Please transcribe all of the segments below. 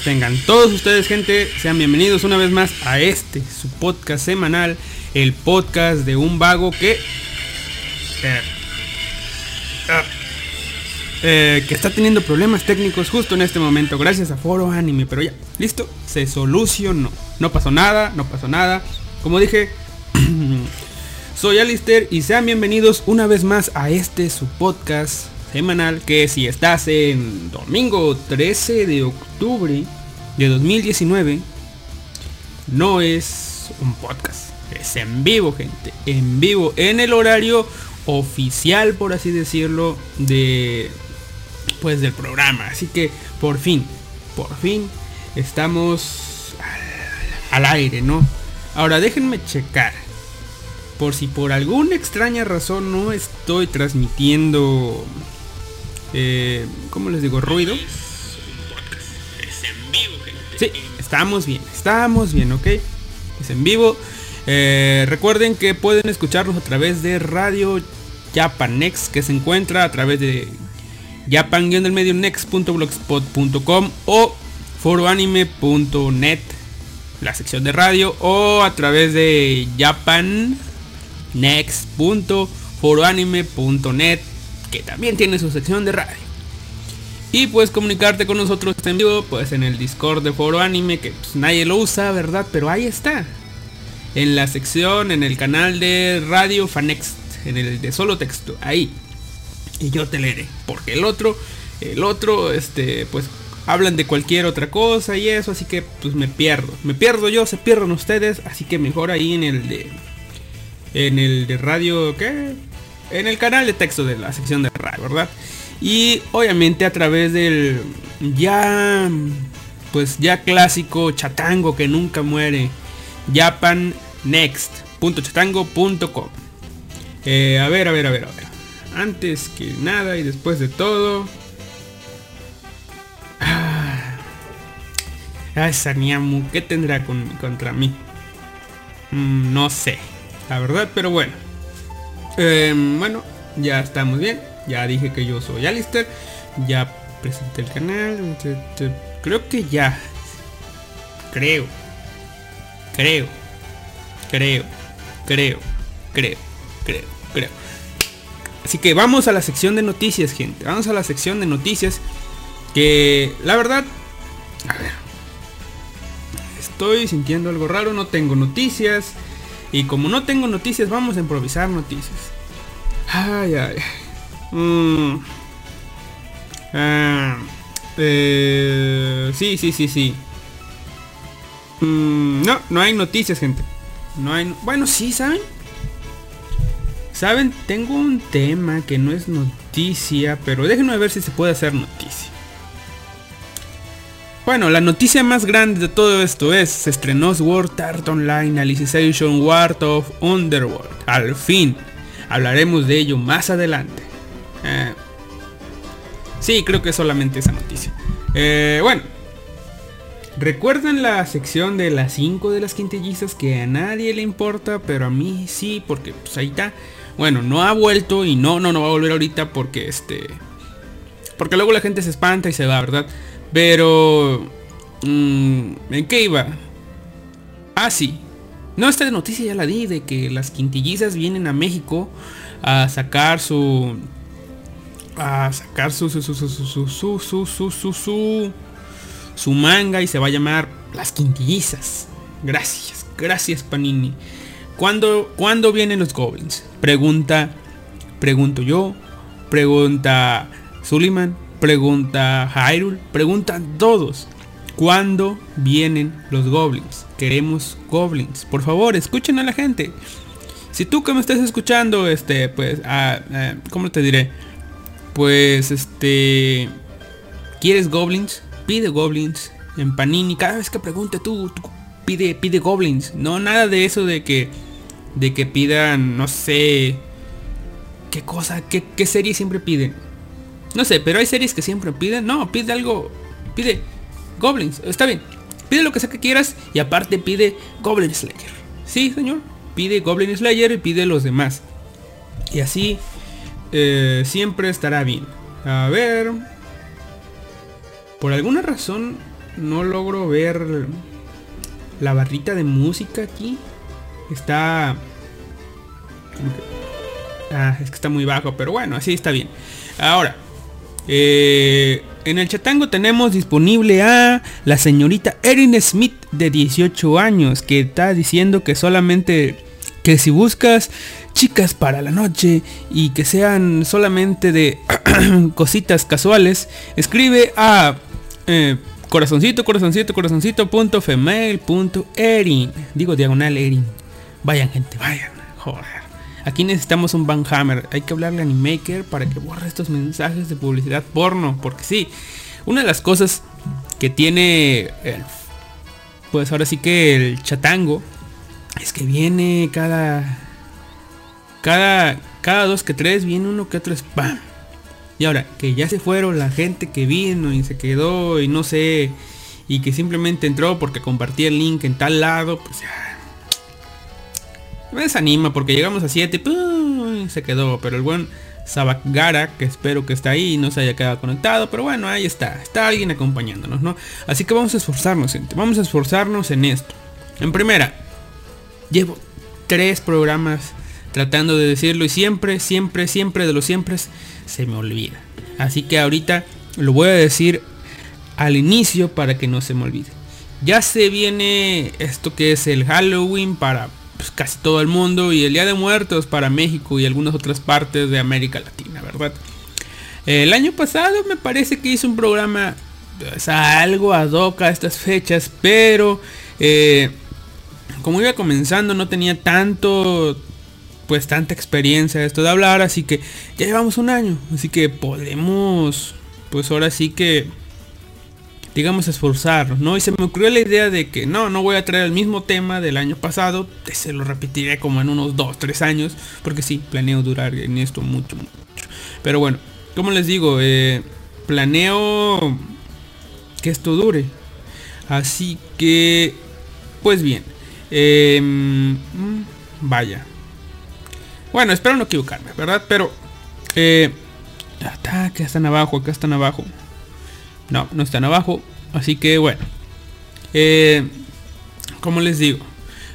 tengan todos ustedes gente, sean bienvenidos una vez más a este, su podcast semanal, el podcast de un vago que... Eh, ah, eh, que está teniendo problemas técnicos justo en este momento, gracias a Foro Anime, pero ya, listo, se solucionó. No pasó nada, no pasó nada. Como dije, soy Alister y sean bienvenidos una vez más a este, su podcast semanal que si estás en domingo 13 de octubre de 2019 no es un podcast, es en vivo gente, en vivo, en el horario oficial por así decirlo de pues del programa, así que por fin, por fin estamos al, aire, ¿no? Ahora déjenme checar por si por alguna extraña razón no estoy transmitiendo eh, ¿cómo les digo? Ruido. Sí, estamos bien, estamos bien, ¿ok? Es en vivo. Eh, recuerden que pueden escucharnos a través de Radio Japanex, que se encuentra a través de japan-next.blogspot.com o foroanime.net, la sección de radio, o a través de japannext.foroanime.net que también tiene su sección de radio. Y puedes comunicarte con nosotros en vivo, pues en el Discord de Foro Anime, que pues, nadie lo usa, ¿verdad? Pero ahí está. En la sección, en el canal de Radio Fanext, en el de solo texto, ahí. Y yo te leeré. Porque el otro, el otro, este, pues hablan de cualquier otra cosa y eso, así que pues me pierdo. Me pierdo yo, se pierden ustedes, así que mejor ahí en el de... En el de radio, ¿qué? En el canal de texto de la sección de radio, ¿verdad? Y obviamente a través del ya pues ya clásico chatango que nunca muere, japannext.chatango.com. Eh, a ver, a ver, a ver, a ver. Antes que nada y después de todo. Ah, ay, Saniamu, ¿qué tendrá contra mí? Mm, no sé, la verdad, pero bueno. Em, bueno, ya estamos bien. Ya dije que yo soy Alistair. Ya presenté el canal. Creo que ya. Creo. Creo. Creo. Creo. Creo. Creo. Creo. Así que vamos a la sección de noticias, gente. Vamos a la sección de noticias. Que la verdad... A ver. Estoy sintiendo algo raro. No tengo noticias. Y como no tengo noticias, vamos a improvisar noticias. Ay, ay. Mm. Ah, eh, sí, sí, sí, sí. Mm, no, no hay noticias, gente. No hay. Bueno, sí, ¿saben? Saben, tengo un tema que no es noticia, pero déjenme ver si se puede hacer noticia. Bueno, la noticia más grande de todo esto es, se estrenó Sword Art Online Alicization War of Underworld. Al fin, hablaremos de ello más adelante. Eh, sí, creo que solamente esa noticia. Eh, bueno, ¿Recuerdan la sección de las 5 de las quintillizas que a nadie le importa, pero a mí sí, porque pues ahí está. Bueno, no ha vuelto y no, no, no va a volver ahorita porque este... Porque luego la gente se espanta y se va, ¿verdad? Pero... Mm, ¿En qué iba? Ah, sí. No, esta noticia ya la di, de que las quintillizas vienen a México a sacar su... A sacar su... su, su, su, su, su, su, su, su, su, su manga y se va a llamar Las Quintillizas. Gracias, gracias Panini. ¿Cuándo, ¿Cuándo vienen los goblins? Pregunta, pregunto yo, pregunta Suliman, pregunta Hyrule, preguntan todos. ¿Cuándo vienen los goblins? Queremos goblins. Por favor, escuchen a la gente. Si tú que me estás escuchando, este, pues, ah, ah, ¿cómo te diré? Pues, este, ¿quieres goblins? pide goblins en Panini. Cada vez que pregunte tú, pide, pide goblins. No nada de eso de que, de que pidan, no sé, qué cosa, qué serie siempre piden. No sé, pero hay series que siempre piden. No, pide algo, pide goblins. Está bien. Pide lo que sea que quieras y aparte pide Goblin Slayer. Sí, señor. Pide Goblin Slayer y pide los demás. Y así eh, siempre estará bien. A ver. Por alguna razón no logro ver la barrita de música aquí. Está... Ah, es que está muy bajo, pero bueno, así está bien. Ahora, eh, en el chatango tenemos disponible a la señorita Erin Smith de 18 años que está diciendo que solamente que si buscas chicas para la noche y que sean solamente de cositas casuales, escribe a eh, corazoncito, corazoncito, corazoncito, punto female, punto erin. Digo diagonal erin. Vayan gente, vayan. Joder. Aquí necesitamos un Banhammer. Hay que hablarle a Animaker para que borre estos mensajes de publicidad porno. Porque sí, una de las cosas que tiene pues ahora sí que el chatango es que viene cada cada cada dos que tres viene uno que otro spam y ahora, que ya se fueron la gente que vino y se quedó y no sé, y que simplemente entró porque compartí el link en tal lado, pues ya. Me desanima porque llegamos a 7, se quedó. Pero el buen Sabagara, que espero que está ahí no se haya quedado conectado, pero bueno, ahí está, está alguien acompañándonos, ¿no? Así que vamos a esforzarnos, gente, vamos a esforzarnos en esto. En primera, llevo tres programas tratando de decirlo y siempre, siempre, siempre de los siempre se me olvida. Así que ahorita lo voy a decir al inicio para que no se me olvide. Ya se viene esto que es el Halloween para pues, casi todo el mundo y el Día de Muertos para México y algunas otras partes de América Latina, ¿verdad? El año pasado me parece que hice un programa pues, algo ad a estas fechas, pero eh, como iba comenzando no tenía tanto pues tanta experiencia esto de hablar, así que ya llevamos un año, así que podemos, pues ahora sí que, digamos, esforzar, ¿no? Y se me ocurrió la idea de que no, no voy a traer el mismo tema del año pasado, se lo repetiré como en unos 2, 3 años, porque sí, planeo durar en esto mucho, mucho. Pero bueno, como les digo, eh, planeo que esto dure. Así que, pues bien, em, mm, vaya, bueno, espero no equivocarme, ¿verdad? Pero... Eh, acá están abajo, acá están abajo. No, no están abajo. Así que bueno. Eh, como les digo.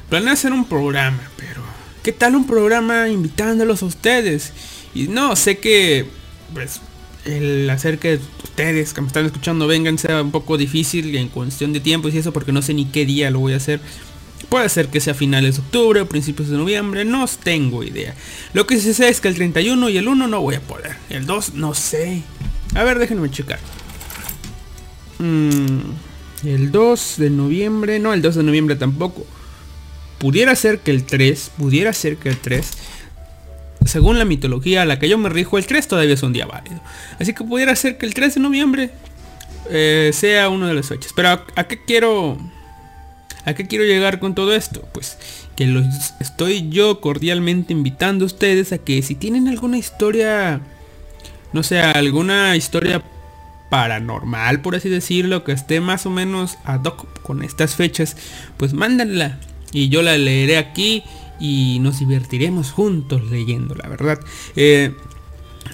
Planeo hacer un programa, pero... ¿Qué tal un programa invitándolos a ustedes? Y no, sé que... Pues el hacer que ustedes que me están escuchando vengan sea un poco difícil en cuestión de tiempo y eso porque no sé ni qué día lo voy a hacer. Puede ser que sea finales de octubre principios de noviembre, no tengo idea. Lo que sí sé es que el 31 y el 1 no voy a poder. El 2 no sé. A ver, déjenme checar. Mm, el 2 de noviembre, no, el 2 de noviembre tampoco. Pudiera ser que el 3, pudiera ser que el 3, según la mitología a la que yo me rijo, el 3 todavía es un día válido. Así que pudiera ser que el 3 de noviembre eh, sea uno de las fechas. Pero ¿a qué quiero ¿A qué quiero llegar con todo esto? Pues que los estoy yo cordialmente invitando a ustedes a que si tienen alguna historia, no sé, alguna historia paranormal, por así decirlo, que esté más o menos ad hoc con estas fechas, pues mándenla y yo la leeré aquí y nos divertiremos juntos leyendo, la verdad. Eh,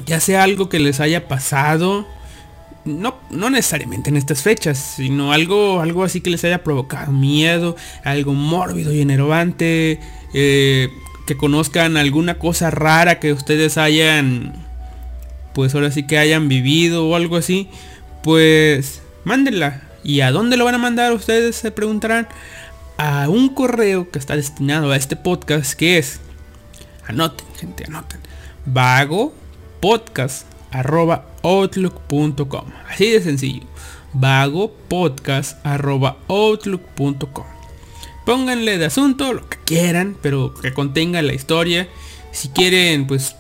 ya sea algo que les haya pasado, no, no necesariamente en estas fechas, sino algo, algo así que les haya provocado miedo, algo mórbido y enervante, eh, que conozcan alguna cosa rara que ustedes hayan, pues ahora sí que hayan vivido o algo así, pues mándenla. ¿Y a dónde lo van a mandar? Ustedes se preguntarán a un correo que está destinado a este podcast que es, anoten gente, anoten, vago podcast arroba outlook.com. Así de sencillo. Vago podcast arroba outlook.com. Pónganle de asunto lo que quieran, pero que contenga la historia. Si quieren, pues,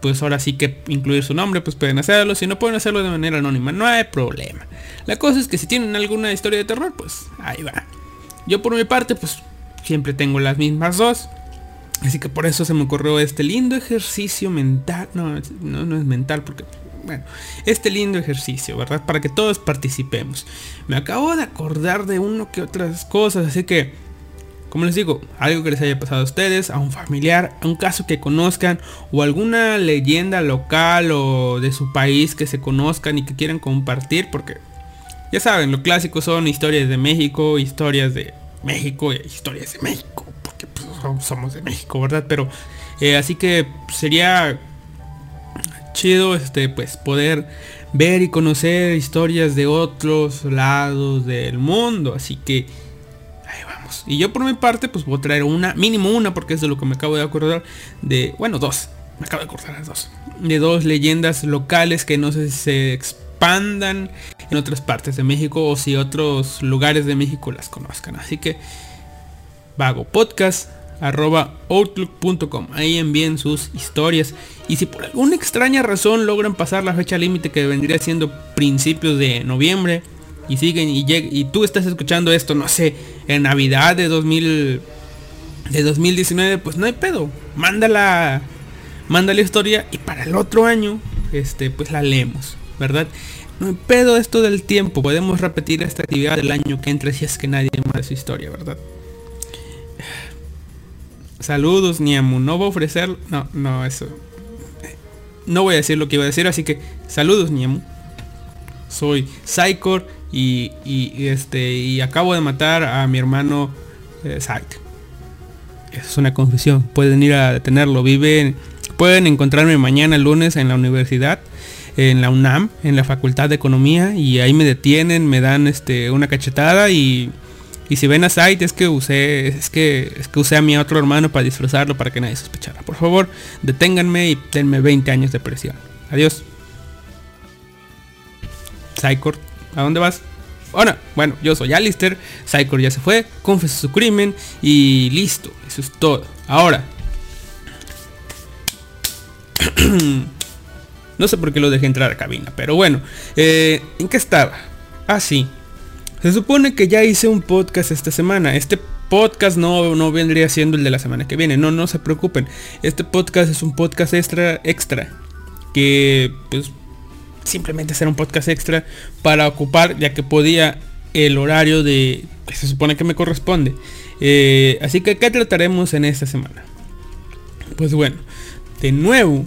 pues ahora sí que incluir su nombre, pues pueden hacerlo. Si no pueden hacerlo de manera anónima, no hay problema. La cosa es que si tienen alguna historia de terror, pues ahí va. Yo por mi parte, pues siempre tengo las mismas dos. Así que por eso se me ocurrió este lindo ejercicio mental. No, no, no es mental porque bueno, este lindo ejercicio, ¿verdad? Para que todos participemos. Me acabo de acordar de uno que otras cosas, así que, como les digo, algo que les haya pasado a ustedes, a un familiar, a un caso que conozcan, o alguna leyenda local o de su país que se conozcan y que quieran compartir, porque ya saben, lo clásico son historias de México, historias de México historias de México, porque pues, somos de México, ¿verdad? Pero eh, así que sería chido este pues poder ver y conocer historias de otros lados del mundo así que y yo por mi parte pues voy a traer una mínimo una porque es de lo que me acabo de acordar de bueno dos me acabo de acordar dos de dos leyendas locales que no sé si se expandan en otras partes de México o si otros lugares de México las conozcan así que vago podcast arroba outlook.com. Ahí envíen sus historias. Y si por alguna extraña razón logran pasar la fecha límite que vendría siendo principios de noviembre y siguen y, y tú estás escuchando esto, no sé, en Navidad de 2000 de 2019, pues no hay pedo. Mándala manda la historia y para el otro año este pues la leemos, ¿verdad? No hay pedo esto del tiempo, podemos repetir esta actividad del año que entre si es que nadie más su historia, ¿verdad? Saludos, Niamu. No voy a ofrecer... No, no, eso. No voy a decir lo que iba a decir, así que saludos, Niamu. Soy Psychor y, este y acabo de matar a mi hermano eh, Es una confesión. Pueden ir a detenerlo. Viven, pueden encontrarme mañana lunes en la universidad en la UNAM, en la Facultad de Economía y ahí me detienen, me dan este una cachetada y y si ven a Sight es que usé, es que, es que usé a mi otro hermano para disfrazarlo para que nadie sospechara. Por favor, deténganme y denme 20 años de presión. Adiós. Psychor, ¿a dónde vas? Bueno, bueno, yo soy Alistair, Psychor ya se fue, confesó su crimen y listo, eso es todo. Ahora, no sé por qué lo dejé entrar a cabina, pero bueno, eh, ¿en qué estaba? Ah, sí, se supone que ya hice un podcast esta semana. Este podcast no, no vendría siendo el de la semana que viene. No, no se preocupen. Este podcast es un podcast extra, extra. Que pues simplemente será un podcast extra para ocupar ya que podía el horario de que se supone que me corresponde. Eh, así que ¿qué trataremos en esta semana? Pues bueno, de nuevo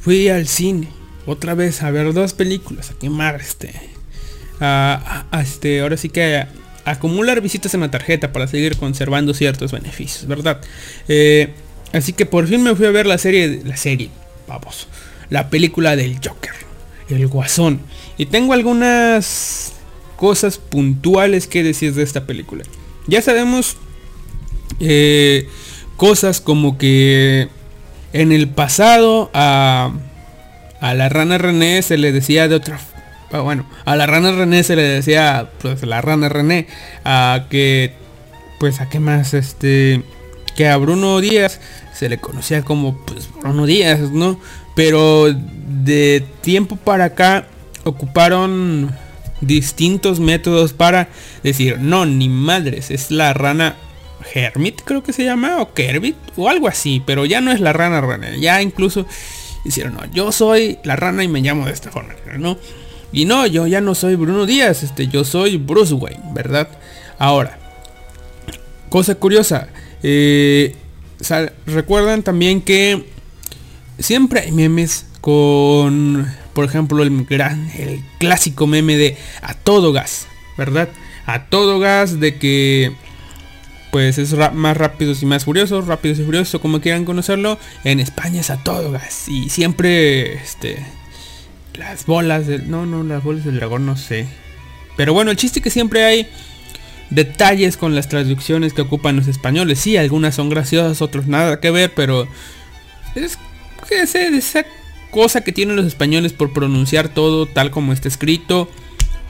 fui al cine otra vez a ver dos películas, a quemar este a, este, ahora sí que acumular visitas en la tarjeta para seguir conservando ciertos beneficios, ¿verdad? Eh, así que por fin me fui a ver la serie, la serie, vamos, la película del Joker, el Guasón. Y tengo algunas cosas puntuales que decir de esta película. Ya sabemos eh, cosas como que en el pasado a, a la rana René se le decía de otra Ah, bueno, a la rana René se le decía, pues la rana René, a que, pues a qué más, este, que a Bruno Díaz se le conocía como, pues Bruno Díaz, ¿no? Pero de tiempo para acá ocuparon distintos métodos para decir, no, ni madres, es la rana Hermit, creo que se llama, o Kermit, o algo así, pero ya no es la rana René, ya incluso hicieron, no, yo soy la rana y me llamo de esta forma, ¿no? Y no, yo ya no soy Bruno Díaz, este, yo soy Bruce Wayne, ¿verdad? Ahora, cosa curiosa, eh, recuerdan también que siempre hay memes con, por ejemplo, el gran, el clásico meme de a todo gas, ¿verdad? A todo gas de que pues es más rápidos y más furiosos, rápidos y furiosos, como quieran conocerlo. En España es a todo gas. Y siempre, este, las bolas del... No, no, las bolas del dragón no sé. Pero bueno, el chiste que siempre hay detalles con las traducciones que ocupan los españoles. Sí, algunas son graciosas, otros nada que ver, pero es esa cosa que tienen los españoles por pronunciar todo tal como está escrito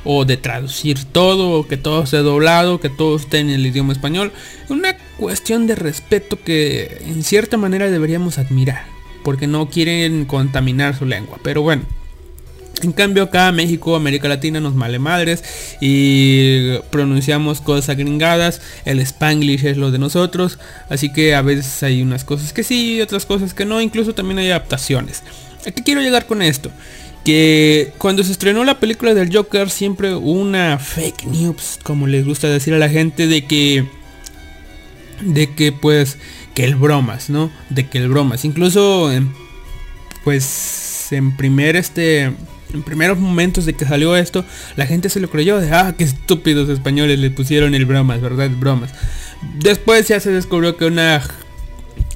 o de traducir todo, o que todo esté doblado, que todo esté en el idioma español. Una cuestión de respeto que en cierta manera deberíamos admirar, porque no quieren contaminar su lengua. Pero bueno. En cambio acá México, América Latina nos male madres y pronunciamos cosas gringadas, el spanglish es lo de nosotros, así que a veces hay unas cosas que sí otras cosas que no, incluso también hay adaptaciones. ¿A qué quiero llegar con esto? que cuando se estrenó la película del Joker siempre una fake news, como les gusta decir a la gente, de que de que pues que el bromas, ¿no? De que el bromas, incluso pues en primer este en primeros momentos de que salió esto, la gente se lo creyó de ah, qué estúpidos españoles le pusieron el bromas, ¿verdad? Bromas. Después ya se descubrió que una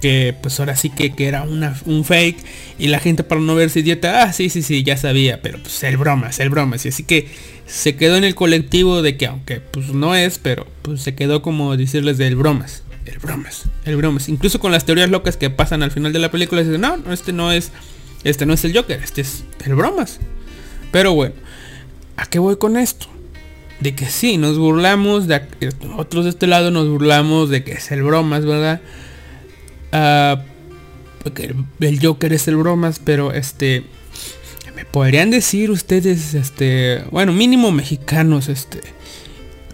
que pues ahora sí que, que era una, un fake y la gente para no verse idiota, ah, sí, sí, sí, ya sabía, pero pues el bromas, el bromas. Y así que se quedó en el colectivo de que aunque pues no es, pero pues se quedó como decirles del bromas, el bromas, el bromas. Incluso con las teorías locas que pasan al final de la película, dicen, no, este no es, este no es el Joker, este es el bromas. Pero bueno, ¿a qué voy con esto? De que sí, nos burlamos, de otros de este lado nos burlamos de que es el bromas, ¿verdad? Ah, porque el Joker es el bromas, pero este... ¿Me podrían decir ustedes, este... Bueno, mínimo mexicanos, este...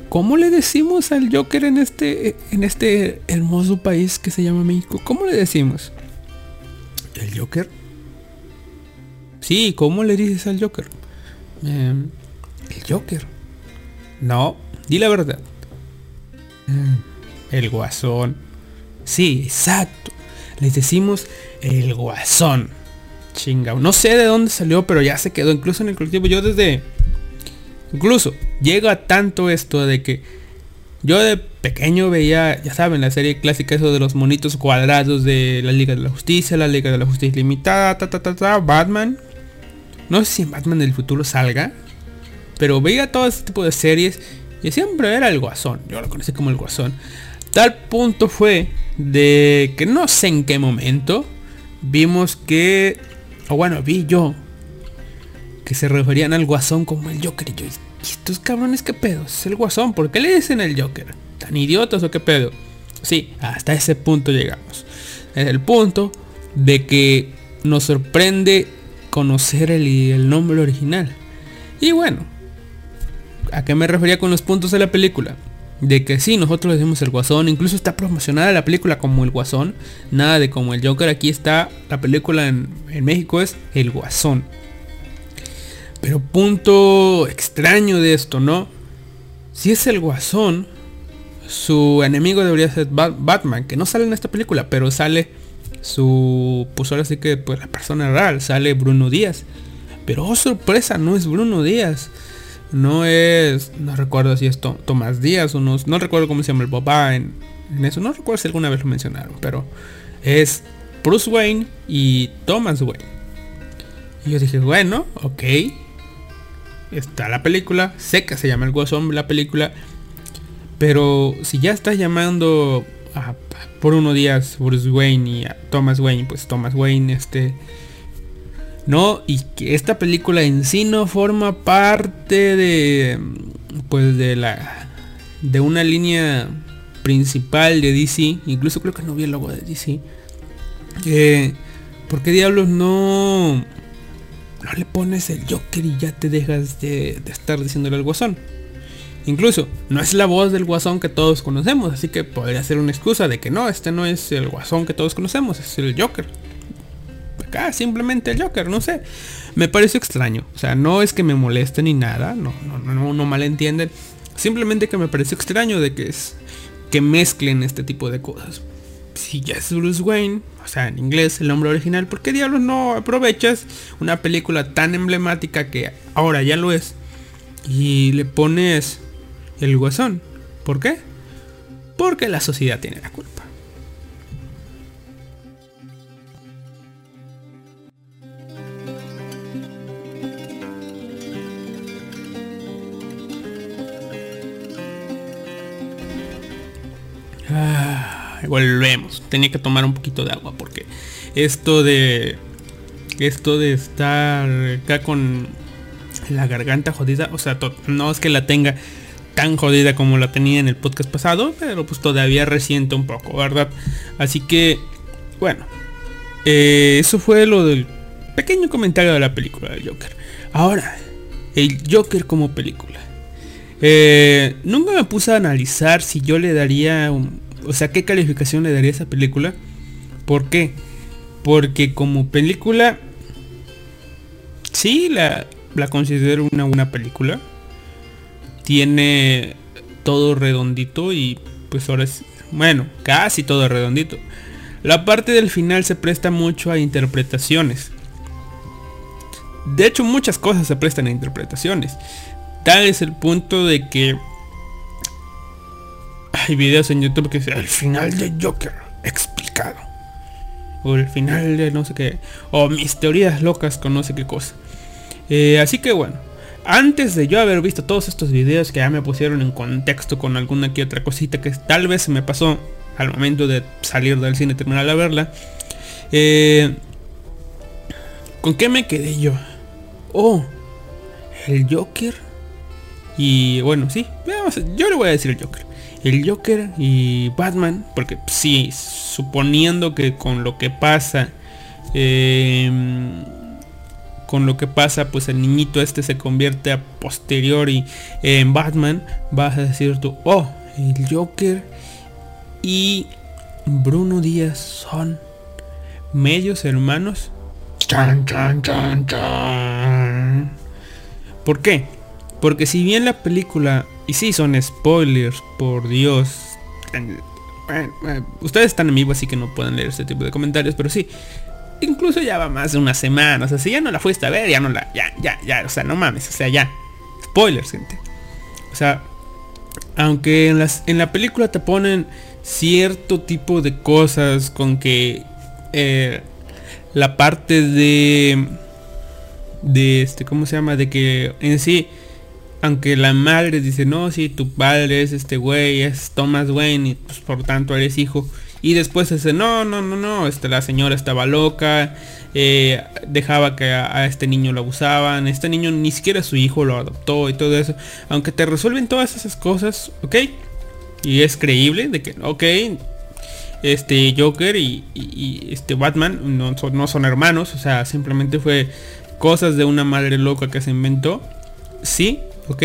¿Cómo le decimos al Joker en este, en este hermoso país que se llama México? ¿Cómo le decimos? ¿El Joker? Sí, ¿cómo le dices al Joker? Em, el Joker. No, di la verdad. Em, el guasón. Sí, exacto. Les decimos el guasón. Chinga. No sé de dónde salió, pero ya se quedó. Incluso en el colectivo. Yo desde... Incluso llega tanto esto de que yo de pequeño veía, ya saben, la serie clásica eso de los monitos cuadrados de la Liga de la Justicia, la Liga de la Justicia Limitada, ta ta ta ta, Batman. No sé si Batman del futuro salga, pero veía todo ese tipo de series y siempre era el guasón. Yo lo conocí como el guasón. Tal punto fue de que no sé en qué momento vimos que, o bueno, vi yo, que se referían al guasón como el Joker. Y yo, estos cabrones qué pedo? Es el guasón, ¿por qué le dicen el Joker? ¿Tan idiotas o qué pedo? Sí, hasta ese punto llegamos. Es el punto de que nos sorprende conocer el, el nombre original. Y bueno, ¿a qué me refería con los puntos de la película? de que sí, nosotros decimos el guasón, incluso está promocionada la película como el guasón, nada de como el Joker, aquí está la película en, México es el guasón. Pero punto extraño de esto, ¿no? Si es el guasón, su enemigo debería ser Batman, que no sale en esta película, pero sale su, pues ahora sí que pues la persona real, sale Bruno Díaz. Pero oh sorpresa, no es Bruno Díaz no es, no recuerdo si es Tomás Díaz o no, no recuerdo cómo se llama el papá en, eso, no recuerdo si alguna vez lo mencionaron, pero es Bruce Wayne y Thomas Wayne. Y yo dije, bueno, ok, está la película, sé que se llama el Guasón la película, pero si ya estás llamando por uno días Bruce Wayne y a Thomas Wayne, pues Thomas Wayne, este ¿no? Y que esta película en sí no forma parte de, pues de la, de una línea principal de DC, incluso creo que no vi el logo de DC. Eh, ¿Por qué diablos no, no le pones el Joker y ya te dejas de, de estar diciéndole al guasón? Incluso, no es la voz del guasón que todos conocemos, así que podría ser una excusa de que no, este no es el guasón que todos conocemos, es el Joker acá, simplemente el Joker, no sé. Me pareció extraño. O sea, no es que me moleste ni nada, no, no, no, no malentienden. Simplemente que me pareció extraño de que es que mezclen este tipo de cosas. Si ya es Bruce Wayne, o sea, en inglés el nombre original, ¿por qué diablos no aprovechas una película tan emblemática que ahora ya lo es y le pones el guasón? ¿Por qué? Porque la sociedad tiene la culpa. Ah, volvemos. Tenía que tomar un poquito de agua porque esto de esto de estar acá con la garganta jodida, o sea, no es que la tenga tan jodida como la tenía en el podcast pasado, pero pues todavía resiente un poco, ¿verdad? Así que, bueno, eh, eso fue lo del pequeño comentario de la película del Joker. Ahora, el Joker como película. Eh, nunca me puse a analizar si yo le daría, o sea, qué calificación le daría esa película. ¿Por qué? Porque como película, sí, la, la considero una buena película. Tiene todo redondito y pues ahora es, bueno, casi todo redondito. La parte del final se presta mucho a interpretaciones. De hecho, muchas cosas se prestan a interpretaciones. Tal es el punto de que hay videos en YouTube que dicen el final de Joker explicado. O el final de no sé qué. O mis teorías locas con no sé qué cosa. Eh, así que bueno. Antes de yo haber visto todos estos videos que ya me pusieron en contexto con alguna que otra cosita que tal vez se me pasó al momento de salir del cine y terminar de verla. Eh, ¿Con qué me quedé yo? Oh, el Joker y bueno, sí, yo le voy a decir el Joker. El Joker y Batman, porque sí, suponiendo que con lo que pasa, em, con lo que pasa, pues el niñito este se convierte a posteriori en Batman, vas a decir tú, oh, el Joker y Bruno Díaz son medios hermanos. Chan, chan, chan, chan. ¿Por qué? Porque si bien la película, y si son spoilers, por Dios, ustedes están en vivo así que no pueden leer este tipo de comentarios, pero sí, incluso ya va más de una semana, o sea, si ya no la fuiste a ver, ya no la, ya, ya, ya, o sea, no mames, o sea, ya, spoilers, gente. O sea, aunque en, las, en la película te ponen cierto tipo de cosas con que eh, la parte de de este cómo se llama de que en sí aunque la madre dice, no, si tu padre es este güey, es Thomas Wayne y pues por tanto eres hijo. Y después dice, no, no, no, no, este, la señora estaba loca, eh, dejaba que a, este niño lo abusaban, este niño ni siquiera su hijo lo adoptó y todo eso. Aunque te resuelven todas esas cosas, ¿ok? Y es creíble de que, ok, este Joker y, este Batman no no son hermanos, o sea, simplemente fue cosas de una madre loca que se inventó. Sí, ¿ok?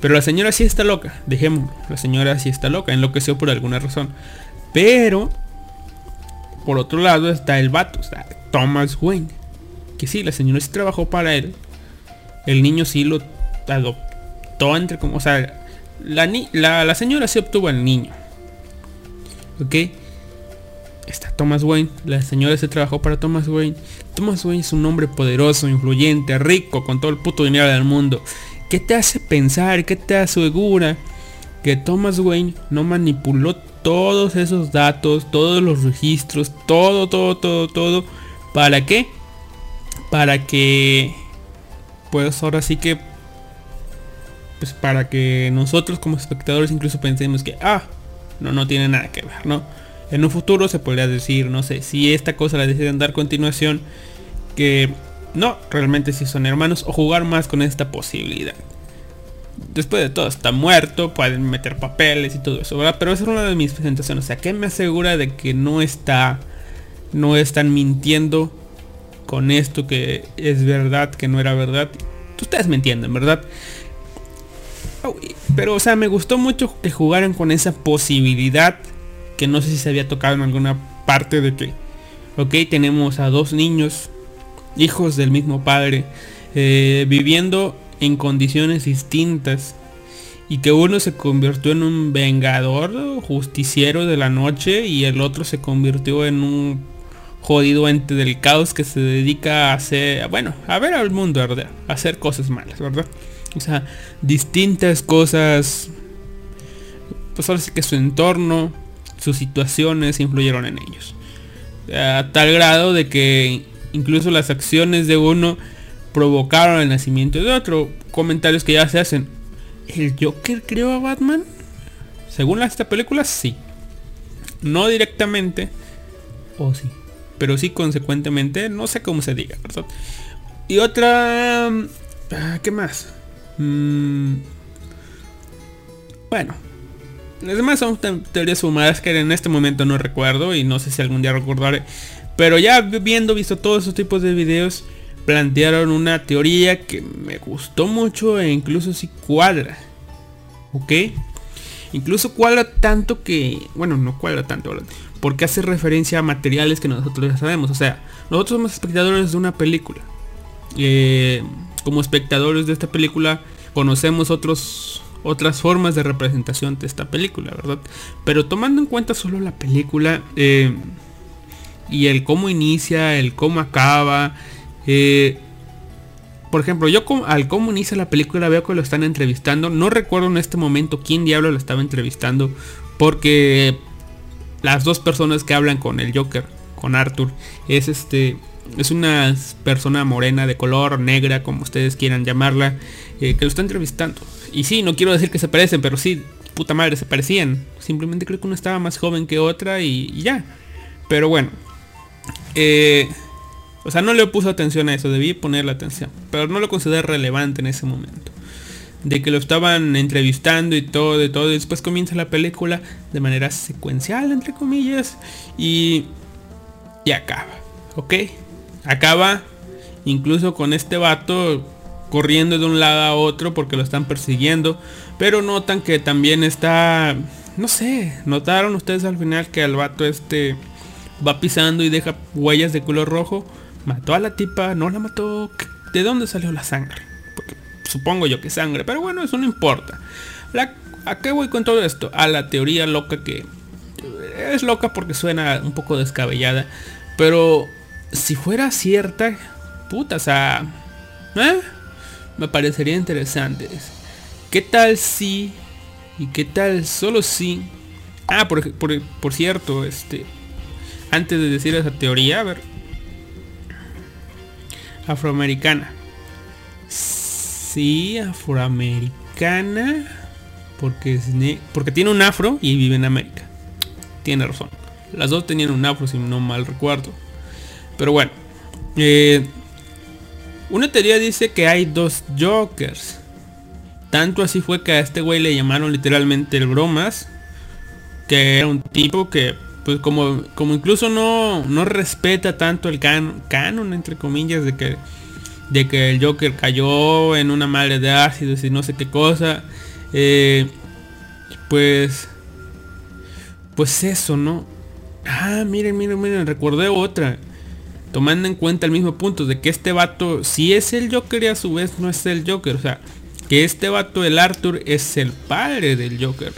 Pero la señora sí está loca, dejémoslo. La señora sí está loca, enloqueció por alguna razón. Pero, por otro lado está el vato, está Thomas Wayne. Que sí, la señora sí trabajó para él. El niño sí lo adoptó entre como... O sea, la, la, la señora sí obtuvo al niño. ¿Ok? Está Thomas Wayne. La señora se trabajó para Thomas Wayne. Thomas Wayne es un hombre poderoso, influyente, rico, con todo el puto dinero del mundo. ¿Qué te hace pensar? ¿Qué te asegura que Thomas Wayne no manipuló todos esos datos, todos los registros, todo, todo, todo, todo? ¿Para qué? Para que, pues ahora sí que, pues para que nosotros como espectadores incluso pensemos que, ah, no, no tiene nada que ver, ¿no? En un futuro se podría decir, no sé, si esta cosa la deciden dar continuación, que no, realmente si son hermanos o jugar más con esta posibilidad. Después de todo, está muerto, pueden meter papeles y todo eso, ¿verdad? Pero esa es una de mis presentaciones. O sea, ¿qué me asegura de que no está, no están mintiendo con esto que es verdad, que no era verdad? Ustedes me entienden, ¿verdad? Pero, o sea, me gustó mucho que jugaran con esa posibilidad que no sé si se había tocado en alguna parte de que Ok, tenemos a dos niños, hijos del mismo padre, eh, viviendo en condiciones distintas. Y que uno se convirtió en un vengador, justiciero de la noche, y el otro se convirtió en un jodido ente del caos que se dedica a hacer, bueno, a ver al mundo, ¿verdad? A hacer cosas malas, ¿verdad? O sea, distintas cosas, pues ahora sí que su entorno, sus situaciones influyeron en ellos. A tal grado de que incluso las acciones de uno provocaron el nacimiento de otro. Comentarios que ya se hacen. ¿El Joker creó a Batman? Según esta película, sí. No directamente. O sí. Pero sí consecuentemente. No sé cómo se diga, Y otra... Ah, ¿Qué más? Mm, bueno. Las demás son teorías fumadas que en este momento no recuerdo y no sé si algún día recordaré. Pero ya viendo, visto todos esos tipos de videos, plantearon una teoría que me gustó mucho e incluso si cuadra. ¿Ok? Incluso cuadra tanto que... Bueno, no cuadra tanto, Porque hace referencia a materiales que nosotros ya sabemos. O sea, nosotros somos espectadores de una película. Eh, como espectadores de esta película conocemos otros otras formas de representación de esta película, ¿verdad? Pero tomando en cuenta solo la película eh, y el cómo inicia, el cómo acaba, eh, por ejemplo, yo al cómo inicia la película veo que lo están entrevistando. No recuerdo en este momento quién diablo lo estaba entrevistando. Porque las dos personas que hablan con el Joker, con Arthur, es este. Es una persona morena de color, negra, como ustedes quieran llamarla, eh, que lo está entrevistando. Y sí, no quiero decir que se parecen, pero sí, puta madre, se parecían. Simplemente creo que uno estaba más joven que otra y, y ya. Pero bueno. Eh, o sea, no le puso atención a eso, debí ponerle atención. Pero no lo consideré relevante en ese momento. De que lo estaban entrevistando y todo, y todo. Y después comienza la película de manera secuencial, entre comillas. Y, y acaba. ¿Ok? Acaba incluso con este vato corriendo de un lado a otro porque lo están persiguiendo. Pero notan que también está... No sé, notaron ustedes al final que el vato este va pisando y deja huellas de color rojo mató a la tipa, no la mató. ¿De dónde salió la sangre? Porque supongo yo que sangre, pero bueno, eso no importa. ¿A qué voy con todo esto? A la teoría loca que es loca porque suena un poco descabellada, pero si fuera cierta, puta, o sea, ¿eh? me parecería interesante. ¿Qué tal si y qué tal solo si? Ah, por, por, por cierto, este, antes de decir esa teoría, a ver, afroamericana. Sí, afroamericana. Porque, porque tiene un afro y vive en América. Tiene razón. Las dos tenían un afro, si no mal recuerdo. Pero bueno. Eh, una teoría dice que hay dos Jokers. Tanto así fue que a este güey le llamaron literalmente el bromas. Que era un tipo que pues como, como incluso no, no respeta tanto el canon, entre comillas, de que, de que el Joker cayó en una madre de ácidos y no sé qué cosa, eh, pues, pues eso, ¿no? Ah, miren, miren, miren, recordé otra. Tomando en cuenta el mismo punto de que este vato si es el Joker y a su vez no es el Joker. O sea, que este vato, el Arthur, es el padre del Joker.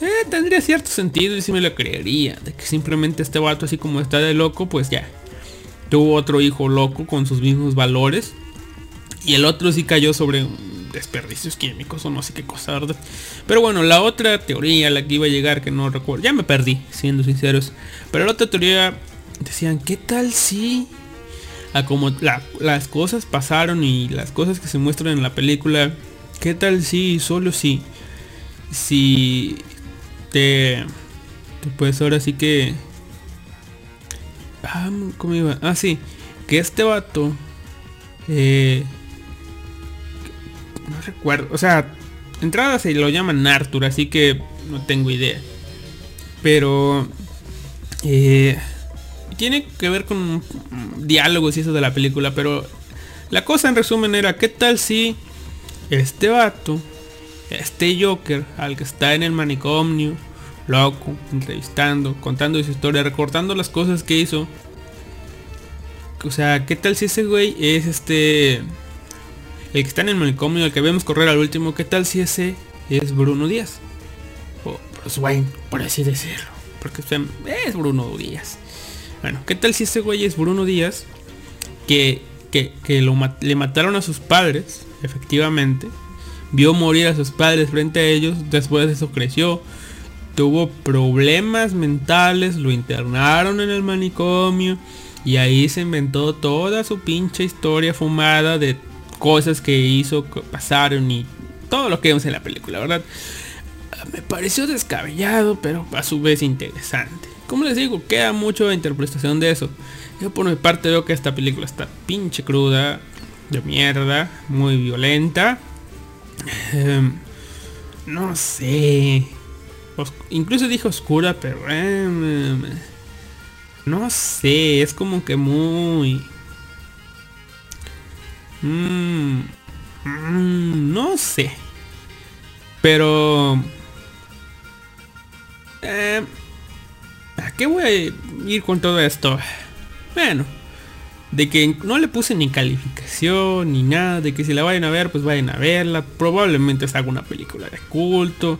Eh, tendría cierto sentido y si me lo creería. De que simplemente este vato así como está de loco, pues ya. Tuvo otro hijo loco con sus mismos valores. Y el otro sí cayó sobre desperdicios químicos o no sé qué cosa. Pero bueno, la otra teoría, la que iba a llegar, que no recuerdo, ya me perdí, siendo sinceros. Pero la otra teoría decían, ¿qué tal si... A como las cosas pasaron y las cosas que se muestran en la película, ¿qué tal si, solo si, si pues ahora sí que ah, ¿cómo iba? ah sí que este vato eh, no recuerdo o sea entrada se lo llaman Arthur así que no tengo idea pero eh, tiene que ver con diálogos y eso de la película pero la cosa en resumen era qué tal si este vato este Joker al que está en el manicomio, loco, entrevistando, contando su historia, recortando las cosas que hizo, O sea, ¿qué tal si ese güey es este... El que está en el manicomio, el que vemos correr al último, ¿qué tal si ese es Bruno Díaz? O Bruce Wayne, por así decirlo. Porque es Bruno Díaz. Bueno, ¿qué tal si ese güey es Bruno Díaz? Que, que, le mataron a sus padres, efectivamente. Vio morir a sus padres frente a ellos. Después de eso creció. Tuvo problemas mentales. Lo internaron en el manicomio. Y ahí se inventó toda su pinche historia fumada de cosas que hizo, que pasaron y todo lo que vemos en la película, ¿verdad? Me pareció descabellado, pero a su vez interesante. Como les digo, queda mucho de interpretación de eso. Yo por mi parte veo que esta película está pinche cruda, de mierda, muy violenta. Em, no sé. Incluso dije oscura, pero... Em, no sé, es como que muy... Mm, no sé. Pero... Eh, ¿A qué voy a ir con todo esto? Bueno, de que no le puse ni calificación ni nada, de que si la vayan a ver, pues vayan a verla. Probablemente es alguna película de culto.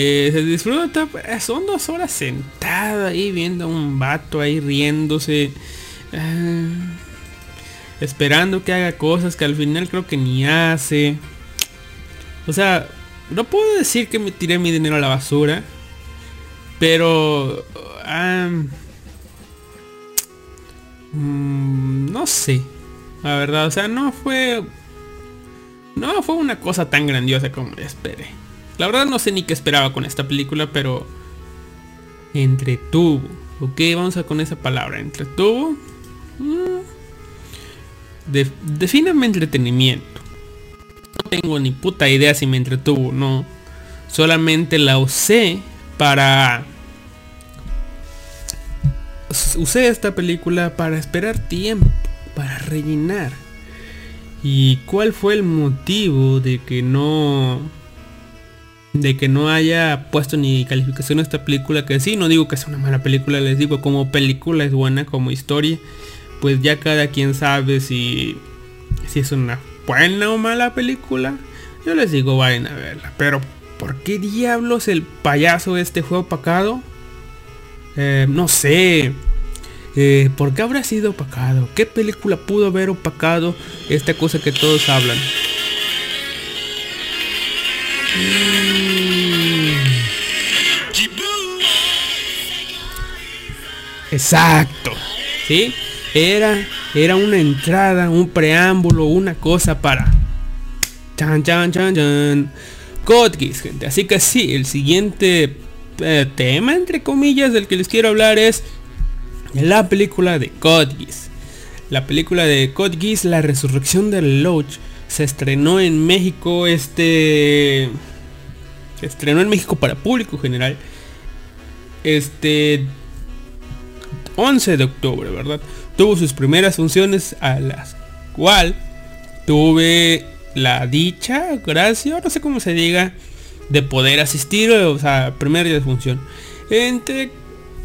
Se disfruta, pues, son dos horas sentado ahí viendo a un vato ahí riéndose. Eh, esperando que haga cosas que al final creo que ni hace. O sea, no puedo decir que me tiré mi dinero a la basura. Pero... Mm, no sé. La verdad, o sea, no fue... No fue una cosa tan grandiosa como esperé. La verdad no sé ni qué esperaba con esta película, pero... Entretuvo. Ok, vamos a con esa palabra. Entretuvo. Mm, defíname entretenimiento. No tengo ni puta idea si me entretuvo no. Solamente la usé para usé esta película para esperar tiempo, para rellenar. ¿Y cuál fue el motivo de que no de que no haya puesto ni calificación a esta película? Que sí, no digo que sea una mala película, les digo como película es buena, como historia, pues ya cada quien sabe si si es una buena o mala película. Yo les digo vayan a verla, pero ¿por qué diablos el payaso este fue opacado? Eh, no sé. Eh, ¿Por qué habrá sido opacado? ¿Qué película pudo haber opacado esta cosa que todos hablan? Exacto. ¿Sí? Era, era una entrada, un preámbulo, una cosa para... Chan, chan, chan, chan. gente. Así que sí, el siguiente eh, tema, entre comillas, del que les quiero hablar es la película de Code La película de Code La resurrección del Loach, se estrenó en México este... Se estrenó en México para público general. Este... 11 de octubre, ¿verdad? Tuvo sus primeras funciones a las cual tuve la dicha, gracia, no sé cómo se diga, de poder asistir, o sea, primer día de función. Entre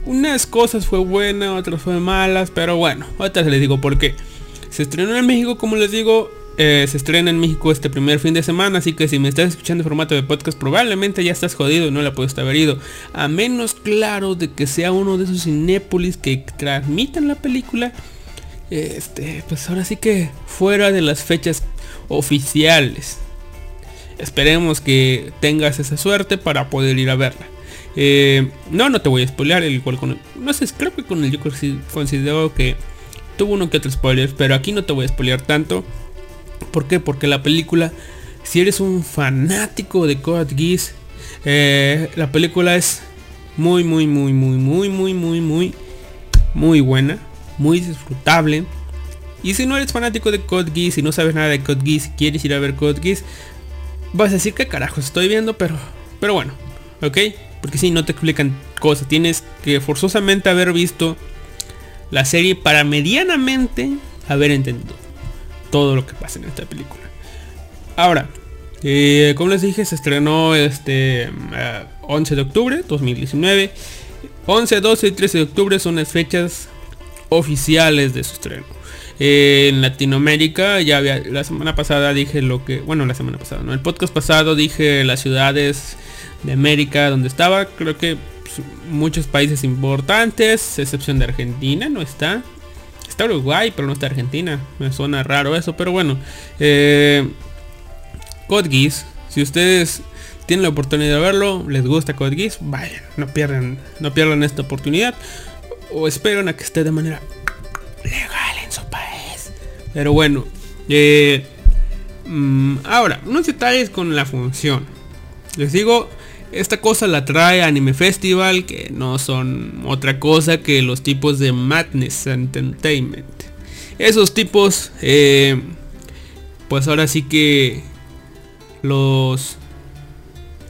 unas cosas fue buena, otras fue malas, pero bueno, otras les digo por qué. Se estrenó en México, como les digo, eh, se estrena en México este primer fin de semana, así que si me estás escuchando en formato de podcast, probablemente ya estás jodido y no la puedes haber ido. A menos claro de que sea uno de esos cinépolis que transmitan la película. Este, pues ahora sí que fuera de las fechas oficiales. Esperemos que tengas esa suerte para poder ir a verla. Eh, no, no te voy a spoilear, el cual con no sé, creo que con el yo considero que tuvo uno que otro spoiler, pero aquí no te voy a spoilear tanto. ¿Por qué? Porque la película, si eres un fanático de Code Geass, eh, la película es muy, muy, muy, muy, muy, muy, muy, muy, muy buena, muy disfrutable. Y si no eres fanático de Code Geass, y no sabes nada de Code Geass, quieres ir a ver Code Geass, vas a decir que carajo estoy viendo, pero, pero bueno, ¿ok? Porque si no te explican cosas, tienes que forzosamente haber visto la serie para medianamente haber entendido todo lo que pasa en esta película. Ahora, eh, como les dije, se estrenó este 11 eh, de octubre 2019. 11, 12 y 13 de octubre son las fechas oficiales de su estreno. en Latinoamérica ya había la semana pasada dije lo que bueno la semana pasada no el podcast pasado dije las ciudades de América donde estaba creo que pues, muchos países importantes excepción de Argentina no está está Uruguay pero no está Argentina me suena raro eso pero bueno eh, si ustedes tienen la oportunidad de verlo les gusta Code Geass vayan no pierdan no pierdan esta oportunidad o esperen a que esté de manera legal en su país. Pero bueno, eh, mm, ahora, unos detalles con la función. Les digo, esta cosa la trae Anime Festival, que no son otra cosa que los tipos de Madness Entertainment. Esos tipos, eh, pues ahora sí que los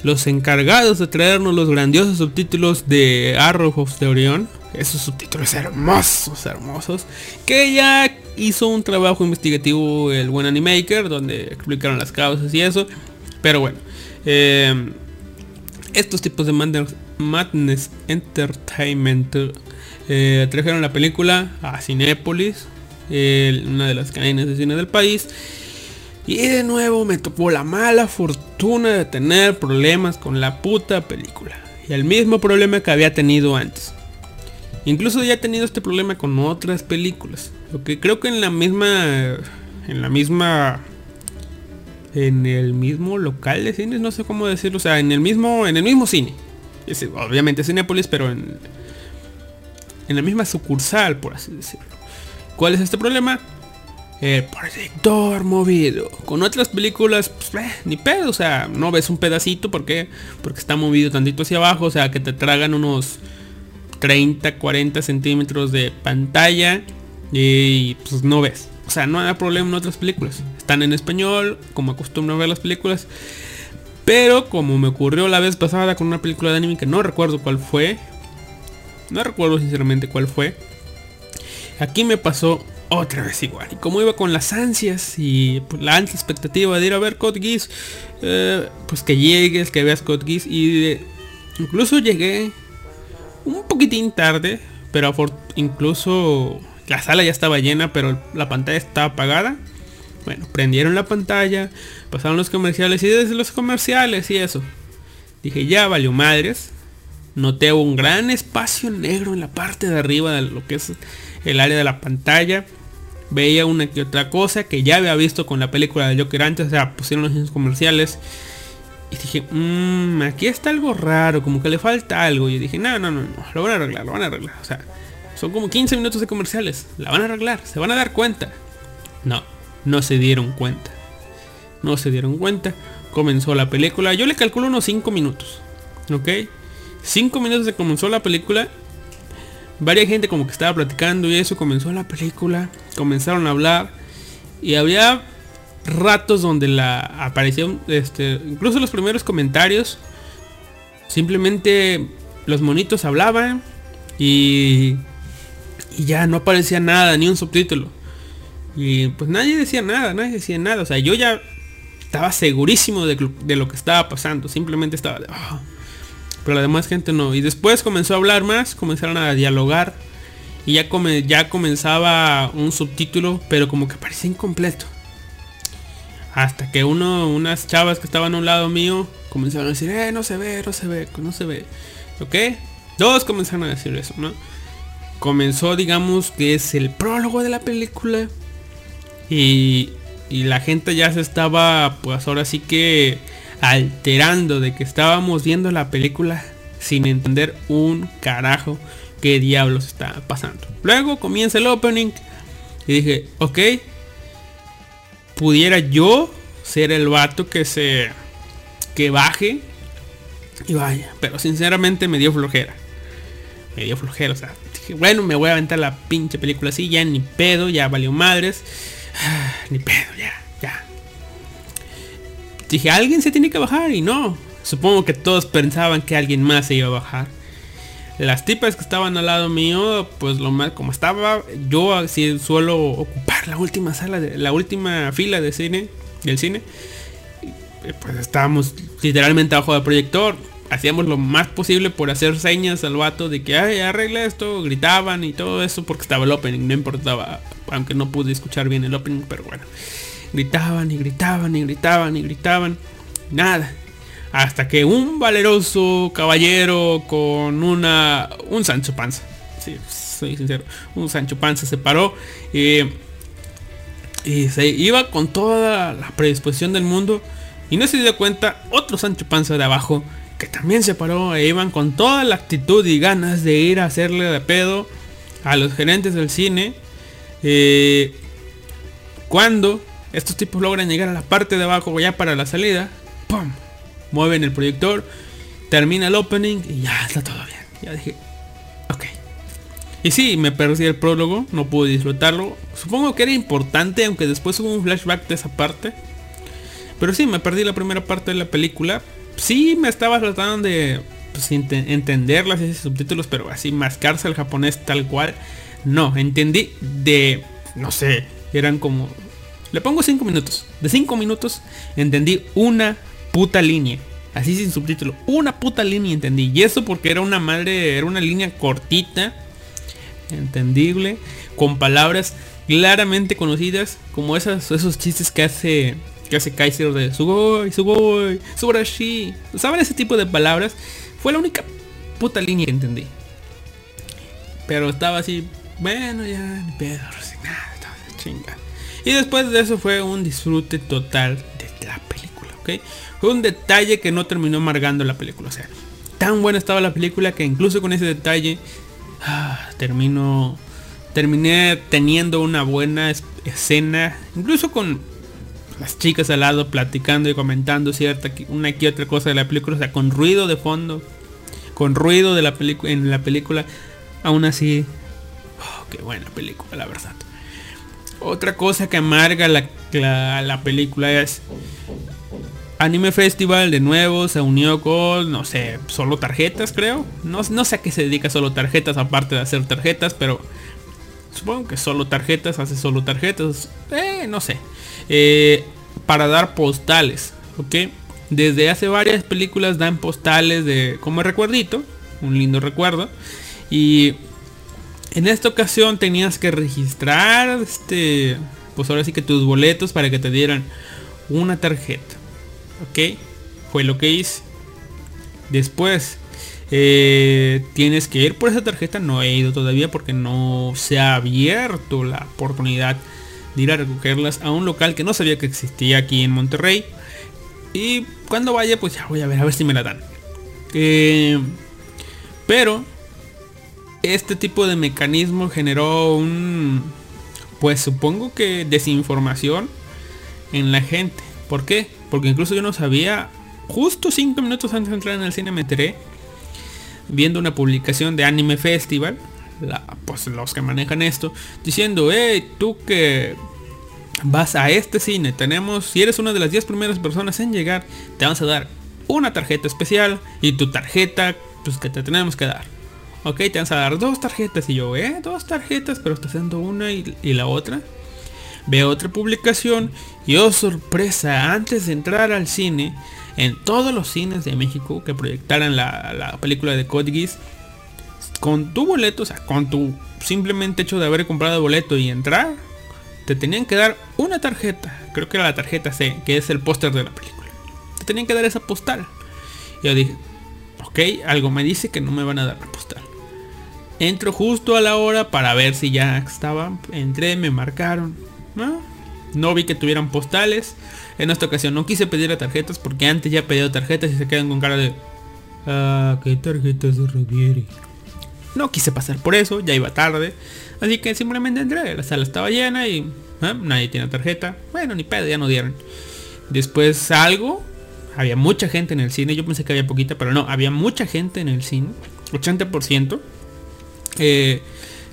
los encargados de traernos los grandiosos subtítulos de Arrow of the Orion esos subtítulos hermosos, hermosos, que ya hizo un trabajo investigativo el buen Animaker, donde explicaron las causas y eso. Pero bueno, eh, estos tipos de Madness Entertainment eh, trajeron la película a Cinépolis, una de las cadenas de cine del país. Y de nuevo me tocó la mala fortuna de tener problemas con la puta película. Y el mismo problema que había tenido antes. Incluso ya he tenido este problema con otras películas. Lo que creo que en la misma. En la misma. En el mismo local de cines, no sé cómo decirlo. O sea, en el mismo. En el mismo cine. Es, obviamente Cinepolis, pero en. En la misma sucursal, por así decirlo. ¿Cuál es este problema? El proyector movido. Con otras películas, pues, eh, ni pedo. O sea, no ves un pedacito. ¿Por qué? Porque está movido tantito hacia abajo. O sea, que te tragan unos 30, 40 centímetros de pantalla y pues no ves. O sea, no hay problema en otras películas. Están en español, como acostumbro a ver las películas. Pero como me ocurrió la vez pasada con una película de anime que no recuerdo cuál fue. No recuerdo sinceramente cuál fue. Aquí me pasó otra vez igual. Y como iba con las ansias y pues, la ansia expectativa de ir a ver Code Geass, eh, pues que llegues, que veas Code Geass. Y incluso llegué un poquitín tarde, pero incluso la sala ya estaba llena, pero la pantalla estaba apagada. Bueno, prendieron la pantalla, pasaron los comerciales y desde los comerciales y eso. Dije, ya valió madres. Noté un gran espacio negro en la parte de arriba de lo que es el área de la pantalla. Veía una que otra cosa que ya había visto con la película de Joker antes, o sea, pusieron los comerciales y dije, mmm, aquí está algo raro, como que le falta algo. Y dije, no, no, no, no, lo van a arreglar, lo van a arreglar. O sea, son como 15 minutos de comerciales, la van a arreglar, se van a dar cuenta. No, no se dieron cuenta. No se dieron cuenta. Comenzó la película, yo le calculo unos 5 minutos. ¿Ok? 5 minutos de comenzó la película. Varia gente como que estaba platicando y eso comenzó la película. Comenzaron a hablar. Y había ratos donde la aparición, este, incluso los primeros comentarios, simplemente los monitos hablaban y, y ya no aparecía nada, ni un subtítulo. Y pues nadie decía nada, nadie decía nada. O sea, yo ya estaba segurísimo de, lo que estaba pasando. Simplemente estaba de... Ah". Pero la demás gente no. Y después comenzó a hablar más, comenzaron a dialogar. Y ya, come, ya comenzaba un subtítulo, pero como que parecía incompleto. Hasta que uno, unas chavas que estaban a un lado mío comenzaron a decir, eh, no se ve, no se ve, no se ve. ¿Ok? Dos comenzaron a decir eso, ¿no? Comenzó, digamos, que es el prólogo de la película. Y, la gente ya se estaba, pues ahora sí que alterando de que estábamos viendo la película sin entender un carajo qué diablos está pasando. Luego comienza el opening y dije, ok, pudiera yo ser el vato que se que baje y vaya, pero sinceramente me dio flojera. Me dio flojera, o sea, dije, bueno, me voy a aventar la pinche película así, ya ni pedo, ya valió madres. ni pedo, ya, ya. Dije, alguien se tiene que bajar y no. Supongo que todos pensaban que alguien más se iba a bajar. Las tipas que estaban al lado mío, pues lo más como estaba, yo así suelo ocupar la última sala, de, la última fila de cine, del cine. Pues estábamos literalmente abajo del proyector. Hacíamos lo más posible por hacer señas al vato de que ay arregla esto, gritaban y todo eso porque estaba el opening, no importaba, aunque no pude escuchar bien el opening, pero bueno. Gritaban y gritaban y gritaban y gritaban. Nada. Hasta que un valeroso caballero con una. un Sancho Panza. Sí, soy sincero. Un Sancho Panza se paró. y se iba con toda la predisposición del mundo. Y no se dio cuenta otro Sancho Panza de abajo. Que también se paró. E iban con toda la actitud y ganas de ir a hacerle de pedo a los gerentes del cine. Eh, cuando estos tipos logran llegar a la parte de abajo ya para la salida. ¡Pum! Mueven el proyector. Termina el opening y ya está todo bien. Ya dije, ok. Y sí, me perdí el prólogo, no pude disfrutarlo. Supongo que era importante, aunque después hubo un flashback de esa parte. Pero sí, me perdí la primera parte de la película. Sí, me estaba tratando de pues, entender las subtítulos, pero así mascarse al japonés tal cual. No, entendí de, no sé, eran como le pongo 5 minutos. De 5 minutos entendí una puta línea. Así sin subtítulo. Una puta línea entendí. Y eso porque era una madre, era una línea cortita. Entendible. Con palabras claramente conocidas. Como esas, esos chistes que hace. Que hace Kaiser de Sugoi, Sugoi, Subarashi. ¿Saben ese tipo de palabras? Fue la única puta línea que entendí. Pero estaba así. Bueno, ya, ni pedo, nada, chinga. Y después de eso fue un disfrute total de la película, ¿ok? Fue un detalle que no terminó amargando la película. O sea, tan buena estaba la película que incluso con ese detalle ah, terminó terminé teniendo una buena escena, incluso con las chicas al lado platicando y comentando cierta una que otra cosa de la película, o sea, con ruido de fondo, con ruido de la película en la película, aún así, oh, qué buena película, la verdad. Otra cosa que amarga la, película es Anime Festival de nuevo se unió con, no sé, solo tarjetas creo. No, no sé a qué se dedica solo tarjetas aparte de hacer tarjetas, pero supongo que solo tarjetas, hace solo tarjetas. Eh, no sé. Eh, para dar postales, ¿ok? Desde hace varias películas dan postales de como recuerdito, un lindo recuerdo. Y en esta ocasión tenías que registrar, este, pues ahora sí que tus boletos para que te dieran una tarjeta. ¿Ok? Fue lo que hice. Después eh, tienes que ir por esa tarjeta. No he ido todavía porque no se ha abierto la oportunidad de ir a recogerlas a un local que no sabía que existía aquí en Monterrey. Y cuando vaya, pues ya voy a ver a ver si me la dan. Eh, pero este tipo de mecanismo generó un, pues supongo que desinformación en la gente. ¿Por qué? Porque incluso yo no sabía, justo 5 minutos antes de entrar en el cine me enteré, viendo una publicación de Anime Festival, pues los que manejan esto, diciendo, hey, tú que vas a este cine, tenemos, si eres una de las 10 primeras personas en llegar, te vamos a dar una tarjeta especial y tu tarjeta, pues que te tenemos que dar ok, te vas a dar dos tarjetas. Y yo, eh, dos tarjetas, pero estás dando una y, la otra. Veo otra publicación y oh sorpresa, antes de entrar al cine, en todos los cines de México que proyectaran la, película de Code con tu boleto, o sea, con tu simplemente hecho de haber comprado el boleto y entrar, te tenían que dar una tarjeta, creo que era la tarjeta C, que es el póster de la película. Te tenían que dar esa postal. Yo dije, ok, algo me dice que no me van a dar la postal. Entro justo a la hora para ver si ya estaba. Entré, me marcaron. No, no vi que tuvieran postales. En esta ocasión no quise pedir tarjetas porque antes ya pedí tarjetas y se quedan con cara de... Ah, ¿qué tarjetas se refiere? No quise pasar por eso, ya iba tarde. Así que simplemente entré, la sala estaba llena y ¿eh? nadie tiene tarjeta. Bueno, ni pedo, ya no dieron. Después salgo, había mucha gente en el cine, yo pensé que había poquita, pero no, había mucha gente en el cine, 80% eh,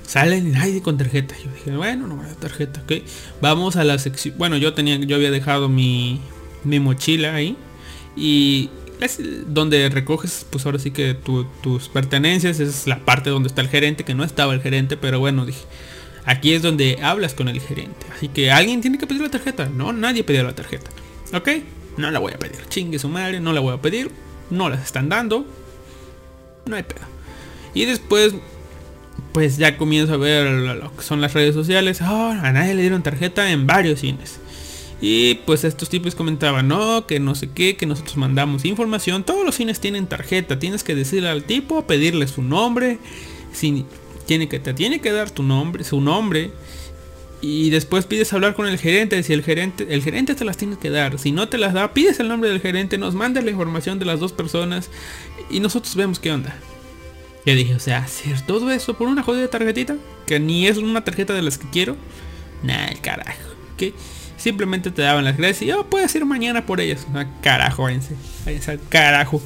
salen nadie con tarjeta. Yo dije, bueno, no me tarjeta, ok. Vamos a la sección. Bueno, yo tenía, yo había dejado mi, mi mochila ahí. Y es donde recoges, pues ahora sí que tus pertenencias. Es la parte donde está el gerente, que no estaba el gerente, pero bueno, dije. Aquí es donde hablas con el gerente. Así que alguien tiene que pedir la tarjeta. No, nadie pidió la tarjeta. ¿Ok? No la voy a pedir. Chingue su madre, no la voy a pedir. no las están dando. No hay pedo. Y después, pues ya comienzo a ver lo que son las redes sociales. Oh, a nadie le dieron tarjeta en varios cines. Y pues estos tipos comentaban, no, que no sé qué, que nosotros mandamos información. Todos los cines tienen tarjeta. Tienes que decirle al tipo, pedirle su nombre. Si tiene que, te tiene que dar tu nombre, su nombre. Y después pides hablar con el gerente. Si el gerente, el gerente te las tiene que dar. Si no te las da, pides el nombre del gerente, nos manda la información de las dos personas. Y nosotros vemos qué onda. Yo dije, o sea, hacer todo eso por una jodida tarjetita. Que ni es una tarjeta de las que quiero. Nah, el carajo. ¿Qué? Simplemente te daban las gracias y oh, puedes ir mañana por ellas. Ah, carajo, váyanse. Váyanse carajo.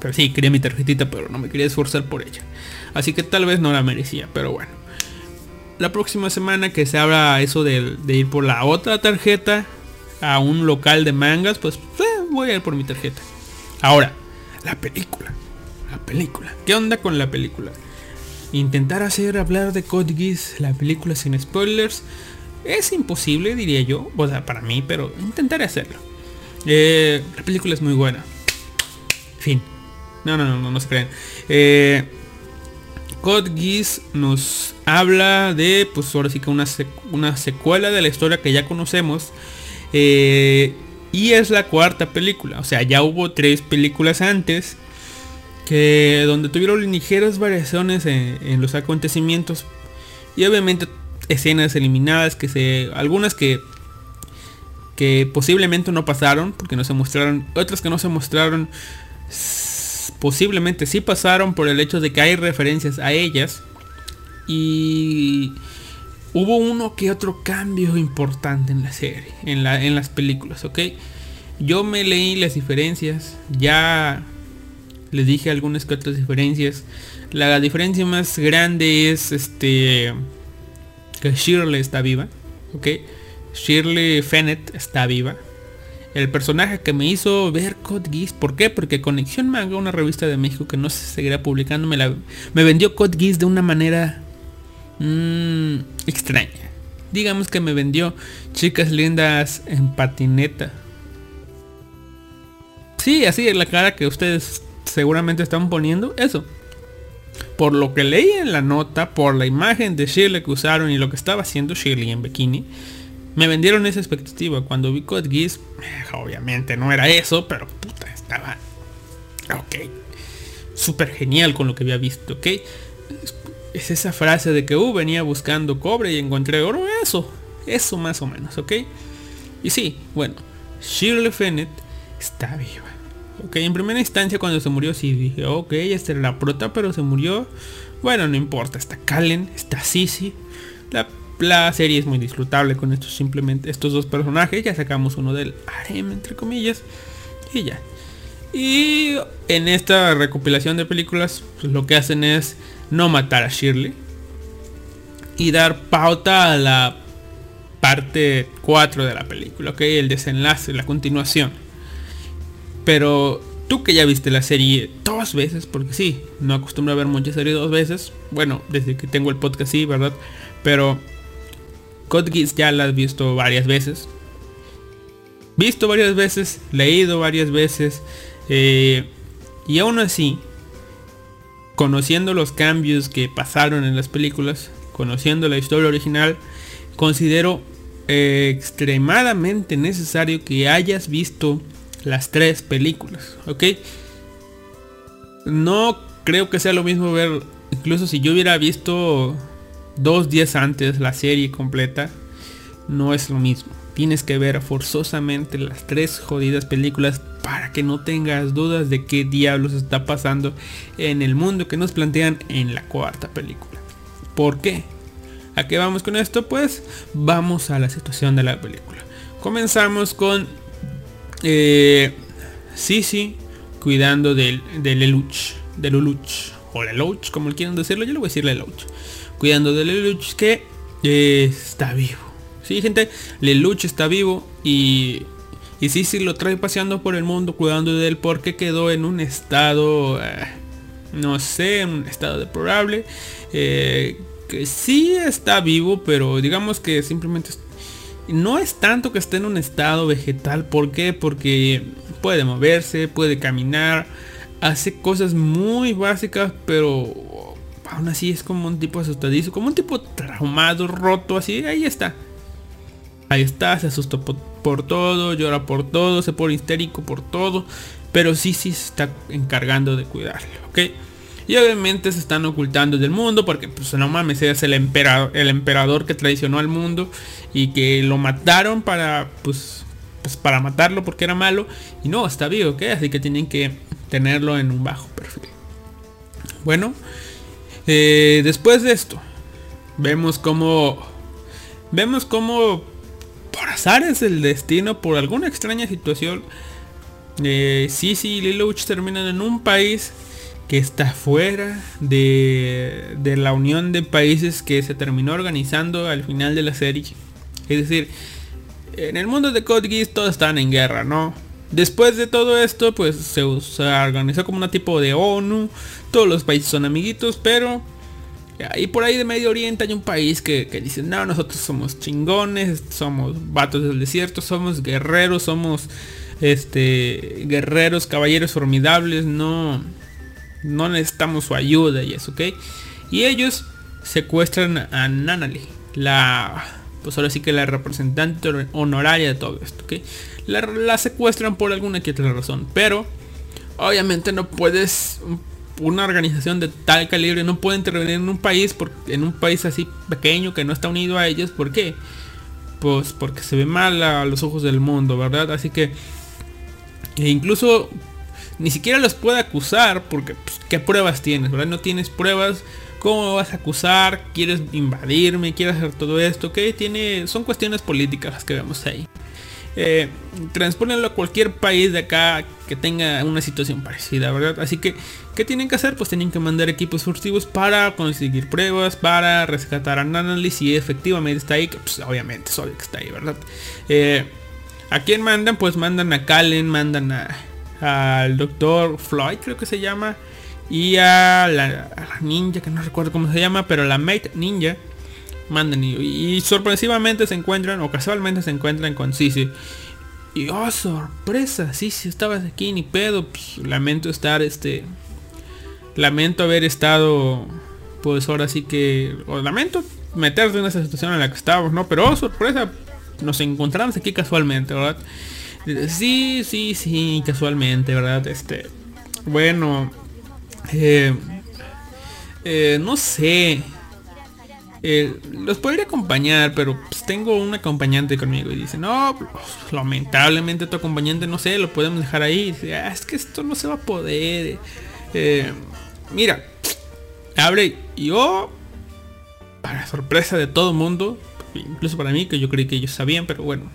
Pero sí, quería mi tarjetita, pero no me quería esforzar por ella. Así que tal vez no la merecía, pero bueno. La próxima semana que se abra eso de, ir por la otra tarjeta a un local de mangas, pues eh, voy a ir por mi tarjeta. Ahora, la película. La película. ¿Qué onda con la película? Intentar hacer hablar de Code Geass, la película sin spoilers, es imposible, diría yo, o sea, para mí, pero intentaré hacerlo. Eh, la película es muy buena. Fin. No, no, no, no, se creen. Eh, nos habla de, pues ahora sí que una, una secuela de la historia que ya conocemos. Eh, y es la cuarta película. O sea, ya hubo tres películas antes. Que donde tuvieron ligeras variaciones en los acontecimientos. Y obviamente escenas eliminadas que se algunas que que posiblemente no pasaron porque no se mostraron otras que no se mostraron posiblemente sí pasaron por el hecho de que hay referencias a ellas. Y hubo uno que otro cambio importante en la serie en la en las películas ok yo me leí las diferencias ya les dije algunas que otras diferencias. La diferencia más grande es este que Shirley está viva, ¿ok? Shirley Fennett está viva. El personaje que me hizo ver Code Geass, ¿por qué? Porque Conexión Manga, una revista de México que no se seguirá publicando, me, la, me vendió Code Geass de una manera mmm, extraña. Digamos que me vendió chicas lindas en patineta. Sí, así es la cara que ustedes seguramente están poniendo. Eso por lo que leí en la nota, por la imagen de Shirley que usaron y lo que estaba haciendo Shirley en bikini, me vendieron esa expectativa. Cuando vi Code Geass, eh, obviamente no era eso, pero puta, estaba... Ok. Súper genial con lo que había visto, ok. Es esa frase de que uh, venía buscando cobre y encontré oro. Eso, eso más o menos, ok. Y sí, bueno, Shirley Fennett está viva. Ok, en primera instancia cuando se murió sí dije, ok, esta era la prota, pero se murió. Bueno, no importa, está Kalen, está Sisi. La, la serie es muy disfrutable con estos simplemente estos dos personajes. Ya sacamos uno del harem, entre comillas. Y ya. Y en esta recopilación de películas, pues lo que hacen es no matar a Shirley. Y dar pauta a la parte 4 de la película, ok, el desenlace, la continuación. Pero tú que ya viste la serie dos veces, porque sí, no acostumbro a ver muchas series dos veces. Bueno, desde que tengo el podcast sí, ¿verdad? Pero Code Geass ya la has visto varias veces. Visto varias veces, leído varias veces. Eh, y aún así, conociendo los cambios que pasaron en las películas, conociendo la historia original, considero eh, extremadamente necesario que hayas visto las tres películas, ¿ok? No creo que sea lo mismo ver, incluso si yo hubiera visto dos días antes la serie completa, no es lo mismo. Tienes que ver forzosamente las tres jodidas películas para que no tengas dudas de qué diablos está pasando en el mundo que nos plantean en la cuarta película. ¿Por qué? ¿A qué vamos con esto? Pues vamos a la situación de la película. Comenzamos con eh, sí, sí, cuidando del, del Lelouch, de Lelouch, o Lelouch, como quieran decirlo, yo le voy a decir Lelouch. Cuidando de Lelouch que está vivo. Sí, gente, Lelouch está vivo y, y sí, sí, lo trae paseando por el mundo cuidando de él porque quedó en un estado, eh, no sé, en un estado deplorable. Eh, que sí está vivo, pero digamos que simplemente no es tanto que esté en un estado vegetal. ¿Por qué? Porque puede moverse, puede caminar, hace cosas muy básicas, pero aún así es como un tipo asustadizo, como un tipo traumado, roto, así, ahí está. Ahí está, se asustó por, todo, llora por todo, se pone histérico por todo, pero sí, sí se está encargando de cuidarlo, ¿ok? Y obviamente se están ocultando del mundo porque pues no mames, es el emperador, el emperador que traicionó al mundo y que lo mataron para pues, pues para matarlo porque era malo y no, está vivo, ¿ok? Así que tienen que tenerlo en un bajo perfil. Bueno, eh, después de esto, vemos como vemos como por azar es el destino, por alguna extraña situación, eh, Sisi y Lelouch terminan en un país que está fuera de, de, la unión de países que se terminó organizando al final de la serie. Es decir, en el mundo de Code todos están en guerra, ¿no? Después de todo esto, pues se, organizó como una tipo de ONU. Todos los países son amiguitos, pero ahí por ahí de Medio Oriente hay un país que, que dice, no, nosotros somos chingones, somos vatos del desierto, somos guerreros, somos este guerreros, caballeros formidables, no no necesitamos su ayuda y eso, ¿ok? Y ellos secuestran a Nanali, la, pues ahora sí que la representante honoraria de todo esto, ¿ok? La, secuestran por alguna que otra razón, pero obviamente no puedes, una organización de tal calibre no puede intervenir en un país, en un país así pequeño que no está unido a ellos, ¿por qué? Pues porque se ve mal a los ojos del mundo, ¿verdad? Así que e incluso ni siquiera los puede acusar porque pues, ¿qué pruebas tienes? ¿verdad? No tienes pruebas. ¿Cómo vas a acusar? ¿Quieres invadirme? ¿Quieres hacer todo esto? ¿Qué tiene? Son cuestiones políticas las que vemos ahí. Eh, a cualquier país de acá que tenga una situación parecida, ¿verdad? Así que, ¿qué tienen que hacer? Pues tienen que mandar equipos furtivos para conseguir pruebas, para rescatar a Nanali si efectivamente está ahí, que pues obviamente es obvio que está ahí, ¿verdad? Eh, ¿A quién mandan? Pues mandan a Kallen, mandan a, al doctor Floyd, creo que se llama, y a la, ninja, que no recuerdo cómo se llama, pero la mate ninja, mandan y, sorpresivamente se encuentran, o casualmente se encuentran con Sisi. Y oh, sorpresa, Sisi, estabas aquí, ni pedo, pues, lamento estar, este, lamento haber estado, pues ahora sí que, o lamento meterte en esa situación en la que estábamos, ¿no? Pero oh, sorpresa, nos encontramos aquí casualmente, ¿verdad? Sí, sí, sí, casualmente, ¿verdad? Este, bueno, eh, eh, no sé. Eh, los podría acompañar, pero pues, tengo un acompañante conmigo y dice, no, lamentablemente tu acompañante, no sé, lo podemos dejar ahí. ah, es que esto no se va a poder. mira, abre yo, para sorpresa de todo mundo, incluso para mí, que yo creí que ellos sabían, pero bueno,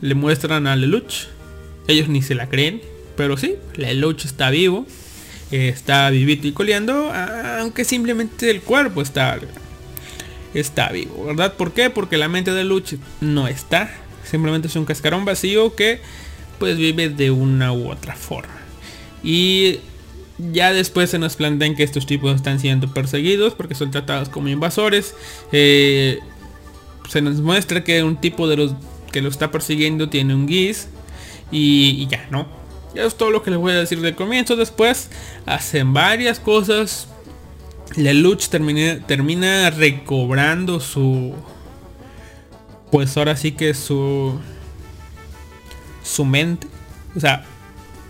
le muestran a Lelouch. Ellos ni se la creen, pero sí, Lelouch está vivo, está vivito y coleando, aunque simplemente el cuerpo está, está vivo, ¿verdad? ¿Por qué? Porque la mente de Lelouch no está, simplemente es un cascarón vacío que pues vive de una u otra forma. Y ya después se nos plantean que estos tipos están siendo perseguidos porque son tratados como invasores. Eh, se nos muestra que un tipo de los lo está persiguiendo tiene un guis y, ya, ¿no? Ya es todo lo que les voy a decir de comienzo. Después hacen varias cosas. Lelouch termina, termina recobrando su... Pues ahora sí que su... Su mente. O sea,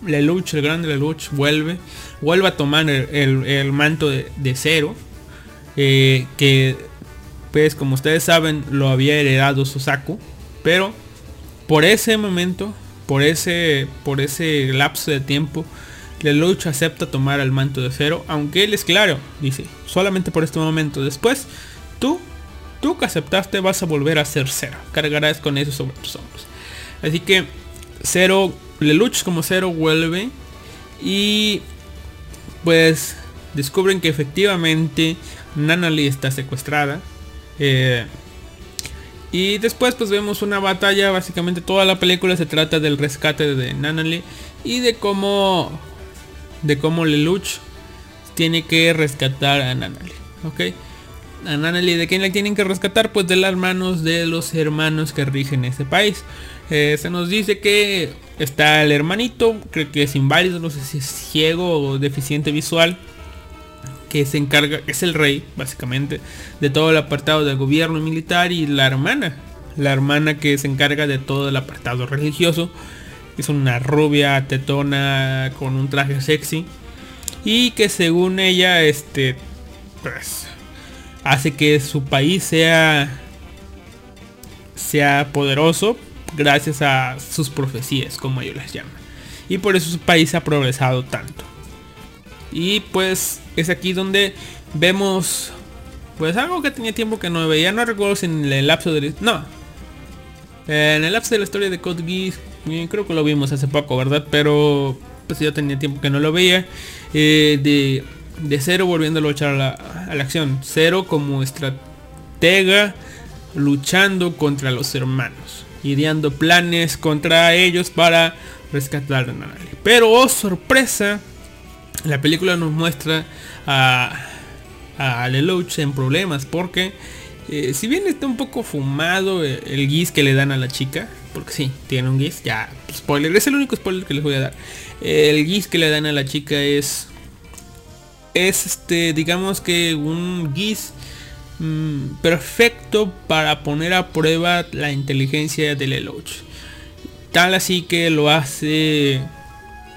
Lelouch, el grande Lelouch, vuelve. Vuelve a tomar el, manto de, cero. Eh, que pues como ustedes saben lo había heredado Susaku. Pero por ese momento, por ese, por ese lapso de tiempo, Lelouch acepta tomar el manto de cero, aunque él es claro, dice, solamente por este momento. Después, tú, tú que aceptaste vas a volver a ser cero. Cargarás con eso sobre tus hombros. Así que cero, Lelouch como cero vuelve y pues descubren que efectivamente Nanali está secuestrada. Eh, y después pues vemos una batalla, básicamente toda la película se trata del rescate de Nanali y de cómo de cómo Lelouch tiene que rescatar a Nanali, ¿ok? A Nanali, ¿de quién la tienen que rescatar? Pues de las manos de los hermanos que rigen ese país. eh, se nos dice que está el hermanito, creo que es inválido, no sé si es ciego o deficiente visual, que se encarga, es el rey, básicamente, de todo el apartado del gobierno militar y la hermana, la hermana que se encarga de todo el apartado religioso. Es una rubia tetona con un traje sexy y que según ella, este, pues, hace que su país sea sea poderoso gracias a sus profecías, como ellos las llaman. Y por eso su país ha progresado tanto. Y pues es aquí donde vemos pues algo que tenía tiempo que no veía. No recuerdo si en el lapso de... No. En el lapso de la historia de Code Geass creo que lo vimos hace poco, ¿verdad? Pero pues yo tenía tiempo que no lo veía. Eh, de, de Cero volviendo a luchar a la, a la acción. Cero como estratega luchando contra los hermanos. Ideando planes contra ellos para rescatar a Nanali. Pero oh sorpresa, la película nos muestra a, a Lelouch en problemas porque eh, si bien está un poco fumado el, el guis que le dan a la chica, porque sí, tiene un guis, ya, spoiler, es el único spoiler que les voy a dar. El guis que le dan a la chica es, es este, digamos que un guis mm, perfecto para poner a prueba la inteligencia de Lelouch. Tal así que lo hace,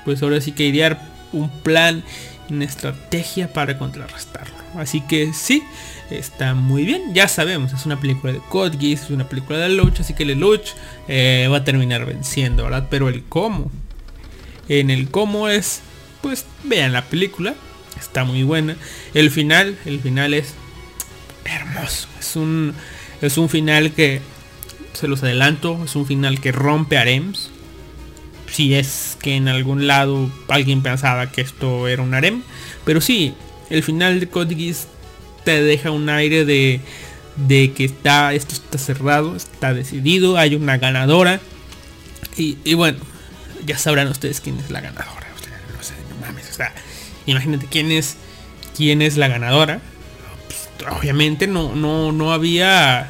pues ahora sí que idear un plan, una estrategia para contrarrestarlo. Así que sí, está muy bien. Ya sabemos, es una película de Code es una película de Lelouch, así que Lelouch eh, va a terminar venciendo, ¿verdad? Pero el cómo, en el cómo es, pues vean la película, está muy buena. El final, el final es hermoso, es un, es un final que, se los adelanto, es un final que rompe harems. Si es que en algún lado alguien pensaba que esto era un harem. Pero sí, el final de Code te deja un aire de, de que está, esto está cerrado, está decidido, hay una ganadora. Y, y bueno, ya sabrán ustedes quién es la ganadora. No sé, no mames, o sea, imagínate quién es, quién es la ganadora. Pues, obviamente no, no, no había,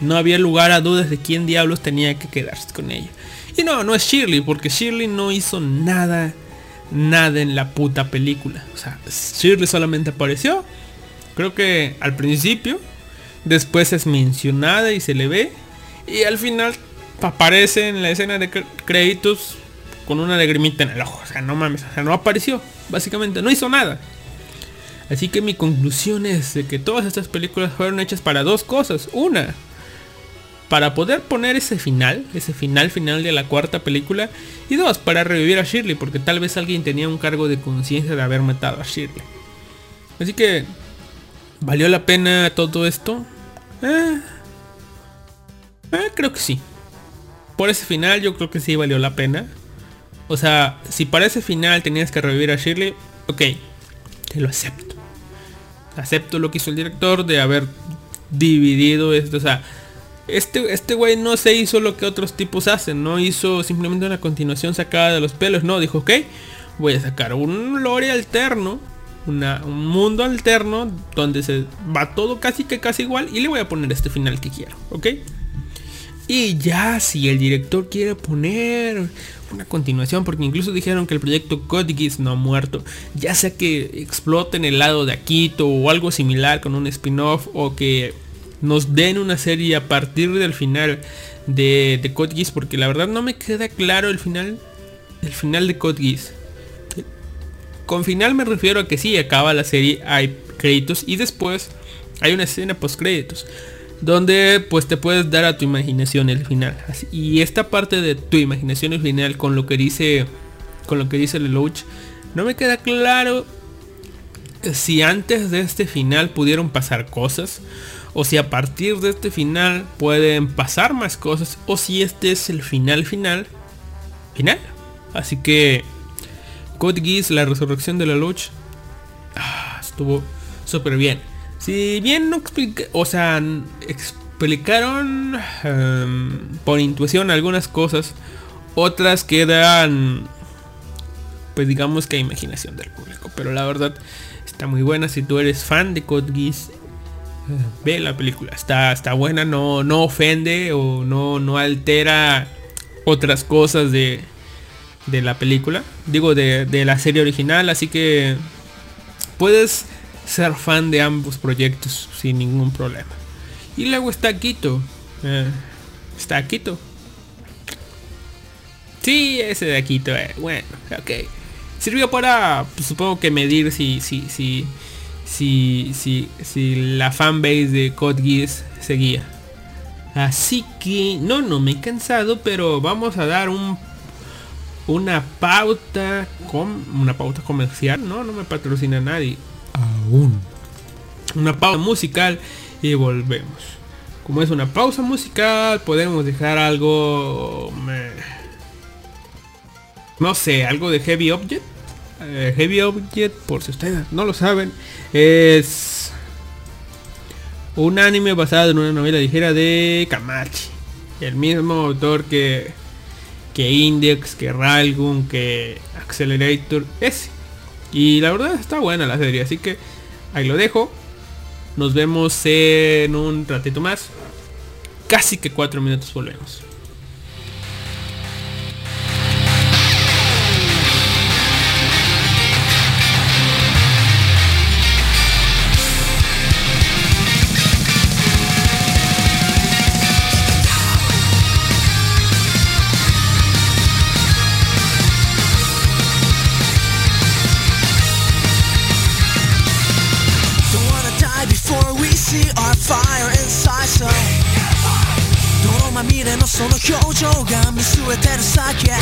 no había lugar a dudas de quién diablos tenía que quedarse con ella. Y no, no es Shirley, porque Shirley no hizo nada, nada en la puta película. O sea, Shirley solamente apareció, creo que al principio, después es mencionada y se le ve, y al final aparece en la escena de créditos con una lagrimita en el ojo. O sea, no mames, o sea, no apareció, básicamente, no hizo nada. Así que mi conclusión es de que todas estas películas fueron hechas para dos cosas. Una, para poder poner ese final, ese final final de la cuarta película. Y dos, para revivir a Shirley, porque tal vez alguien tenía un cargo de conciencia de haber matado a Shirley. Así que, ¿valió la pena todo esto? Eh, eh, creo que sí. Por ese final yo creo que sí valió la pena. O sea, si para ese final tenías que revivir a Shirley, ok, te lo acepto. Acepto lo que hizo el director de haber dividido esto. O sea, este, este güey no se hizo lo que otros tipos hacen. No hizo simplemente una continuación sacada de los pelos. No, dijo, ok, voy a sacar un lore alterno. Un mundo alterno donde se va todo casi que casi igual. Y le voy a poner este final que quiero, ¿ok? Y ya si el director quiere poner una continuación, porque incluso dijeron que el proyecto Code Geass no ha muerto, ya sea que exploten el lado de Akito o algo similar con un spin-off o que nos den una serie a partir del final de, de Code porque la verdad no me queda claro el final, el final de Code Geass. Con final me refiero a que sí, acaba la serie, hay créditos y después hay una escena post créditos donde pues te puedes dar a tu imaginación el final. Y esta parte de tu imaginación el final con lo que dice con lo que dice Lelouch, no me queda claro si antes de este final pudieron pasar cosas o si a partir de este final pueden pasar más cosas o si este es el final final final. Así que Code la resurrección de Lelouch ah, estuvo súper bien. Si bien no expliqué, o sea, explicaron um, por intuición algunas cosas, otras quedan, pues digamos que a imaginación del público. Pero la verdad está muy buena. Si tú eres fan de Code ve la película. Está, está buena, no, no ofende o no, no altera otras cosas de, de la película. Digo, de, de la serie original. Así que puedes ser fan de ambos proyectos sin ningún problema. Y luego está Quito. Eh, está Quito. Sí, ese de Quito. Eh. Bueno, ok. Sirvió para, pues, supongo que medir si, si, si, si, si, si la fanbase de Code Geass seguía. Así que, no, no me he cansado, pero vamos a dar un una pauta con una pauta comercial, no, no me patrocina nadie aún. Una pausa musical y volvemos. Como es una pausa musical, podemos dejar algo no sé, algo de Heavy Object. Eh, Heavy Object, por si ustedes no lo saben, es un anime basado en una novela ligera de Kamachi. El mismo autor que que Index, que Ralgun, que Accelerator, ese. Y la verdad está buena la serie, así que ahí lo dejo. Nos vemos en un ratito más. Casi que cuatro minutos volvemos. その表情が見据えてる先へ。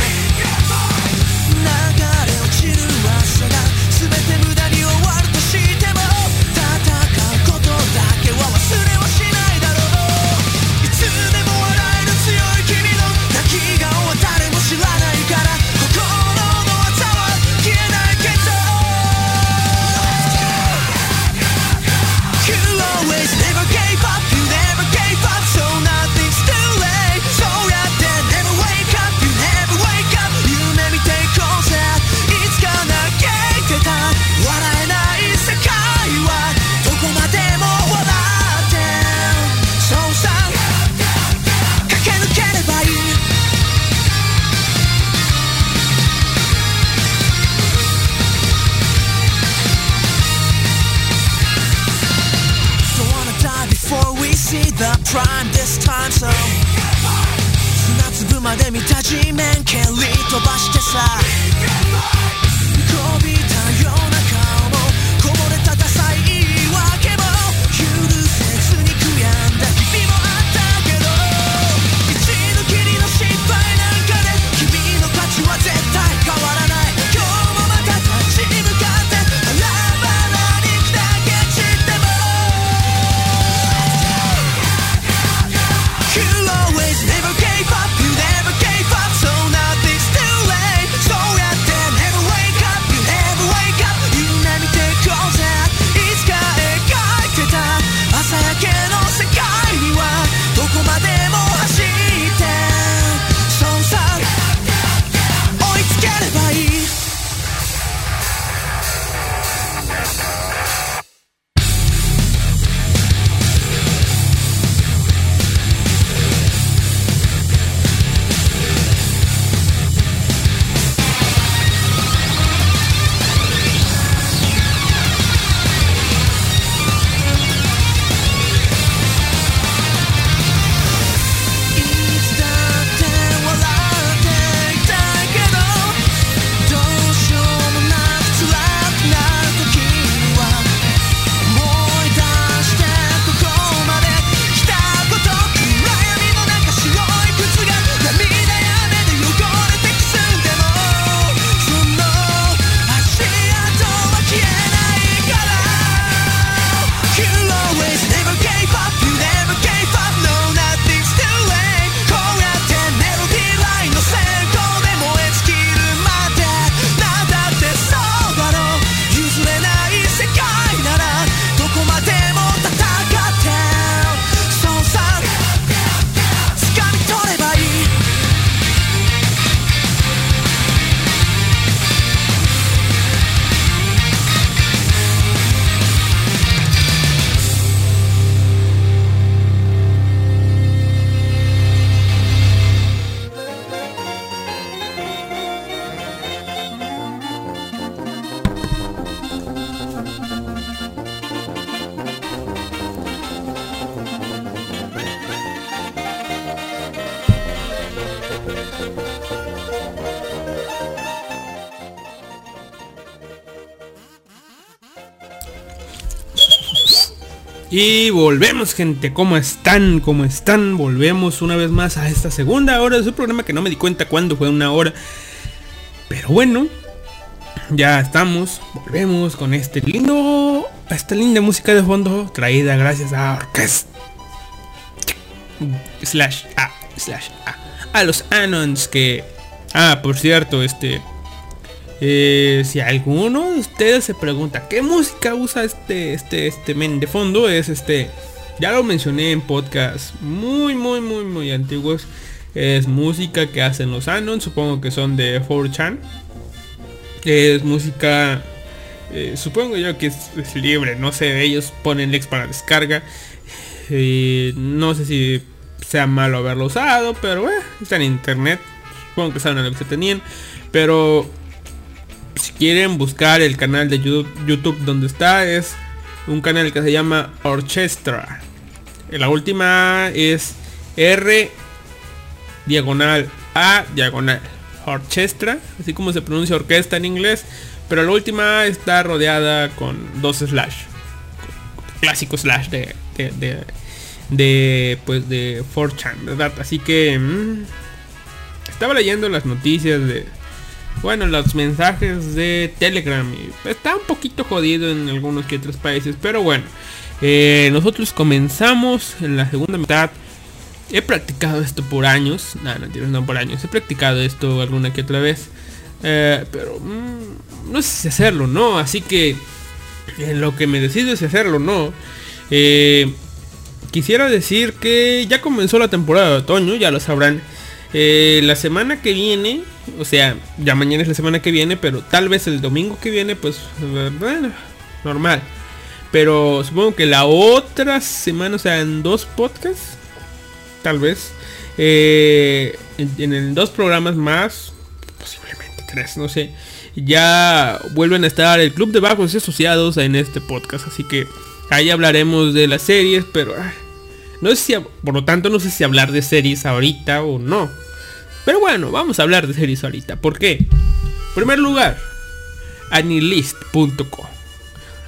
地面蹴り飛ばしてさ。Y volvemos gente, ¿cómo están? ¿Cómo están? Volvemos una vez más a esta segunda hora de su programa que no me di cuenta cuándo fue una hora. Pero bueno, ya estamos, volvemos con este lindo, esta linda música de fondo traída gracias a Orquest slash a slash a a los Anons que ah por cierto este eh, si alguno de ustedes se pregunta qué música usa este este este men de fondo es este ya lo mencioné en podcast muy muy muy muy antiguos. Es música que hacen los Anons supongo que son de 4chan es música eh, supongo yo que es, libre no sé ellos ponen links para descarga. Eh, no sé si sea malo haberlo usado pero eh, está en internet. Supongo que saben lo que se tenían. Pero si quieren buscar el canal de YouTube, donde está es un canal que se llama Orchestra la última es R diagonal A diagonal orchestra, así como se pronuncia orquesta en inglés, pero la última está rodeada con dos slash, clásico slash de, de, de, pues de 4chan, ¿verdad? Así que mm, estaba leyendo las noticias de, bueno, los mensajes de Telegram está un poquito jodido en algunos que otros países, pero bueno, eh, nosotros comenzamos en la segunda mitad He practicado esto por años. No, no, no por años. He practicado esto alguna que otra vez. Eh, pero mm, no sé si hacerlo, ¿no? Así que en lo que me decido es hacerlo, ¿no? Eh, quisiera decir que ya comenzó la temporada de otoño, ya lo sabrán. Eh, la semana que viene, o sea, ya mañana es la semana que viene, pero tal vez el domingo que viene, pues normal. Pero supongo que la otra semana, o sea, en dos podcasts, tal vez. Eh, en, dos programas más, posiblemente tres, no sé. Ya vuelven a estar el Club de Bajos y Asociados en este podcast. Así que ahí hablaremos de las series, pero ah, no sé si, por lo tanto, no sé si hablar de series ahorita o no. Pero bueno, vamos a hablar de series ahorita. ¿Por qué? En primer lugar, anilist.co.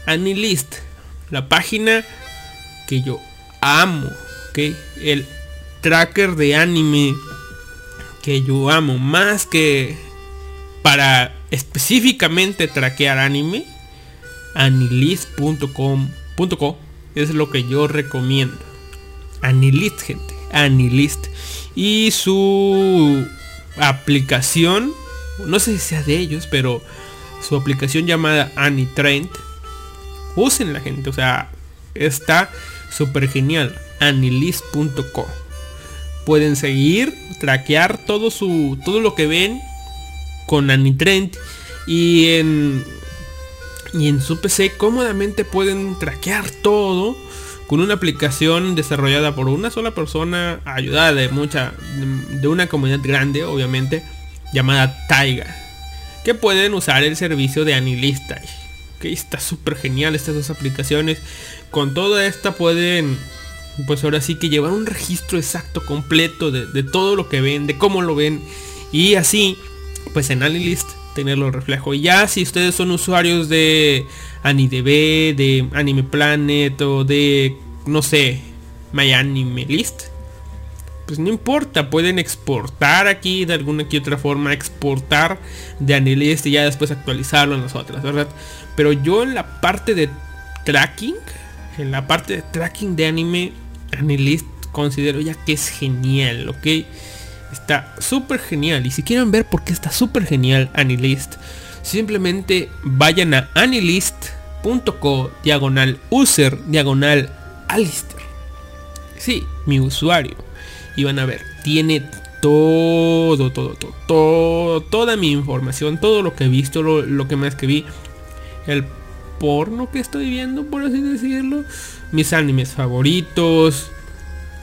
Anilist, la página que yo amo, que el tracker de anime que yo amo más que para específicamente traquear anime anilist.com.co es lo que yo recomiendo anilist gente anilist y su aplicación no sé si sea de ellos pero su aplicación llamada Anitrend usen la gente o sea está súper genial anilist.co pueden seguir, traquear todo su todo lo que ven con Anitrend y en y en su PC cómodamente pueden traquear todo con una aplicación desarrollada por una sola persona, ayudada de mucha de una comunidad grande, obviamente, llamada Taiga, que pueden usar el servicio de Anilista. Que está súper genial estas dos aplicaciones. Con toda esta pueden pues ahora sí que llevar un registro exacto, completo de, todo lo que ven, de cómo lo ven. Y así, pues en AniList tenerlo reflejo. Y ya si ustedes son usuarios de AniDB, de Anime Planet o de, no sé, MyAnimeList, pues no importa, pueden exportar aquí de alguna que otra forma, exportar de AniList y ya después actualizarlo en las otras, ¿verdad? Pero yo en la parte de tracking, en la parte de tracking de anime, Anilist considero ya que es genial, ¿ok? Está súper genial. Y si quieren ver por qué está súper genial Anilist, simplemente vayan a anilist.co diagonal user diagonal Alister. Sí, mi usuario. Y van a ver, tiene todo, todo, todo, todo, toda mi información, todo lo que he visto, lo, lo que más que vi. El porno que estoy viendo, por así decirlo mis animes favoritos,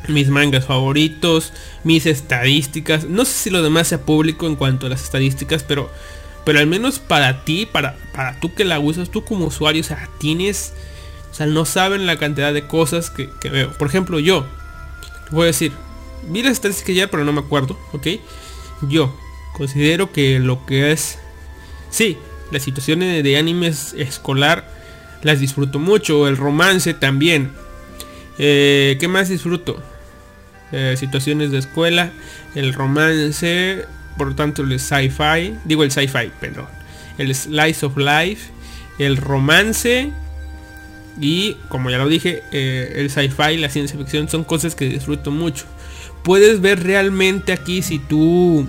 mis mangas favoritos, mis estadísticas. No sé si lo demás sea público en cuanto a las estadísticas, pero, pero al menos para ti, para, para tú que la usas, tú como usuario, o sea, tienes, o sea, no saben la cantidad de cosas que, veo. Por ejemplo, yo, voy a decir, vi las estadísticas ya, pero no me acuerdo, ¿ok? Yo considero que lo que es, sí, la situación de animes escolar las disfruto mucho, el romance también. Eh, ¿Qué más disfruto? Eh, situaciones de escuela, el romance, por lo tanto el sci-fi, digo el sci-fi, perdón, el slice of life, el romance y como ya lo dije, eh, el sci-fi, la ciencia ficción son cosas que disfruto mucho. Puedes ver realmente aquí si tú,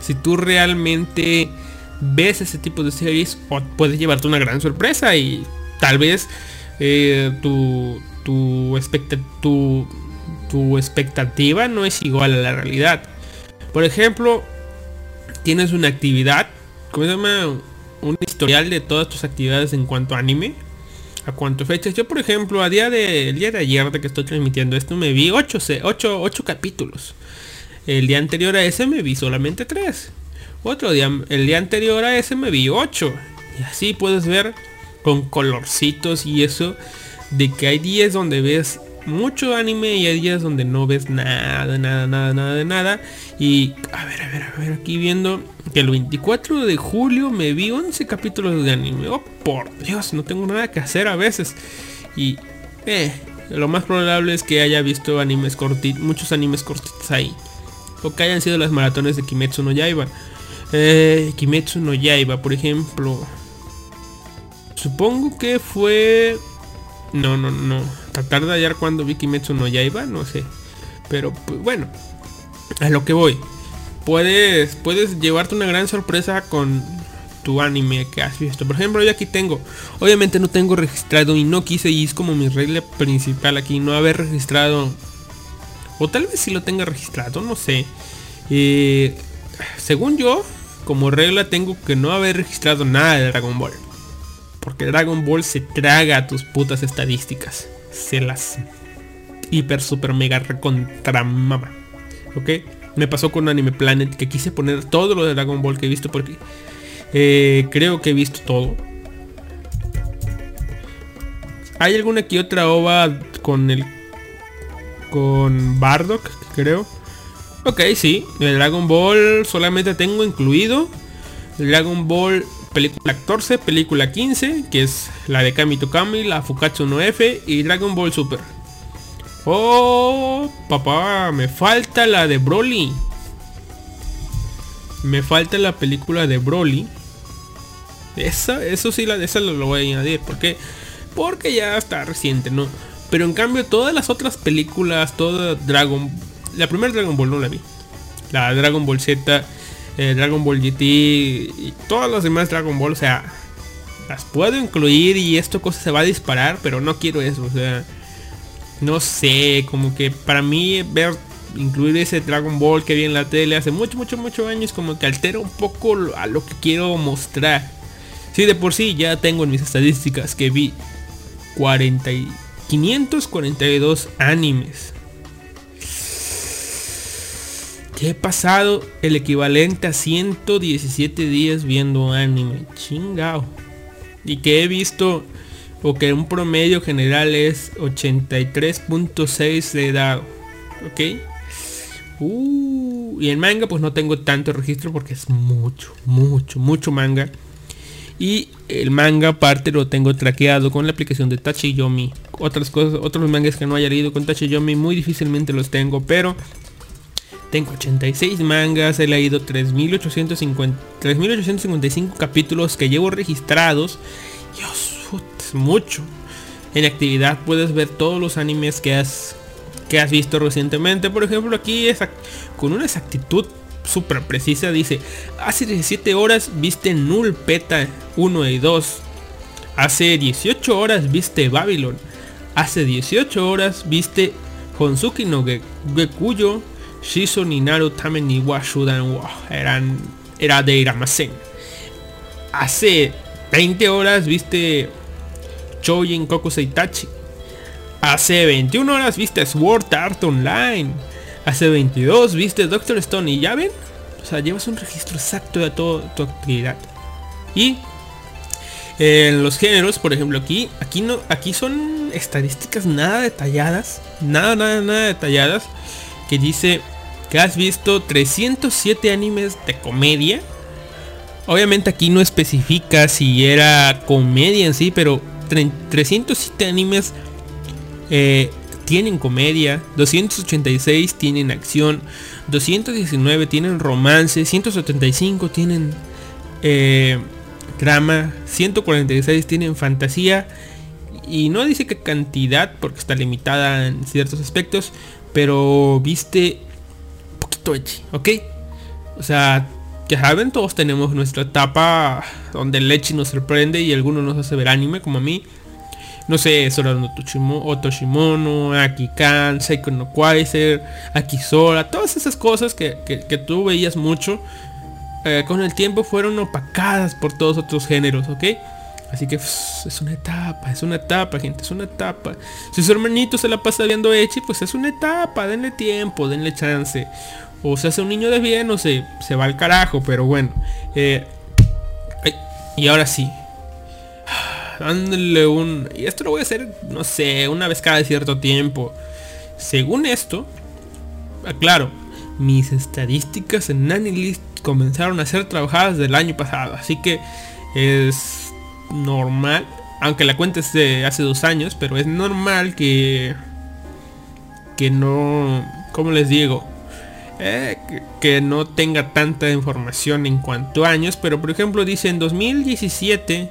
si tú realmente ves ese tipo de series, puedes llevarte una gran sorpresa y tal vez eh, tu, tu, tu, tu expectativa no es igual a la realidad. Por ejemplo, tienes una actividad, ¿cómo se llama? Un historial de todas tus actividades en cuanto anime. A cuánto fechas. Yo, por ejemplo, a día de, el día de ayer de que estoy transmitiendo esto, me vi 8, 8, 8 capítulos. El día anterior a ese me vi solamente 3. Otro día, el día anterior a ese me vi 8. Y así puedes ver con colorcitos y eso de que hay días donde ves mucho anime y hay días donde no ves nada, nada, nada, nada de nada. Y a ver, a ver, a ver, aquí viendo que el 24 de julio me vi 11 capítulos de anime. Oh, por Dios, no tengo nada que hacer a veces. Y eh, lo más probable es que haya visto animes cortitos, muchos animes cortitos ahí. O que hayan sido las maratones de Kimetsu no Yaiba. Eh, Kimetsu no Yaiba, por ejemplo. Supongo que fue... No, no, no. Tratar de hallar cuando vi Kimetsu no Yaiba, no sé. Pero pues, bueno, a lo que voy. Puedes, puedes llevarte una gran sorpresa con tu anime que has visto. Por ejemplo, yo aquí tengo, obviamente no tengo registrado y no quise y es como mi regla principal aquí, no haber registrado. O tal vez si lo tenga registrado, no sé. Eh, según yo, como regla tengo que no haber registrado nada de Dragon Ball. Porque Dragon Ball se traga tus putas estadísticas. Se las hiper super mega recontra mama. ¿Ok? Me pasó con Anime Planet que quise poner todo lo de Dragon Ball que he visto porque eh, creo que he visto todo. Hay alguna que otra ova con el con Bardock, creo. Ok, sí, de Dragon Ball solamente tengo incluido Dragon Ball película 14, película 15, que es la de Kami Kami, la Fukatsu no F y Dragon Ball Super. Oh, papá, me falta la de Broly. Me falta la película de Broly. Esa, eso sí, la, esa lo, lo voy a añadir. ¿Por qué? Porque ya está reciente, ¿no? Pero en cambio todas las otras películas, toda Dragon... La primera Dragon Ball no la vi. La Dragon Ball Z, eh, Dragon Ball GT y todas las demás Dragon Ball, o sea, las puedo incluir y esto cosa se va a disparar, pero no quiero eso, o sea, no sé, como que para mí ver incluir ese Dragon Ball que vi en la tele hace mucho, mucho, muchos años como que altera un poco a lo que quiero mostrar. Sí, de por sí ya tengo en mis estadísticas que vi 40 y 542 animes. He pasado el equivalente a 117 días viendo anime. Chingao. Y que he visto o que un promedio general es 83.6 de dado. ¿Ok? Uh, y en manga pues no tengo tanto registro porque es mucho, mucho, mucho manga. Y el manga aparte lo tengo traqueado con la aplicación de Tachiyomi. Otras cosas, otros mangas que no haya leído con Tachiyomi muy difícilmente los tengo, pero tengo 86 mangas, he leído 3850, 3855 capítulos que llevo registrados. Dios, es mucho. En actividad puedes ver todos los animes que has que has visto recientemente. Por ejemplo, aquí con una exactitud súper precisa dice, hace 17 horas viste Null Peta 1 y 2. Hace 18 horas viste Babylon. Hace 18 horas viste Honsuki no Gekuyo, Shizo Ninaru Tamen ni Washudan eran era de Iramasen. Hace 20 horas viste Choujin Koku Seitachi. Hace 21 horas viste Sword Art Online. Hace 22 viste Doctor Stone y ya ven. O sea, llevas un registro exacto de toda tu actividad. Y en los géneros, por ejemplo, aquí, aquí no, aquí son estadísticas nada detalladas, nada, nada, nada detalladas, que dice que has visto 307 animes de comedia. Obviamente aquí no especifica si era comedia en sí, pero 307 animes eh, tienen comedia, 286 tienen acción, 219 tienen romance, 175 tienen eh, drama, 146 tienen fantasía y no dice qué cantidad porque está limitada en ciertos aspectos, pero viste un poquito edgy, ¿ok? O sea, ya saben, todos tenemos nuestra etapa donde el leche nos sorprende y algunos nos hace ver anime, como a mí. No sé, Sora no Otoshimono, Akikan, Seiko no Quaiser, Akisora, todas esas cosas que, que, tú veías mucho, eh, con el tiempo fueron opacadas por todos otros géneros, ¿ok? Así que es una etapa, es una etapa, gente, es una etapa. Si su hermanito se la pasa viendo Echi, pues es una etapa, denle tiempo, denle chance. O se hace un niño de bien o se, se va al carajo, pero bueno. Eh, y ahora sí. Dándole un... Y esto lo voy a hacer, no sé, una vez cada cierto tiempo. Según esto, aclaro, mis estadísticas en Nanny comenzaron a ser trabajadas del año pasado. Así que es normal, aunque la cuenta es de hace dos años, pero es normal que, que no, como les digo, eh, que, no tenga tanta información en cuanto a años, pero por ejemplo dice en 2017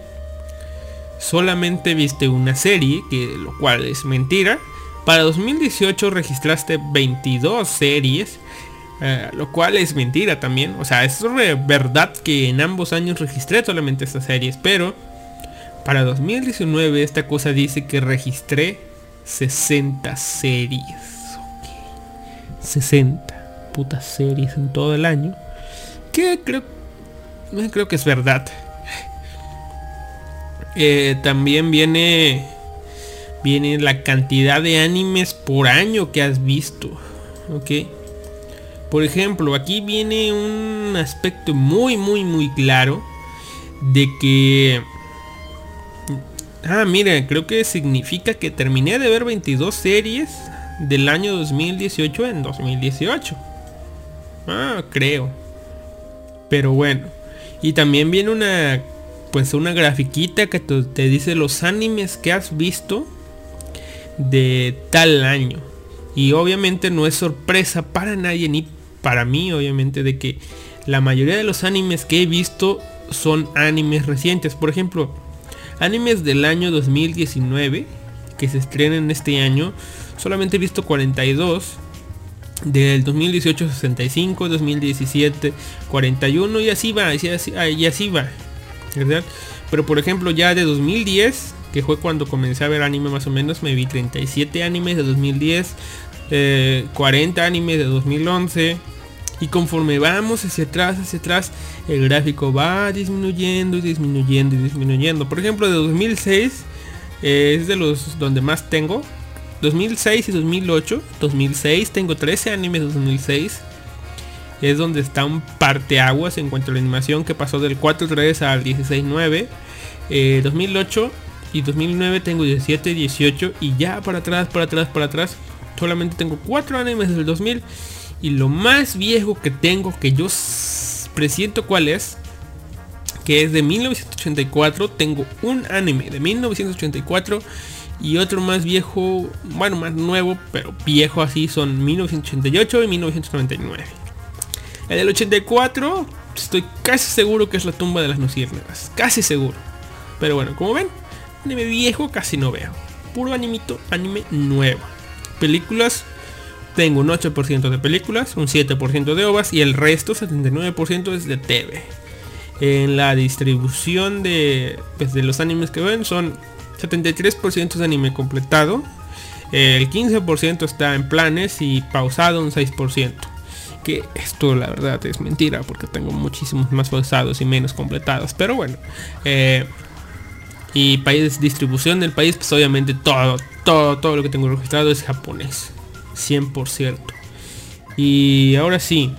solamente viste una serie, que lo cual es mentira. Para 2018 registraste 22 series, eh, lo cual es mentira también. O sea, es verdad que en ambos años registré solamente estas series, pero para 2019 esta cosa dice que registré 60 series. 60 putas series en todo el año. Que creo, creo que es verdad. Eh, también viene viene la cantidad de animes por año que has visto. Ok. Por ejemplo, aquí viene un aspecto muy, muy, muy claro de que Ah, mire, creo que significa que terminé de ver 22 series del año 2018 en 2018. Ah, creo. Pero bueno. Y también viene una pues una grafiquita que te dice los animes que has visto de tal año. Y obviamente no es sorpresa para nadie ni para mí, obviamente, de que la mayoría de los animes que he visto son animes recientes. Por ejemplo, Animes del año 2019 que se estrenan este año. Solamente he visto 42. Del 2018 65, 2017 41 y así va, y así, y así va. ¿Verdad? Pero por ejemplo ya de 2010, que fue cuando comencé a ver anime más o menos, me vi 37 animes de 2010, 40 eh, animes de 2011, y conforme vamos hacia atrás, hacia atrás, el gráfico va disminuyendo y disminuyendo y disminuyendo. Por ejemplo, de 2006 eh, es de los donde más tengo. 2006 y 2008. 2006 tengo 13 animes de 2006. Es donde está un parteaguas en cuanto a la animación que pasó del 4.3 al 16.9. 2008 eh, y 2009 tengo 17, 18 y ya para atrás, para atrás, para atrás. Solamente tengo 4 animes del 2000 y lo más viejo que tengo, que yo presiento cuál es, que es de 1984. Tengo un anime de 1984 y otro más viejo, bueno, más nuevo, pero viejo así, son 1988 y 1999. El del 84, estoy casi seguro que es la tumba de las luciérnagas, casi seguro. Pero bueno, como ven, anime viejo casi no veo. Puro animito, anime nuevo. Películas tengo un 8% de películas, un 7% de ovas y el resto, 79% es de TV. En la distribución de, pues, los animes que ven son 73% de anime completado, el 15% está en planes y pausado un 6%. Que esto la verdad es mentira porque tengo muchísimos más pausados y menos completados. Pero bueno. Eh, y país, distribución del país, pues obviamente todo, todo, todo lo que tengo registrado es japonés. 100%. Y ahora sí.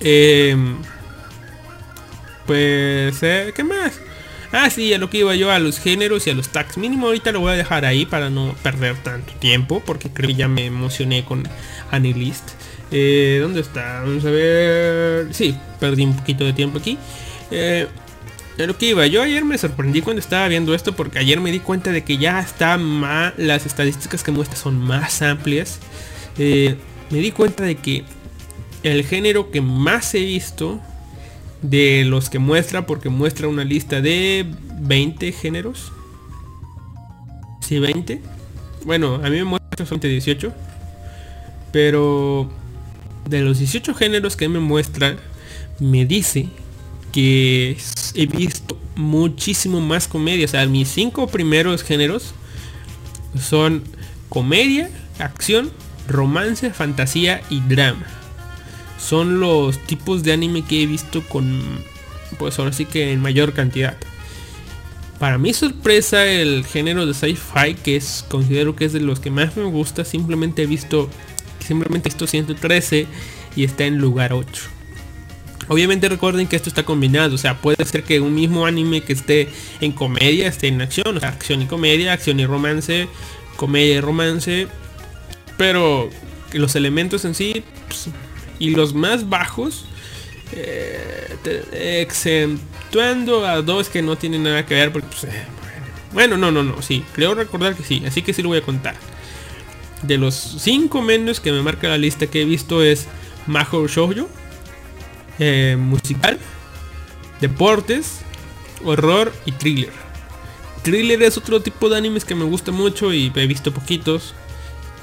Em, pues, eh, ¿qué más? Ah, sí, a lo que iba yo, a los géneros y a los tags. Mínimo ahorita lo voy a dejar ahí para no perder tanto tiempo, porque creo que ya me emocioné con Anilist. Eh, ¿Dónde está? Vamos a ver. Sí, perdí un poquito de tiempo aquí. Eh, a lo que iba, yo ayer me sorprendí cuando estaba viendo esto porque ayer me di cuenta de que ya está más, las estadísticas que muestra son más amplias. Eh, me di cuenta de que el género que más he visto de los que muestra, porque muestra una lista de 20 géneros. Sí, 20. Bueno, a mí me muestra solamente 18. Pero de los 18 géneros que me muestra, me dice que he visto muchísimo más comedia. O sea, mis cinco primeros géneros son comedia, acción, romance, fantasía y drama. Son los tipos de anime que he visto con, pues ahora sí que en mayor cantidad. Para mi sorpresa el género de sci-fi, que es considero que es de los que más me gusta, simplemente he visto, simplemente he visto 113 y está en lugar 8. Obviamente recuerden que esto está combinado, o sea, puede ser que un mismo anime que esté en comedia esté en acción, o sea, acción y comedia, acción y romance, comedia y romance, pero los elementos en sí pues, y los más bajos, eh, exceptuando a dos que no tienen nada que ver, porque pues, eh, bueno, no, no, no, sí, creo recordar que sí, así que sí lo voy a contar. De los cinco menos que me marca la lista que he visto es Mahou Shoujo, eh, musical, deportes, horror y thriller. Thriller es otro tipo de animes que me gusta mucho y he visto poquitos.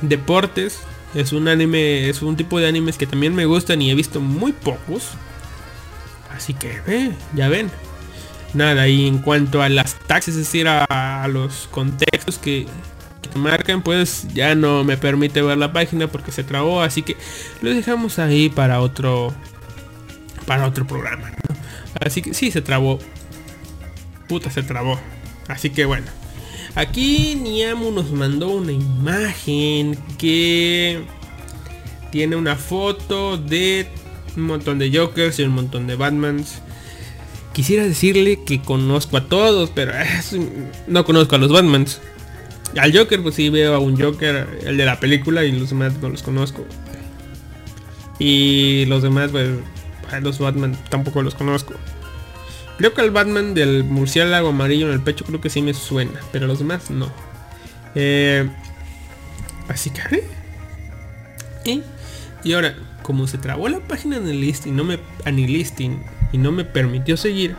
Deportes es un anime, es un tipo de animes que también me gustan y he visto muy pocos. Así que, eh, ya ven. Nada, y en cuanto a las taxis, es decir, a, los contextos que, que, marcan, pues ya no me permite ver la página porque se trabó. Así que lo dejamos ahí para otro para otro programa. Así que sí, se trabó. Puta, se trabó. Así que bueno. Aquí Niamu nos mandó una imagen que tiene una foto de un montón de Jokers y un montón de Batmans. Quisiera decirle que conozco a todos, pero no conozco a los Batmans. Al Joker, pues sí veo a un Joker, el de la película, y los demás no los conozco. Y los demás, pues los Batman tampoco los conozco. Creo que el Batman del murciélago amarillo en el pecho creo que sí me suena, pero los demás no. Eh, así que... ¿eh? Y ahora, como se trabó la página en listing, no me, en listing y no me permitió seguir,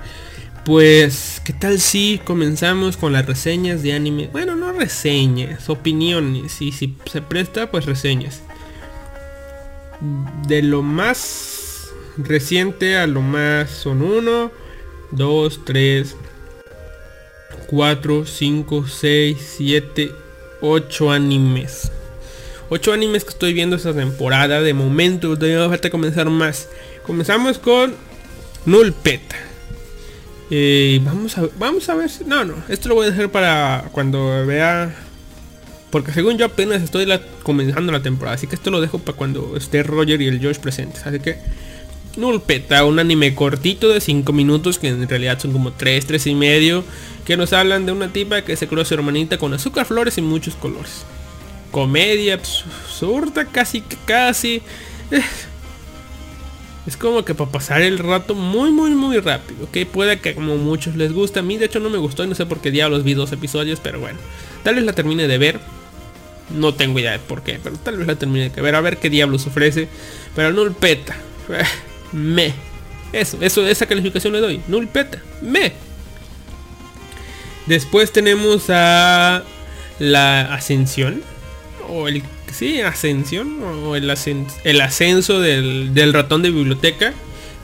pues, ¿qué tal si comenzamos con las reseñas de anime? Bueno, no reseñas, opiniones. Y si se presta, pues reseñas. De lo más reciente a lo más son 1, 2, 3, 4, 5, 6, 7, 8 animes. 8 animes que estoy viendo esta temporada. De momento todavía falta comenzar más. Comenzamos con Nulpeta. Eh, vamos a vamos a ver. No, no. Esto lo voy a dejar para cuando vea. Porque según yo apenas estoy comenzando la temporada. Así que esto lo dejo para cuando esté Roger y el Josh presentes. Así que Nulpeta, un anime cortito de 5 minutos, que en realidad son como 3, 3 y medio, que nos hablan de una tipa que se creó a su hermanita con azúcar, flores y muchos colores. Comedia absurda, casi, casi. Eh, es como que para pasar el rato muy, muy, muy rápido. Que puede que como muchos les gusta. A mí de hecho no me gustó y no sé por qué diablos vi dos episodios, pero bueno. Tal vez la termine de ver. No tengo idea de por qué, pero tal vez la termine de ver. A ver qué diablos ofrece. Pero Nulpeta. Me. Eso, eso, esa calificación le doy. Null peta. Me. Después tenemos a la ascensión. O el. Sí, ascensión. O el, el ascenso del, del, ratón de biblioteca.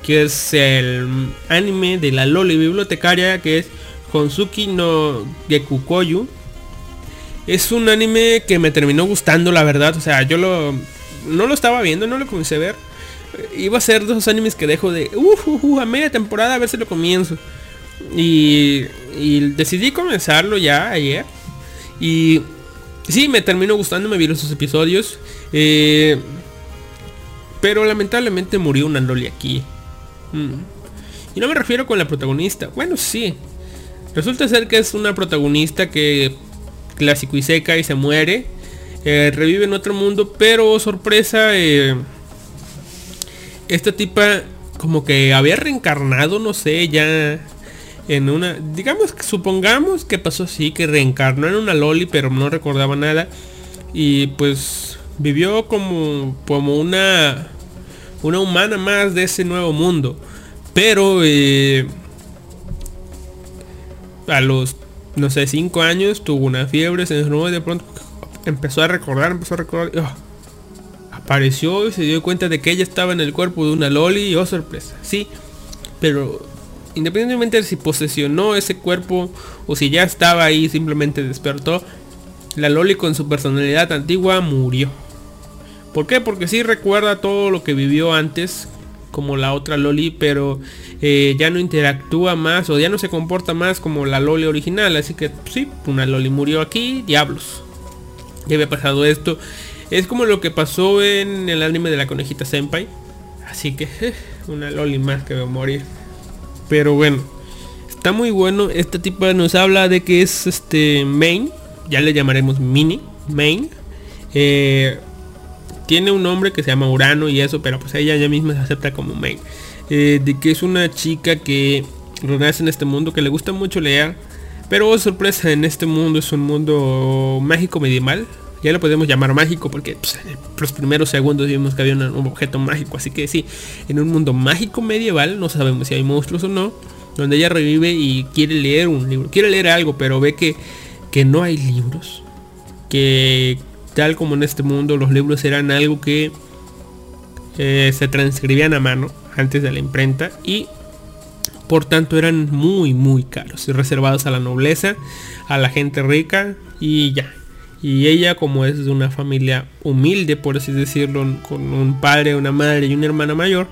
Que es el anime de la Loli bibliotecaria. Que es Honsuki no Gekukoyu. Es un anime que me terminó gustando, la verdad. O sea, yo lo. No lo estaba viendo, no lo comencé a ver iba a ser de esos animes que dejo de uh, a media temporada a ver si lo comienzo. Y, decidí comenzarlo ya ayer. Y sí, me terminó gustando, me vi los episodios. Eh, pero lamentablemente murió una Loli aquí. Mm. Y no me refiero con la protagonista. Bueno, sí. Resulta ser que es una protagonista que clásico y seca y se muere. Eh, revive en otro mundo, pero sorpresa. Eh, esta tipa como que había reencarnado, no sé, ya en una, digamos que supongamos que pasó así, que reencarnó en una loli, pero no recordaba nada y pues vivió como como una una humana más de ese nuevo mundo, pero eh, a los no sé, cinco años tuvo una fiebre, se enfermó y de pronto empezó a recordar, empezó a recordar. Oh, apareció y se dio cuenta de que ella estaba en el cuerpo de una loli y oh sorpresa. Sí, pero independientemente de si posesionó ese cuerpo o si ya estaba ahí simplemente despertó, la Loli con su personalidad antigua murió. ¿Por qué? Porque sí recuerda todo lo que vivió antes, como la otra Loli, pero eh, ya no interactúa más o ya no se comporta más como la Loli original. Así que sí, una Loli murió aquí, diablos. Ya había pasado esto. Es como lo que pasó en el anime de la conejita Senpai. Así que eh, una Loli más que va a morir. Pero bueno, está muy bueno. Este tipo nos habla de que es este main. Ya le llamaremos mini. Main. Eh, tiene un nombre que se llama Urano y eso, pero pues ella ya misma se acepta como main. Eh, de que es una chica que renace en este mundo, que le gusta mucho leer. Pero oh, sorpresa, en este mundo es un mundo mágico medieval. Ya lo podemos llamar mágico porque pues, los primeros segundos vimos que había un objeto mágico. Así que sí, en un mundo mágico medieval, no sabemos si hay monstruos o no, donde ella revive y quiere leer un libro. Quiere leer algo, pero ve que, que no hay libros. Que tal como en este mundo los libros eran algo que eh, se transcribían a mano antes de la imprenta y por tanto eran muy muy caros y reservados a la nobleza, a la gente rica y ya, y ella como es de una familia humilde, por así decirlo, con un padre, una madre y una hermana mayor,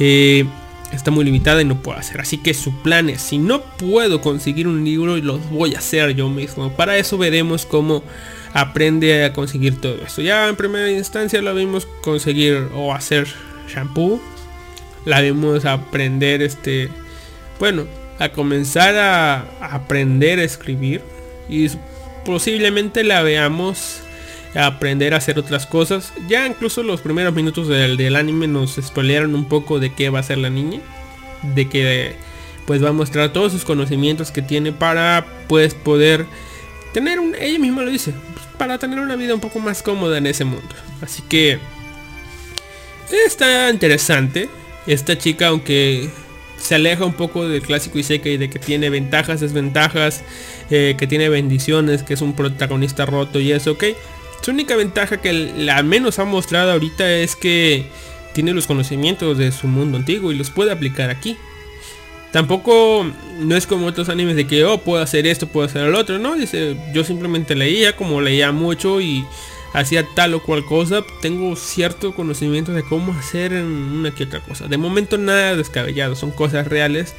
eh, está muy limitada y no puede hacer. Así que su plan es, si no puedo conseguir un libro, los voy a hacer yo mismo. Para eso veremos cómo aprende a conseguir todo esto. Ya en primera instancia la vimos conseguir o hacer shampoo. La vimos aprender este, bueno, a comenzar a aprender a escribir. Y posiblemente la veamos aprender a hacer otras cosas. Ya incluso los primeros minutos del, anime nos spoilearon un poco de qué va a ser la niña. De que pues va a mostrar todos sus conocimientos que tiene para pues poder tener un, ella misma lo dice, para tener una vida un poco más cómoda en ese mundo. Así que está interesante. Esta chica, aunque se aleja un poco del clásico y de que tiene ventajas, desventajas, eh, que tiene bendiciones, que es un protagonista roto y eso, ok. Su única ventaja que la menos ha mostrado ahorita es que tiene los conocimientos de su mundo antiguo y los puede aplicar aquí. Tampoco no es como otros animes de que, oh, puedo hacer esto, puedo hacer el otro, no, dice, yo simplemente leía, como leía mucho y hacía tal o cual cosa, tengo cierto conocimiento de cómo hacer una que otra cosa. De momento nada descabellado, son cosas reales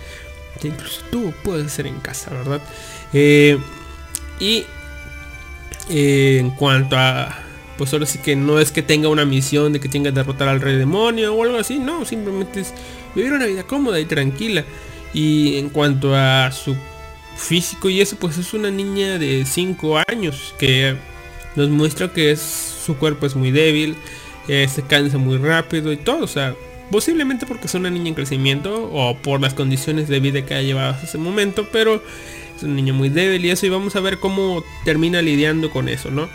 que incluso tú puedes hacer en casa, ¿verdad? Eh, y eh, en cuanto a, pues ahora sí que no es que tenga una misión de que tenga que derrotar al rey demonio o algo así, no, simplemente es vivir una vida cómoda y tranquila. Y en cuanto a su físico y eso, pues es una niña de 5 años que nos muestra que su cuerpo es muy débil, eh, se cansa muy rápido y todo. O sea, posiblemente porque es una niña en crecimiento o por las condiciones de vida que ha llevado hasta ese momento, pero es una niña muy débil y eso y vamos a ver cómo termina lidiando con eso, ¿no?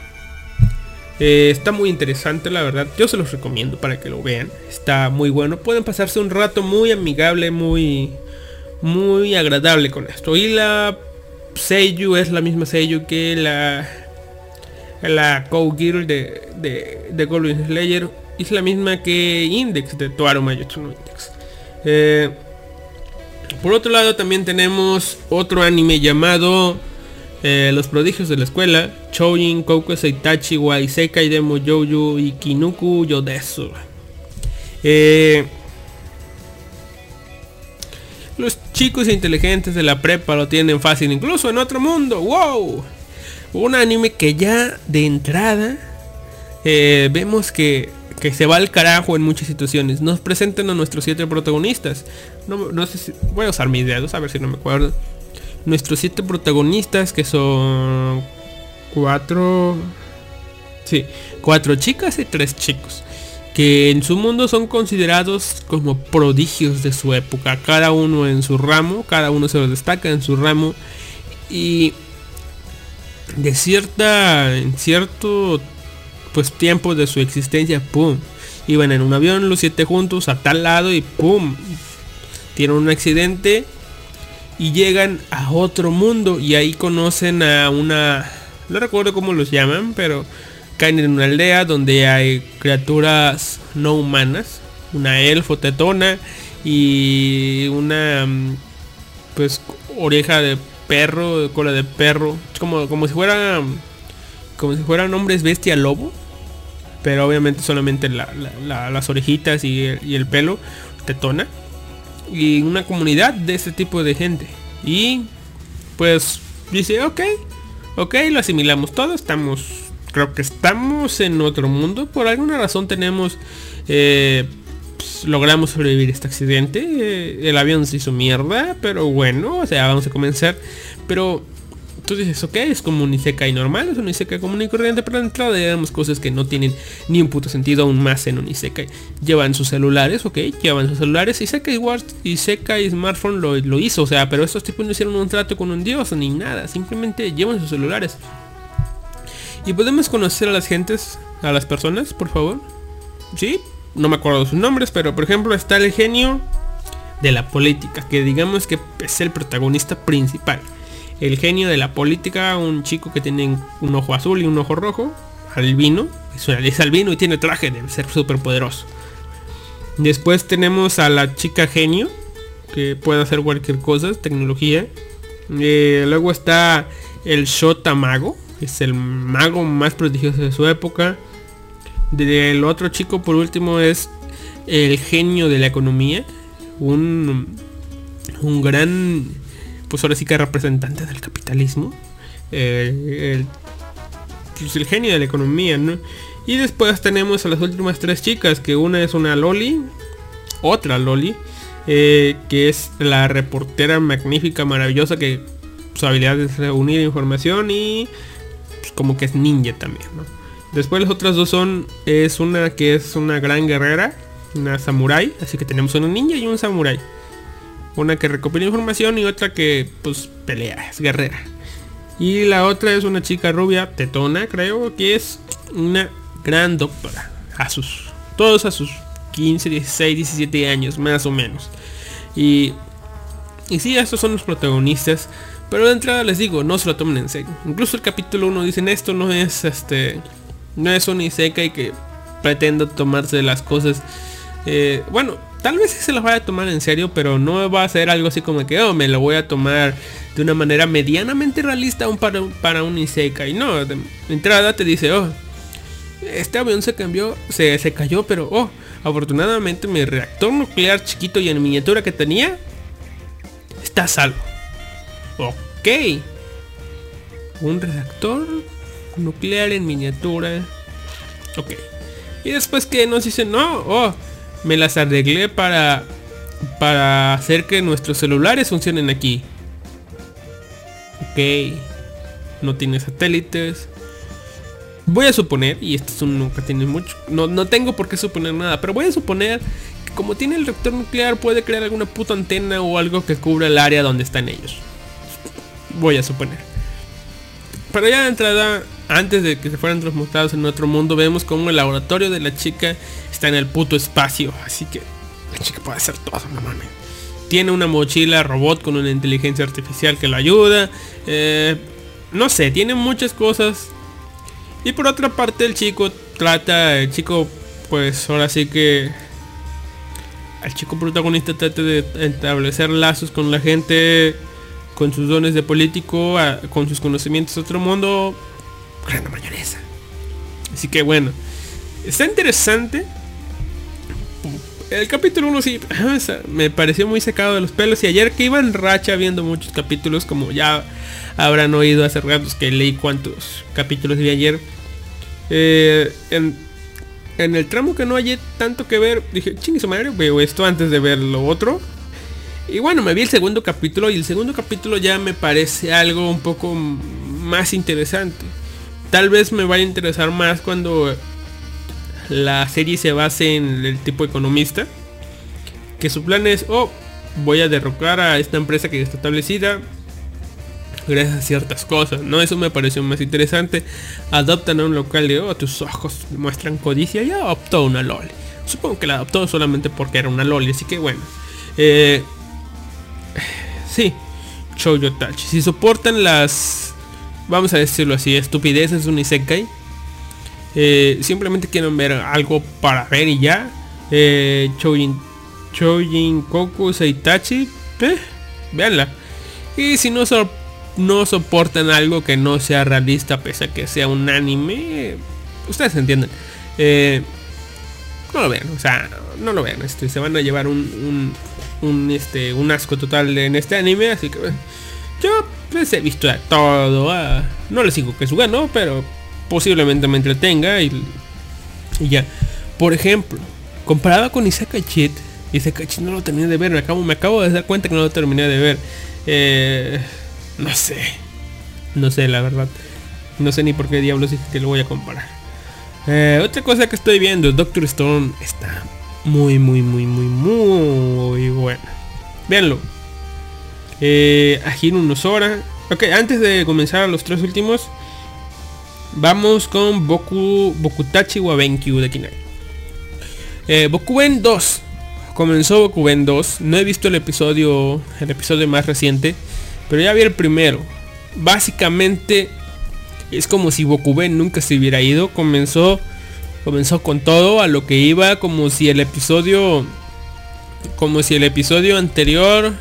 Eh, está muy interesante, la verdad. Yo se los recomiendo para que lo vean. Está muy bueno. Pueden pasarse un rato muy amigable, muy, muy agradable con esto. Y la Seiyu es la misma Seiyu que la la Cowgirl de, de, de Goblin Slayer es la misma que Index de Toaru Mayotsu no Index. Eh, por otro lado también tenemos otro anime llamado eh, Los prodigios de la escuela, Choujin Kouko Seitachi wa Isekai Demo Jouju Ikinuku Yodesu. Eh, los chicos inteligentes de la prepa lo tienen fácil incluso en otro mundo. ¡Wow! Un anime que ya de entrada eh, vemos que, se va al carajo en muchas situaciones. Nos presentan a nuestros siete protagonistas. No, sé si voy a usar mis dedos a ver si no me acuerdo. Nuestros siete protagonistas que son cuatro... Sí, cuatro chicas y tres chicos que en su mundo son considerados como prodigios de su época, cada uno en su ramo, cada uno se lo destaca en su ramo y de cierta en cierto pues tiempo de su existencia, pum, iban en un avión los siete juntos a tal lado y pum, tienen un accidente y llegan a otro mundo y ahí conocen a una no recuerdo cómo los llaman, pero caen en una aldea donde hay criaturas no humanas, una elfo tetona y una mm, pues oreja de perro, cola de perro, como, como si fuera como si fueran hombres bestia lobo, pero obviamente solamente las orejitas y el, y el pelo tetona y una comunidad de ese tipo de gente. Y pues dice ok ok lo asimilamos todo estamos creo que estamos en otro mundo. Por alguna razón tenemos... Eh, logramos sobrevivir este accidente. Eh, el avión se hizo mierda, pero bueno, o sea, vamos a comenzar. Pero tú dices, ok, es como un Isekai normal, es un Isekai común y corriente, pero de entrada digamos cosas que no tienen ni un puto sentido aún más en un Isekai. Llevan sus celulares, ok, llevan sus celulares. Isekai Wars, Isekai Smartphone lo, lo hizo, o sea, pero estos tipos no hicieron un trato con un dios ni nada, simplemente llevan sus celulares. ¿Y podemos conocer a las gentes, a las personas, por favor? Sí, no me acuerdo sus nombres, pero por ejemplo está el genio de la política, que digamos que es el protagonista principal. El genio de la política, un chico que tiene un ojo azul y un ojo rojo, albino, es albino y tiene traje de ser súper poderoso. Después tenemos a la chica genio, que puede hacer cualquier cosa, tecnología. Eh, luego está el Shota Mago, es el mago más prodigioso de su época. Del otro chico por último es el genio de la economía. Un, un gran, pues ahora sí que representante del capitalismo. el, pues el genio de la economía, ¿no? Y después tenemos a las últimas tres chicas, que una es una Loli, otra Loli, eh, que es la reportera magnífica, maravillosa, que su habilidad es reunir información y como que es ninja también, ¿no? Después las otras dos son, es una que es una gran guerrera, una samurai, así que tenemos una ninja y un samurai. Una que recopila información y otra que pues pelea, es guerrera. Y la otra es una chica rubia, tetona, creo que es una gran doctora. A sus, todos a sus 15, 16, 17 años, más o menos. Y, y sí, estos son los protagonistas. Pero de entrada les digo, no se lo tomen en serio. Incluso el capítulo 1 dicen esto no es este. No es un Isekai que pretendo tomarse las cosas. Eh, bueno, tal vez se lo vaya a tomar en serio, pero no va a ser algo así como que oh, me lo voy a tomar de una manera medianamente realista aún para, para un Isekai. No, de entrada te dice, oh, este avión se cambió, se, se cayó, pero oh, afortunadamente mi reactor nuclear chiquito y en miniatura que tenía está salvo. Ok. Un reactor nuclear en miniatura. Ok. Y después que nos dicen, no, oh, me las arreglé para, para hacer que nuestros celulares funcionen aquí. Ok. No tiene satélites. Voy a suponer, y esto es un nunca tiene mucho, no, no tengo por qué suponer nada, pero voy a suponer que como tiene el reactor nuclear puede crear alguna puta antena o algo que cubra el área donde están ellos voy a suponer. Pero ya de entrada, antes de que se fueran transmutados en otro mundo, vemos como el laboratorio de la chica está en el puto espacio. Así que la chica puede hacer todo, no mames. Tiene una mochila robot con una inteligencia artificial que la ayuda. Eh, no sé, tiene muchas cosas. Y por otra parte el chico trata, el chico pues ahora sí que... El chico protagonista trata de establecer lazos con la gente con sus dones de político, con sus conocimientos de otro mundo, mayonesa. Así que bueno, está interesante. El capítulo 1 sí me pareció muy secado de los pelos. Y ayer que iba en racha viendo muchos capítulos, como ya habrán oído hace ratos que leí cuántos capítulos vi ayer. Eh, en, el tramo que no hallé tanto que ver, dije, chingue su madre, veo esto antes de ver lo otro. Y bueno, me vi el segundo capítulo y el segundo capítulo ya me parece algo un poco más interesante. Tal vez me vaya a interesar más cuando la serie se basa en el tipo economista. Que su plan es, oh, voy a derrocar a esta empresa que está establecida. Gracias a ciertas cosas, ¿no? Eso me pareció más interesante. Adoptan a un local de, oh, tus ojos muestran codicia. Y adoptó una loli. Supongo que la adoptó solamente porque era una loli, así que bueno. Eh, sí, Shoujo Touch. Si soportan las, vamos a decirlo así, estupideces un Isekai. Eh, simplemente quieren ver algo para ver y ya. Eh, Choujin, Choujin Koku Seitachi. Eh, véanla. Y si no, no soportan algo que no sea realista, pese a que sea un anime, ustedes entienden. Eh, no lo vean, o sea, no lo vean. Este, se van a llevar un, un, este, un asco total en este anime, así que yo pues, he visto todo. Ah, no les digo que es bueno, pero posiblemente me entretenga y, ya. Por ejemplo, comparado con Isaka Chit, Isaka Chit no lo terminé de ver, me acabo, me acabo de dar cuenta que no lo terminé de ver. Eh, no sé, no sé la verdad. No sé ni por qué diablos dije que lo voy a comparar. Eh, otra cosa que estoy viendo, Doctor Stone está muy, muy, muy, muy, muy bueno. Véanlo. Eh, unos horas. Ok, antes de comenzar a los tres últimos, vamos con Boku, Bokutachi Wabenkyu de Kinai. Eh, Bokuben 2. Comenzó Bokuben 2. No he visto el episodio, el episodio más reciente, pero ya vi el primero. Básicamente es como si Bokuben nunca se hubiera ido. Comenzó comenzó con todo a lo que iba como si el episodio como si el episodio anterior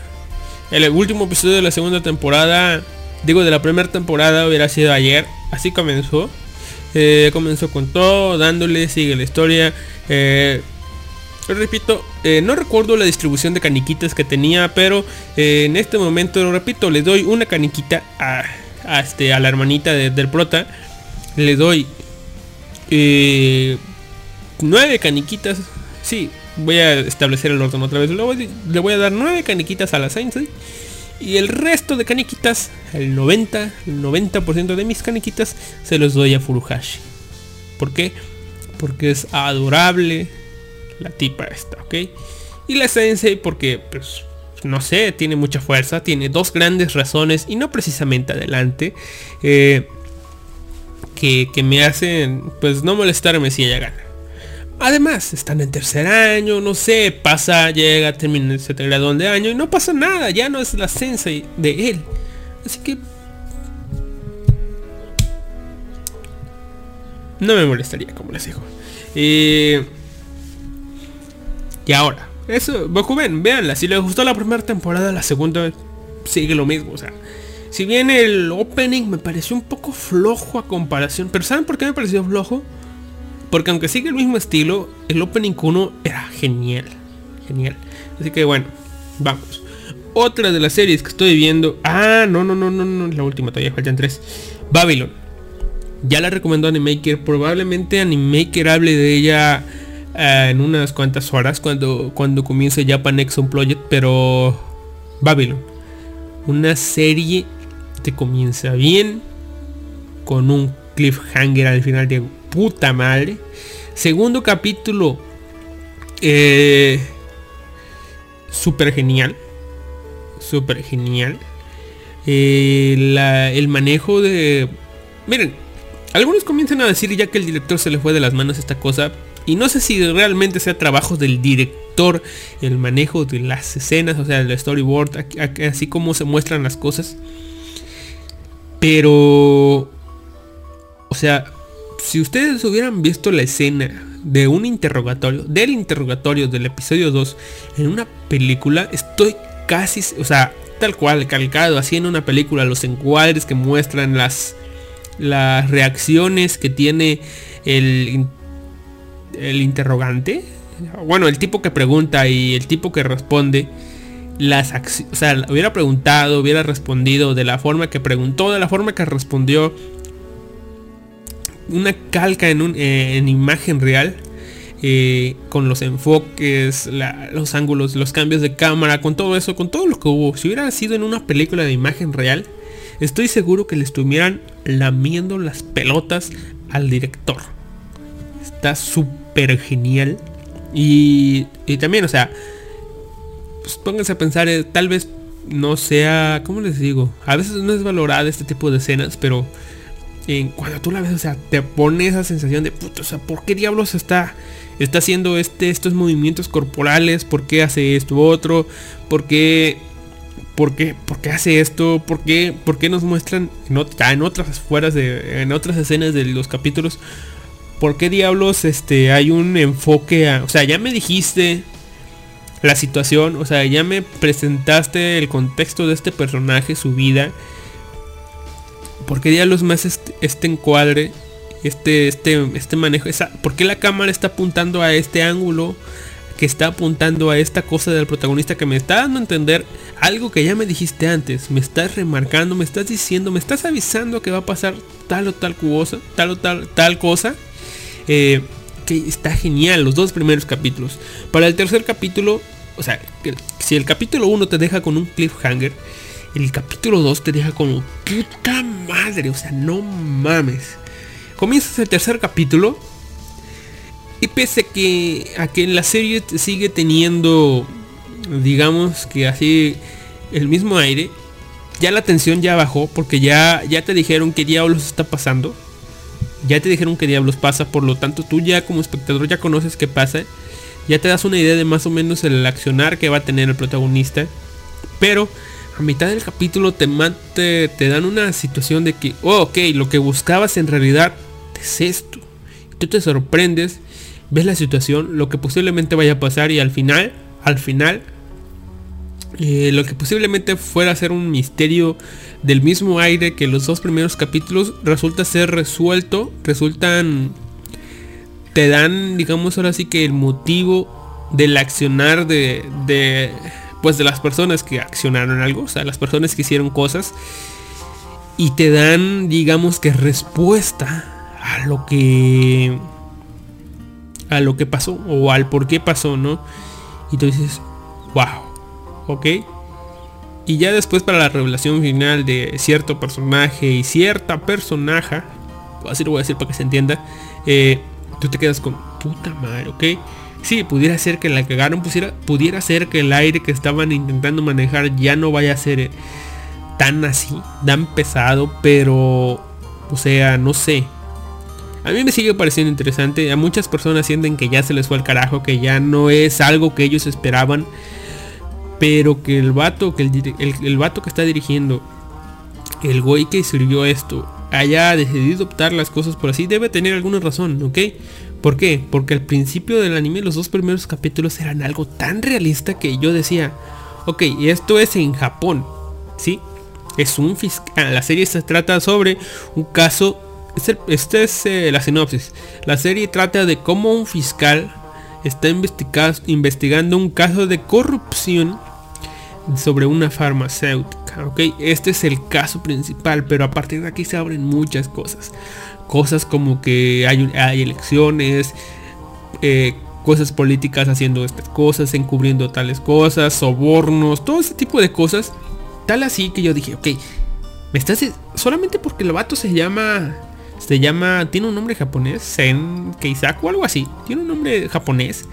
el último episodio de la segunda temporada digo de la primera temporada hubiera sido ayer así comenzó eh, comenzó con todo dándole sigue la historia eh, repito eh, no recuerdo la distribución de caniquitas que tenía pero en este momento repito le doy una caniquita a, este, a la hermanita del prota le doy nueve caniquitas. Sí, voy a establecer el orden otra vez. Le voy, a dar nueve caniquitas a la Sensei. Y el resto de caniquitas, el 90, el 90% de mis caniquitas, se los doy a Furuhashi. ¿Por qué? Porque es adorable la tipa esta, ¿ok? Y la Sensei porque, pues, no sé, tiene mucha fuerza, tiene dos grandes razones y no precisamente adelante. Eh, que, me hacen pues no molestarme si ella gana. Además, están en tercer año, no sé, pasa, llega, termina, se graduó de año y no pasa nada, ya no es la sensei de él. Así que... No me molestaría, como les digo. y ahora, eso, Bokuben, véanla, si les gustó la primera temporada, la segunda sigue lo mismo, o sea, si bien el opening me pareció un poco flojo a comparación, pero ¿saben por qué me pareció flojo? Porque aunque sigue el mismo estilo, el opening 1 era genial. Genial. Así que bueno, vamos. Otra de las series que estoy viendo. Ah, no, no, no, no, no. La última todavía faltan tres. Babylon. Ya la recomendó Animaker. Probablemente Animaker hable de ella eh, en unas cuantas horas cuando, cuando comience Japan Exxon Project. Pero Babylon. Una serie comienza bien, con un cliffhanger al final de puta madre. Segundo capítulo, eh, super genial, super genial. Eh, el manejo de... Miren, algunos comienzan a decir ya que el director se le fue de las manos esta cosa. Y no sé si realmente sea trabajo del director el manejo de las escenas, o sea, el storyboard, así como se muestran las cosas. Pero... O sea, si ustedes hubieran visto la escena de un interrogatorio, del interrogatorio del episodio 2 en una película, estoy casi, o sea, tal cual, calcado, así en una película, los encuadres que muestran las, las reacciones que tiene el, el interrogante. Bueno, el tipo que pregunta y el tipo que responde las o sea, hubiera preguntado, hubiera respondido de la forma que preguntó, de la forma que respondió, una calca en, un, eh, en imagen real, eh, con los enfoques, los ángulos, los cambios de cámara, con todo eso, con todo lo que hubo, si hubiera sido en una película de imagen real, estoy seguro que le estuvieran lamiendo las pelotas al director. Está súper genial. Y, y también, o sea, pues pónganse a pensar, eh, tal vez no sea, ¿cómo les digo? A veces no es valorada este tipo de escenas, pero en cuando tú la ves, o sea, te pone esa sensación de, puto, o sea, ¿por qué diablos está, está haciendo este, estos movimientos corporales? ¿Por qué hace esto otro? ¿Por qué, por qué, por qué hace esto? ¿Por qué, por qué nos muestran en, en otras en otras escenas de los capítulos? ¿Por qué diablos este, hay un enfoque a, o sea, ya me dijiste la situación, o sea, ya me presentaste el contexto de este personaje, su vida. ¿Por qué diablos más este, este encuadre, este, este, este manejo? Esa, ¿Por qué la cámara está apuntando a este ángulo? Que está apuntando a esta cosa del protagonista que me está dando a entender algo que ya me dijiste antes. Me estás remarcando, me estás diciendo, me estás avisando que va a pasar tal o tal cosa, tal o tal, tal cosa. Eh, que está genial los dos primeros capítulos. Para el tercer capítulo, o sea, si el capítulo 1 te deja con un cliffhanger, el capítulo 2 te deja con puta madre, o sea, no mames. Comienzas el tercer capítulo y pese que a que la serie sigue teniendo, digamos que así el mismo aire, ya la tensión ya bajó porque ya, ya te dijeron qué diablos está pasando. Ya te dijeron que diablos pasa, por lo tanto tú ya como espectador ya conoces qué pasa, ya te das una idea de más o menos el accionar que va a tener el protagonista, pero a mitad del capítulo te, te, te dan una situación de que, oh, ok, lo que buscabas en realidad es esto. Tú te sorprendes, ves la situación, lo que posiblemente vaya a pasar y al final, al final, eh, lo que posiblemente fuera a ser un misterio del mismo aire que los dos primeros capítulos resulta ser resuelto, resultan, te dan, digamos ahora sí que el motivo del accionar de, de, pues de las personas que accionaron algo, o sea, las personas que hicieron cosas y te dan, digamos que respuesta a lo que a lo que pasó o al por qué pasó, ¿no? Y tú dices, wow, ok y ya después para la revelación final de cierto personaje y cierta personaje, así lo voy a decir para que se entienda, eh, tú te quedas con puta madre, ¿ok? Sí, pudiera ser que la cagaron, pusiera, pudiera ser que el aire que estaban intentando manejar ya no vaya a ser eh, tan así, tan pesado, pero, o sea, no sé. A mí me sigue pareciendo interesante, a muchas personas sienten que ya se les fue al carajo, que ya no es algo que ellos esperaban pero que el vato que el, el, vato que está dirigiendo el güey que sirvió esto haya decidido optar las cosas por así debe tener alguna razón ok ¿Por qué? Porque al principio del anime los dos primeros capítulos eran algo tan realista que yo decía, ok, esto es en Japón, ¿sí? Es un fiscal, la serie se trata sobre un caso, esta es eh, la sinopsis, la serie trata de cómo un fiscal está investigando un caso de corrupción sobre una farmacéutica. ¿ok? Este es el caso principal, pero a partir de aquí se abren muchas cosas. Cosas como que hay, hay elecciones, eh, cosas políticas haciendo estas cosas, encubriendo tales cosas, sobornos, todo ese tipo de cosas. Tal así que yo dije, ok, me estás... Solamente porque el vato se llama... Se llama... Tiene un nombre japonés, Sen Keisaku o algo así. Tiene un nombre japonés.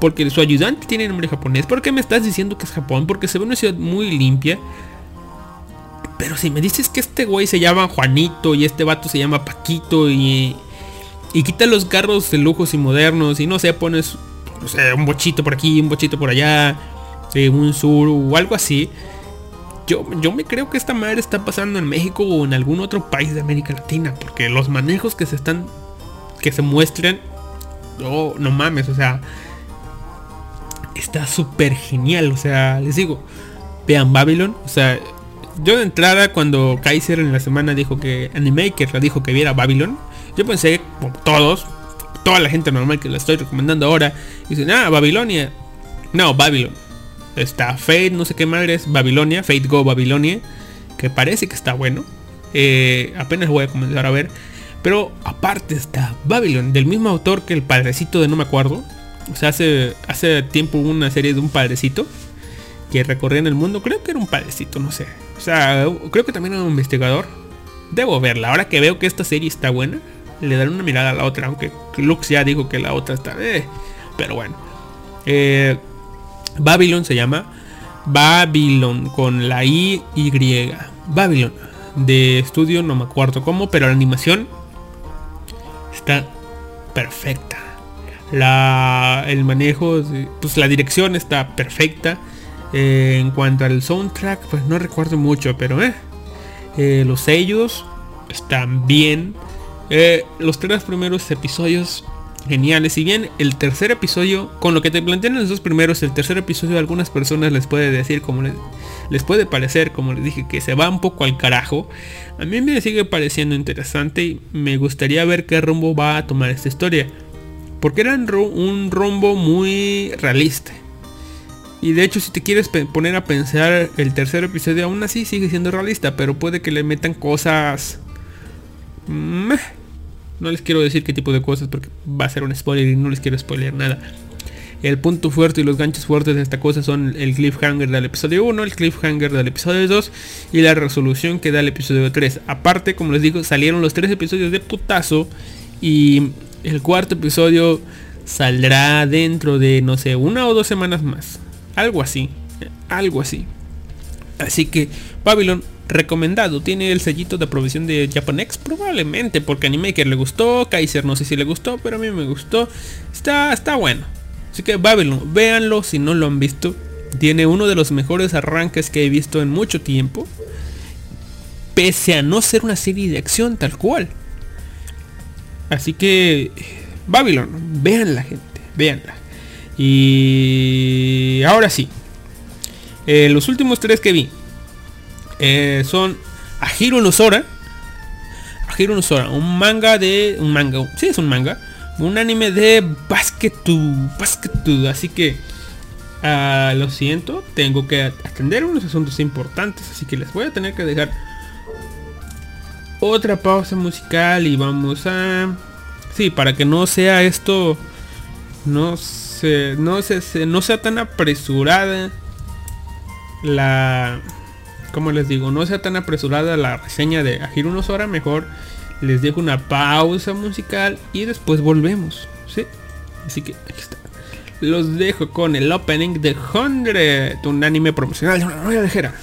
Porque su ayudante tiene nombre japonés. ¿Por qué me estás diciendo que es Japón? Porque se ve una ciudad muy limpia. Pero si me dices que este güey se llama Juanito y este vato se llama Paquito y... Y quita los carros de lujos y modernos y no sé, pones un bochito por aquí, un bochito por allá, eh, un sur o algo así. Yo, yo me creo que esta madre está pasando en México o en algún otro país de América Latina. Porque los manejos que se están... Que se muestran... Oh, no mames, o sea está súper genial. O sea, les digo, vean Babylon. O sea, yo de entrada cuando Kaiser en la semana dijo que Animaker dijo que viera Babylon, yo pensé, como todos, toda la gente normal que la estoy recomendando ahora, dicen, ah, Babilonia. No, Babylon. Está Fate, no sé qué madre es, Babilonia, Fate Go Babilonia, que parece que está bueno. Eh, apenas voy a comenzar a ver. Pero aparte está Babylon, del mismo autor que el padrecito de no me acuerdo. O sea, hace, hace tiempo hubo una serie de un padrecito que recorría en el mundo. Creo que era un padrecito, no sé. O sea, creo que también era un investigador. Debo verla. Ahora que veo que esta serie está buena. le daré una mirada a la otra, aunque Lux ya dijo que la otra está... Eh, pero bueno. Eh, Babylon se llama. Babylon con la I Y. Babylon. De estudio, no me acuerdo cómo, pero la animación está perfecta. La, el manejo, pues la dirección está perfecta. Eh, en cuanto al soundtrack, pues no recuerdo mucho, pero eh, eh, los sellos están bien. los tres primeros episodios geniales. Si bien el tercer episodio, con lo que te plantean los dos primeros, el tercer episodio algunas personas les puede decir, como les, les, puede parecer, como les dije, que se va un poco al carajo. A mí me sigue pareciendo interesante y me gustaría ver qué rumbo va a tomar esta historia. Porque era un rumbo muy realista. Y de hecho si te quieres poner a pensar el tercer episodio aún así sigue siendo realista, pero puede que le metan cosas... No les quiero decir qué tipo de cosas porque va a ser un spoiler y no les quiero spoiler nada. El punto fuerte y los ganchos fuertes de esta cosa son el cliffhanger del episodio 1, el cliffhanger del episodio 2 y la resolución que da el episodio 3. Aparte, como les digo, salieron los tres episodios de putazo y el cuarto episodio saldrá dentro de, no sé, una o dos semanas más. Algo así. Algo así. Así que Babylon recomendado. Tiene el sellito de aprobación de Japanex. Probablemente porque Animaker le gustó. Kaiser no sé si le gustó. Pero a mí me gustó. Está, está bueno. Así que Babylon, véanlo si no lo han visto. Tiene uno de los mejores arranques que he visto en mucho tiempo. Pese a no ser una serie de acción tal cual. Así que Babylon, véanla gente. Véanla. Y ahora sí. Eh, los últimos tres que vi eh, son Ahiro no Sora. Ahiro no Sora, un manga de. Un manga, sí es un manga. Un anime de Basketu. Basketu. Así que. Ah, lo siento, tengo que atender unos asuntos importantes. Así que les voy a tener que dejar otra pausa musical. Y vamos a. Sí, para que no sea esto. No no, se, no sea tan apresurada la... Como les digo, no sea tan apresurada la reseña de Ajiro unos horas, mejor les dejo una pausa musical y después volvemos. ¿sí? Así que aquí está. Los dejo con el opening de 100, un anime promocional de una novia ligera.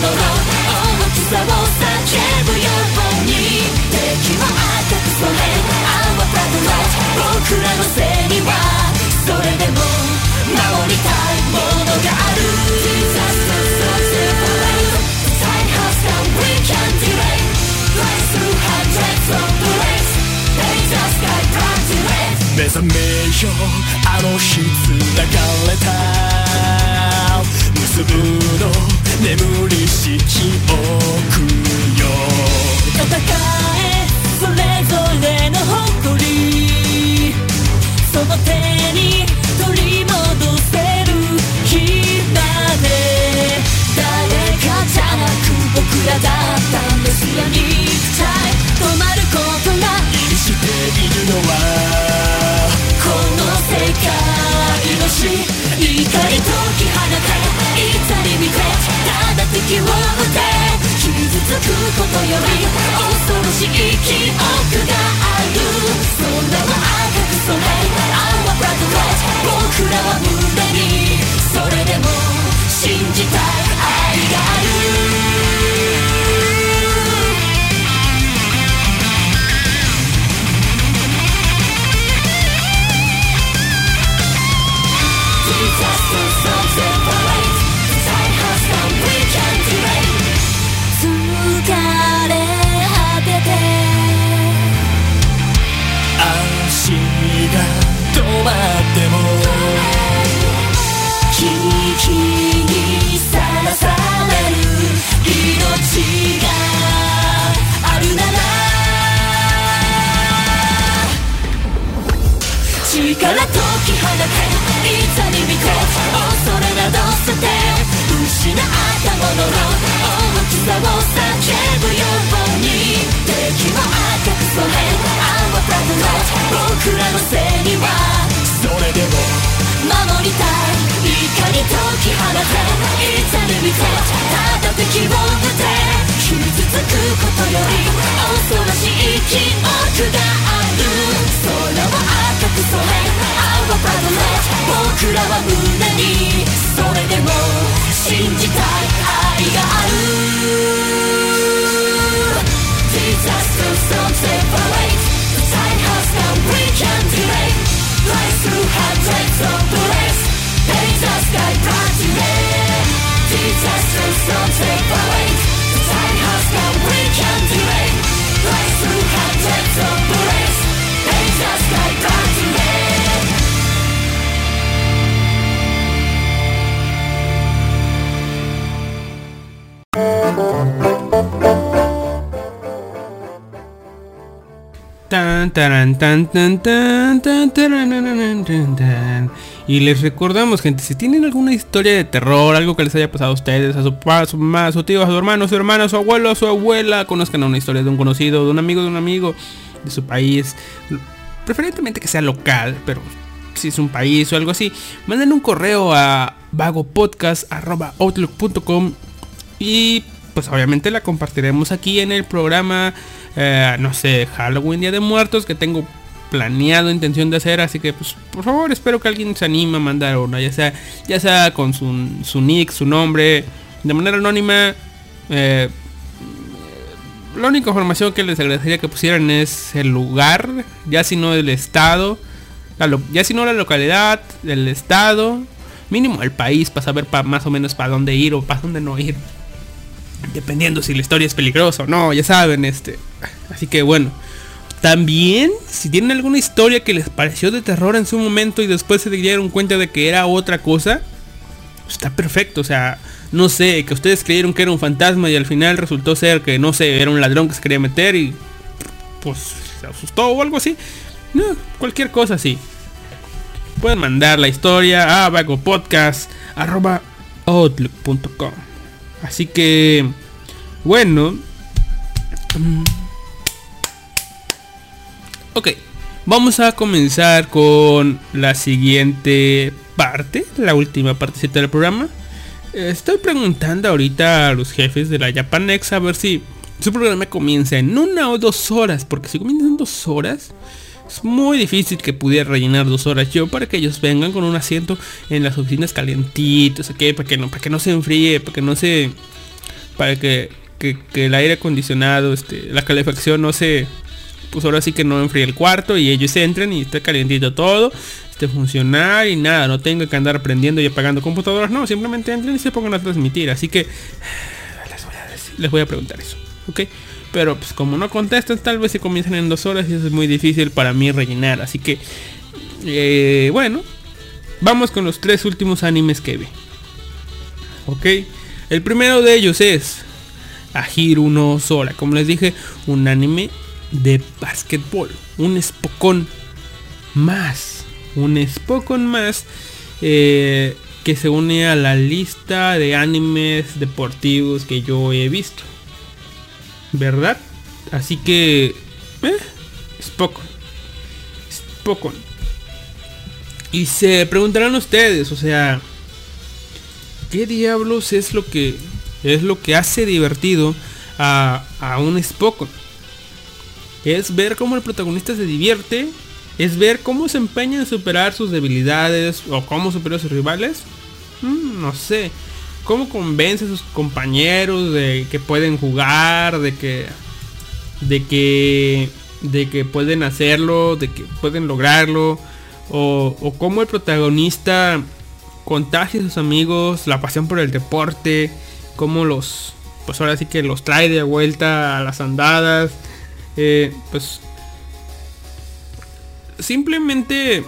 大きさを叫ぶように敵はく僕らの背にはそれでも守りたいものがある目覚めよあの日繋がれた。結ぶの眠りし記憶よ戦えそれぞれの誇りその手に取り戻せる日まで誰かじゃなく僕らだったんですよ肉体止まることが意しているのはし怒り解き放たり見て息を打て傷つくことより恐ろしい記憶がある。そんなは赤く染め Our blood red 僕らは胸にそれでも信じたい愛がある。だけいつに見て恐れなど捨て失ったものの大きさを叫ぶように敵も赤く染め青たくの僕らのせいにはそれでも守りたい怒り解き放ていざに見てただ敵を撃て傷つくことより恐ろしい記憶がある空を赤く染め Our problem 僕らは胸にそれでも信じたい愛がある Disaster don't separate The time has come we can delay Rise through hundreds of blades Hate us, guide back to me. Disastrous, don't take away. Y les recordamos, gente, si tienen alguna historia de terror, algo que les haya pasado a ustedes, a su papá, a su mamá, a su tío, a su hermano, a su hermana, a su abuelo, a su abuela, conozcan una historia de un conocido, de un amigo, de un amigo, de su país, preferentemente que sea local, pero si es un país o algo así, manden un correo a vagopodcast.outlook.com y pues obviamente la compartiremos aquí en el programa, eh, no sé, Halloween, Día de Muertos, que tengo planeado intención de hacer, así que pues por favor espero que alguien se anime a mandar una, ya sea, ya sea con su, su nick, su nombre, de manera anónima. eh, la única información que les agradecería que pusieran es el lugar, ya si no el estado, ya si no la localidad, el estado, mínimo el país para saber más o menos para dónde ir o para dónde no ir. Dependiendo si la historia es peligrosa o no, ya saben, este. Así que bueno. También, si tienen alguna historia que les pareció de terror en su momento y después se dieron cuenta de que era otra cosa, está perfecto. O sea, no sé, que ustedes creyeron que era un fantasma y al final resultó ser que, no sé, era un ladrón que se quería meter y pues se asustó o algo así. Cualquier cosa así. Pueden mandar la historia a vagopodcast.outlook.com Así que, bueno. Ok, vamos a comenzar con la siguiente parte, la última partecita del programa. Eh, Estoy preguntando ahorita a los jefes de la Japanex a ver si su programa comienza en una o dos horas, porque si comienza en dos horas, es muy difícil que pudiera rellenar dos horas yo para que ellos vengan con un asiento en las oficinas calientitos, ¿ok? Para que no, para que no se enfríe, para que no se... Para que, que- el aire acondicionado, este, la calefacción no se... Pues ahora sí que no enfríe el cuarto y ellos entren y esté calientito todo, funcionar y nada, no tenga que andar prendiendo y apagando computadoras, no, simplemente entren y se pongan a transmitir. Así que les voy a preguntar eso, ¿ok? Pero pues como no contestan, tal vez se comiencen en dos horas y eso es muy difícil para mí rellenar. Así que, eh, bueno, vamos con los tres últimos animes que vi. ¿Ok? El primero de ellos es Ahiru no Sora. Como les dije, un anime de básquetbol. Un Spokon más. Un Spokon más. eh, que se une a la lista de animes deportivos que yo he visto. ¿Verdad? Así que... Eh, Spokon. Spokon. Y se preguntarán ustedes, o sea... ¿Qué diablos es lo que es lo que hace divertido a, a un Spokon? Es ver cómo el protagonista se divierte, es ver cómo se empeña en superar sus debilidades o cómo supera a sus rivales. Mm, no sé. Cómo convence a sus compañeros de que pueden jugar, de que de que de que pueden hacerlo, de que pueden lograrlo o, o cómo el protagonista contagia a sus amigos la pasión por el deporte, cómo los pues ahora sí que los trae de vuelta a las andadas, eh, pues simplemente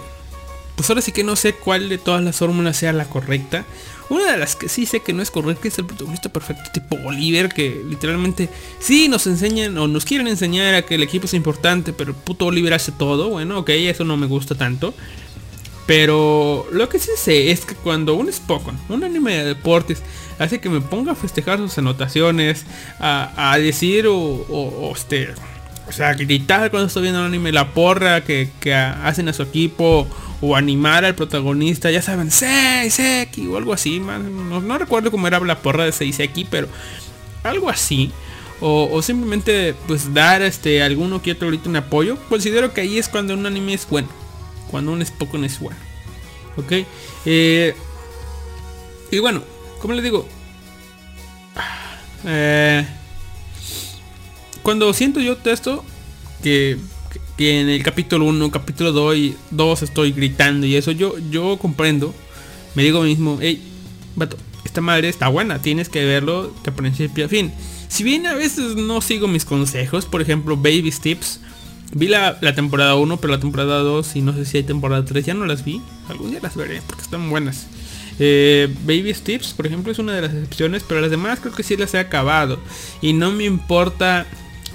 pues ahora sí que no sé cuál de todas las fórmulas sea la correcta. Una de las que sí sé que no es correcta es el protagonista perfecto tipo Oliver, que literalmente sí nos enseñan o nos quieren enseñar a que el equipo es importante, pero el puto Oliver hace todo. Bueno, ok, eso no me gusta tanto. Pero lo que sí sé es que cuando un Spokon, un anime de deportes, hace que me ponga a festejar sus anotaciones, a, decir o, o, este, o sea, gritar cuando estoy viendo un anime, la porra que, hacen a su equipo, o animar al protagonista, ya saben, Seiseki o algo así, No, no, recuerdo cómo era la porra de Seiseki, pero algo así. O, simplemente pues dar este alguno que otro grito en apoyo. Considero que ahí es cuando un anime es bueno. Cuando un Spokon es bueno. Ok. Eh, y bueno, como les digo. Eh, cuando siento yo esto, que, que en el capítulo 1, capítulo 2, estoy gritando y eso, yo, yo comprendo. Me digo mismo, hey, vato, esta madre está buena, tienes que verlo de principio a fin. Si bien a veces no sigo mis consejos, por ejemplo, Baby Tips. Vi la, temporada 1, pero la temporada 2 y no sé si hay temporada 3, ya no las vi. Algún día las veré porque están buenas. Eh, Baby Tips, por ejemplo, es una de las excepciones, pero las demás creo que sí las he acabado. Y no me importa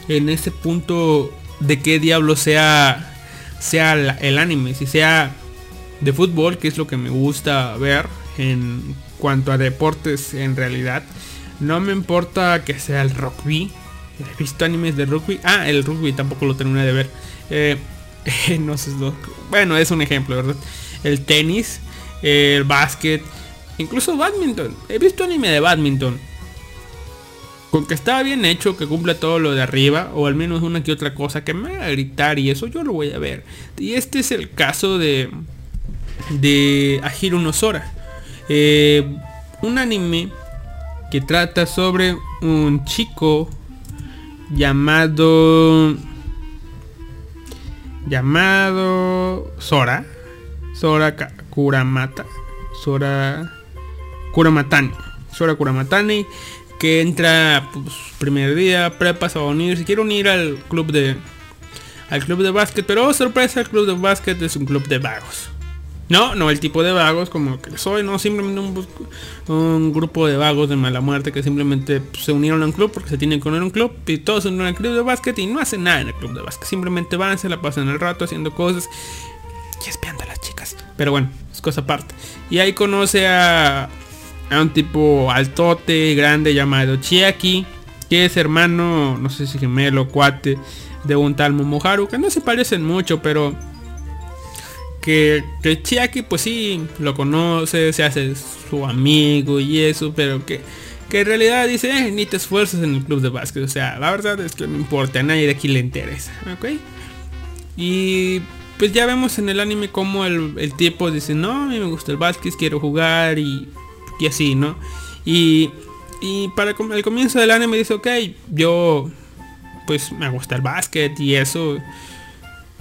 en ese punto de qué diablo sea, sea el anime, si sea de fútbol, que es lo que me gusta ver en cuanto a deportes en realidad. No me importa que sea el rugby. He visto animes de rugby. Ah, el rugby tampoco lo terminé de ver. Eh, no sé. Bueno, es un ejemplo, ¿verdad? El tenis, el básquet, incluso badminton. He visto anime de badminton. Con que está bien hecho, que cumple todo lo de arriba, o al menos una que otra cosa que me haga gritar y eso yo lo voy a ver. Y este es el caso de de Ahiro Nosora. Eh, un anime que trata sobre un chico llamado llamado Sora Sora Kuramata Sora Kuramatani Sora Kuramatani que entra pues, primer día prepa a unir si quiere unir al club de al club de básquet pero oh, sorpresa el club de básquet es un club de vagos no, no el tipo de vagos como que soy, no, simplemente un, grupo de vagos de mala muerte que simplemente pues, se unieron a un club porque se tienen que unir a un club y todos se unieron al club de básquet y no hacen nada en el club de básquet. Simplemente van, se la pasan el rato haciendo cosas y espiando a las chicas. Pero bueno, es cosa aparte. Y ahí conoce a, a un tipo altote, grande llamado Chiaki, que es hermano, no sé si gemelo, cuate, de un tal Momoharu, que no se parecen mucho, pero que, que Chiaki pues sí lo conoce, se hace su amigo y eso, pero que, que en realidad dice, eh, ni te esfuerzas en el club de básquet. O sea, la verdad es que no importa, a nadie de aquí le interesa. ¿Ok? Y pues ya vemos en el anime como el, tipo dice, no, a mí me gusta el básquet, quiero jugar y, y así, ¿no? Y, y para el comienzo del anime dice, ok, yo pues me gusta el básquet y eso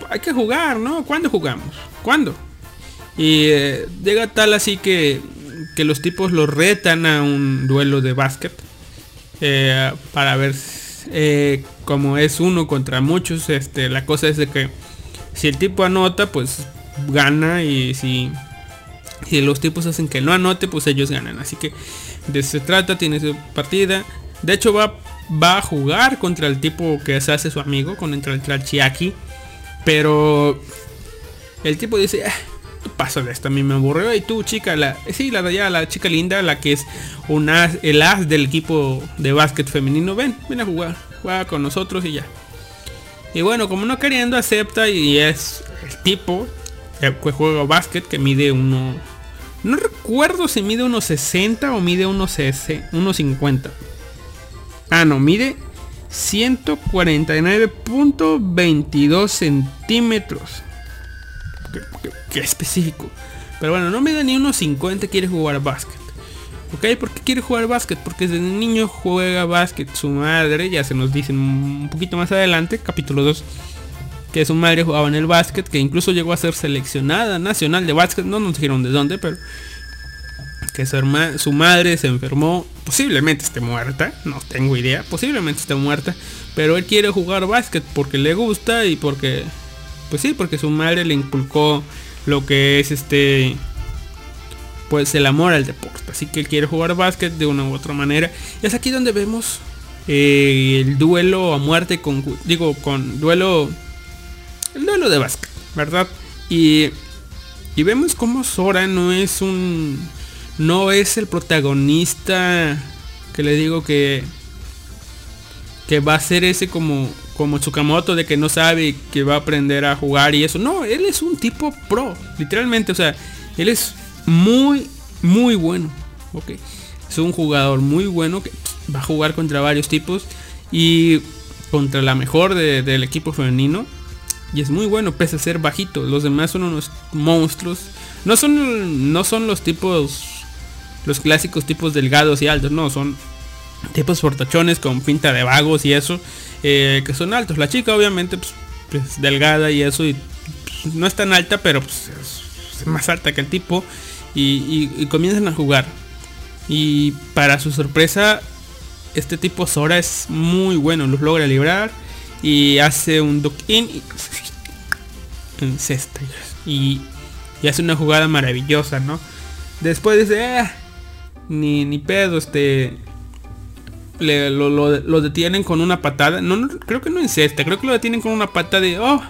hay que jugar, ¿no? ¿Cuándo jugamos? ¿Cuándo? Y eh, llega tal así que, que los tipos lo retan a un duelo de básquet. Eh, para ver eh, como es uno contra muchos. Este, la cosa es de que si el tipo anota, pues gana. Y si, si los tipos hacen que no anote, pues ellos ganan. Así que de eso se trata, tiene su partida. De hecho va, va a jugar contra el tipo que se hace su amigo, contra el Chiaki. Pero el tipo dice, ah, paso de esto, a mí me aburrió. Y tú, chica, la, sí, la de la chica linda, la que es un el as del equipo de básquet femenino, ven, ven a jugar, juega con nosotros y ya. Y bueno, como no queriendo, acepta y es el tipo que juega básquet que mide uno... No recuerdo si mide unos 60 o mide unos 50. Ah, no, mide 149.22 centímetros. Qué, específico. Pero bueno, no me da ni unos 50 quiere jugar básquet. ¿Ok? ¿Por qué quiere jugar básquet? Porque desde niño juega básquet. Su madre, ya se nos dice un poquito más adelante, capítulo 2, que su madre jugaba en el básquet, que incluso llegó a ser seleccionada nacional de básquet. No nos dijeron de dónde, pero que su, madre se enfermó, posiblemente esté muerta, no tengo idea, posiblemente esté muerta, pero él quiere jugar básquet porque le gusta y porque, pues sí, porque su madre le inculcó lo que es este, pues el amor al deporte, así que él quiere jugar básquet de una u otra manera. Y es aquí donde vemos eh, el duelo a muerte con, digo, con duelo, el duelo de básquet, ¿verdad? Y Y vemos como Sora no es un... No es el protagonista que le digo que... Que va a ser ese como... Como Tsukamoto de que no sabe que va a aprender a jugar y eso. No, él es un tipo pro. Literalmente, o sea, él es muy, muy bueno. Ok. Es un jugador muy bueno que va a jugar contra varios tipos. Y contra la mejor del equipo femenino. Y es muy bueno, pese a ser bajito. Los demás son unos monstruos. No son, no son los tipos, los clásicos tipos delgados y altos. No, son tipos fortachones con pinta de vagos y eso. Eh, que son altos. La chica obviamente pues, pues delgada y eso. Y pues, no es tan alta, pero pues, es, más alta que el tipo. y comienzan a jugar. Y para su sorpresa este tipo Sora es muy bueno, los logra librar y hace un duck in y en cesta y, hace una jugada maravillosa, ¿no? Después dice, ah, ni, ni pedo, este lo, detienen con una patada. No, creo que no en cesta, creo que lo detienen con una patada de, oh,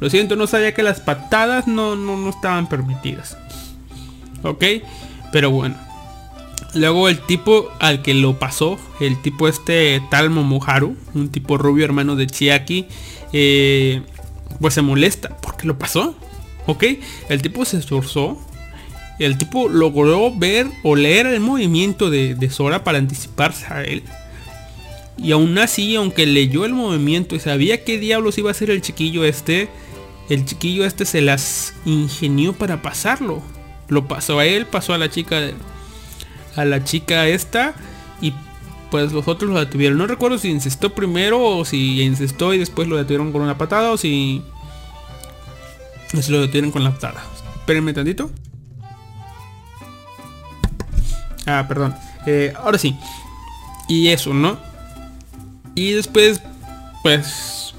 lo siento, no sabía que las patadas no, no, no estaban permitidas. Ok, pero bueno. Luego el tipo al que lo pasó, el tipo este tal Momoharu, un tipo rubio hermano de Chiaki, eh, pues se molesta porque lo pasó. ¿Ok? El tipo se esforzó. El tipo logró ver o leer el movimiento de, Sora para anticiparse a él. Y aún así, aunque leyó el movimiento y sabía qué diablos iba a hacer el chiquillo este, el chiquillo este se las ingenió para pasarlo. Lo pasó a él, pasó a la chica a la chica esta y pues los otros lo detuvieron. No recuerdo si incestó primero o si incestó y después lo detuvieron con una patada o si, si lo detuvieron con la patada. Espérenme tantito. Ah, perdón. Eh, ahora sí. Y eso, ¿no? Y después, pues,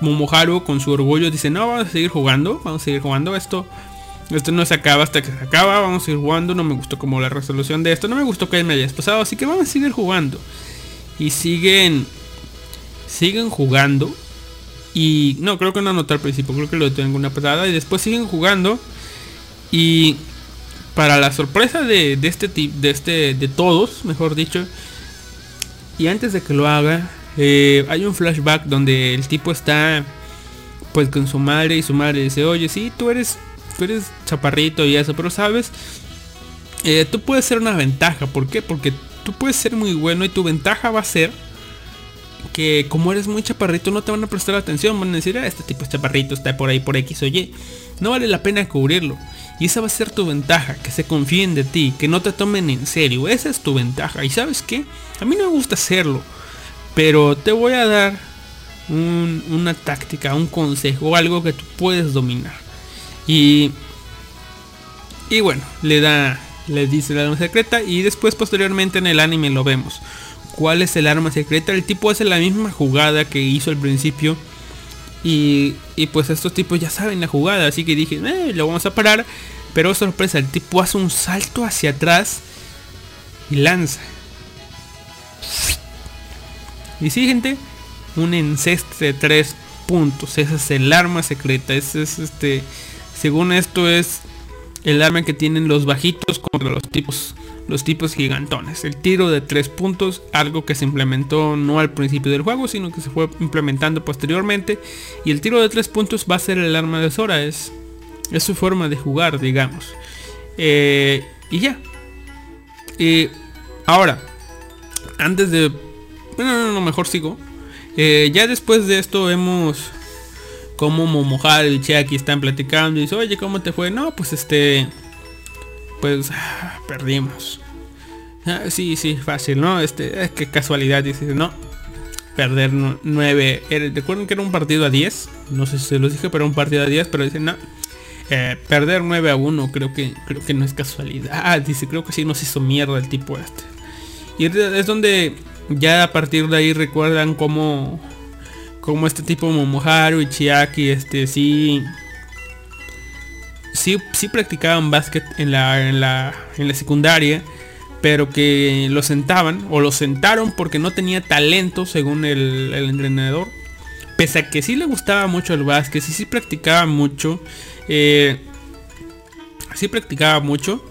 Momoharu con su orgullo dice, no, vamos a seguir jugando, vamos a seguir jugando esto. Esto no se acaba hasta que se acaba. Vamos a ir jugando. No me gustó como la resolución de esto. No me gustó que me hayas pasado. Así que vamos a seguir jugando. Y siguen. Siguen jugando. Y no, creo que no anotó al principio. Creo que lo tengo una pasada. Y después siguen jugando. Y para la sorpresa de, este tipo. De este. De todos, mejor dicho. Y antes de que lo haga. Eh, hay un flashback donde el tipo está. Pues con su madre. Y su madre dice. Oye, si tú eres tú eres chaparrito y eso, pero sabes, eh, tú puedes ser una ventaja. ¿Por qué? Porque tú puedes ser muy bueno y tu ventaja va a ser que como eres muy chaparrito no te van a prestar atención. Van a decir, ah, este tipo es chaparrito, está por ahí por X o Y. No vale la pena cubrirlo. Y esa va a ser tu ventaja, que se confíen de ti, que no te tomen en serio. Esa es tu ventaja. Y sabes qué? A mí no me gusta hacerlo. Pero te voy a dar una táctica, un consejo, algo que tú puedes dominar. Y, y bueno, le da, le dice la arma secreta y después posteriormente en el anime lo vemos. ¿Cuál es el arma secreta? El tipo hace la misma jugada que hizo al principio. Y, y pues estos tipos ya saben la jugada, así que dije, eh, lo vamos a parar. Pero sorpresa, el tipo hace un salto hacia atrás y lanza. Y sí, gente, un enceste de tres puntos. Ese es el arma secreta. Ese es este según esto es el arma que tienen los bajitos contra los tipos los tipos gigantones. El tiro de tres puntos, algo que se implementó no al principio del juego, sino que se fue implementando posteriormente. Y el tiro de tres puntos va a ser el arma de Sora, es, es su forma de jugar, digamos. Eh, y ya. Y ahora, antes de... Bueno, no, no mejor sigo. Eh, ya después de esto hemos como Momohara y Chiaki están platicando y dice, oye, ¿cómo te fue? No, pues este, pues ah, perdimos. Ah, sí, sí, fácil, ¿no? Este, es que casualidad, dice, no, perder 9. Recuerden que era un partido a 10. No sé si se los dije, pero un partido a 10, pero dicen, no. Eh, perder 9 a 1 creo que creo que no es casualidad. Dice, creo que sí nos hizo mierda el tipo este. Y es donde ya a partir de ahí recuerdan cómo como este tipo Momoharu y Chiaki, este sí sí, sí practicaban básquet en la, en la, en la secundaria, pero que lo sentaban o lo sentaron porque no tenía talento según el, entrenador. Pese a que sí le gustaba mucho el básquet, sí sí practicaba mucho, eh, sí practicaba mucho.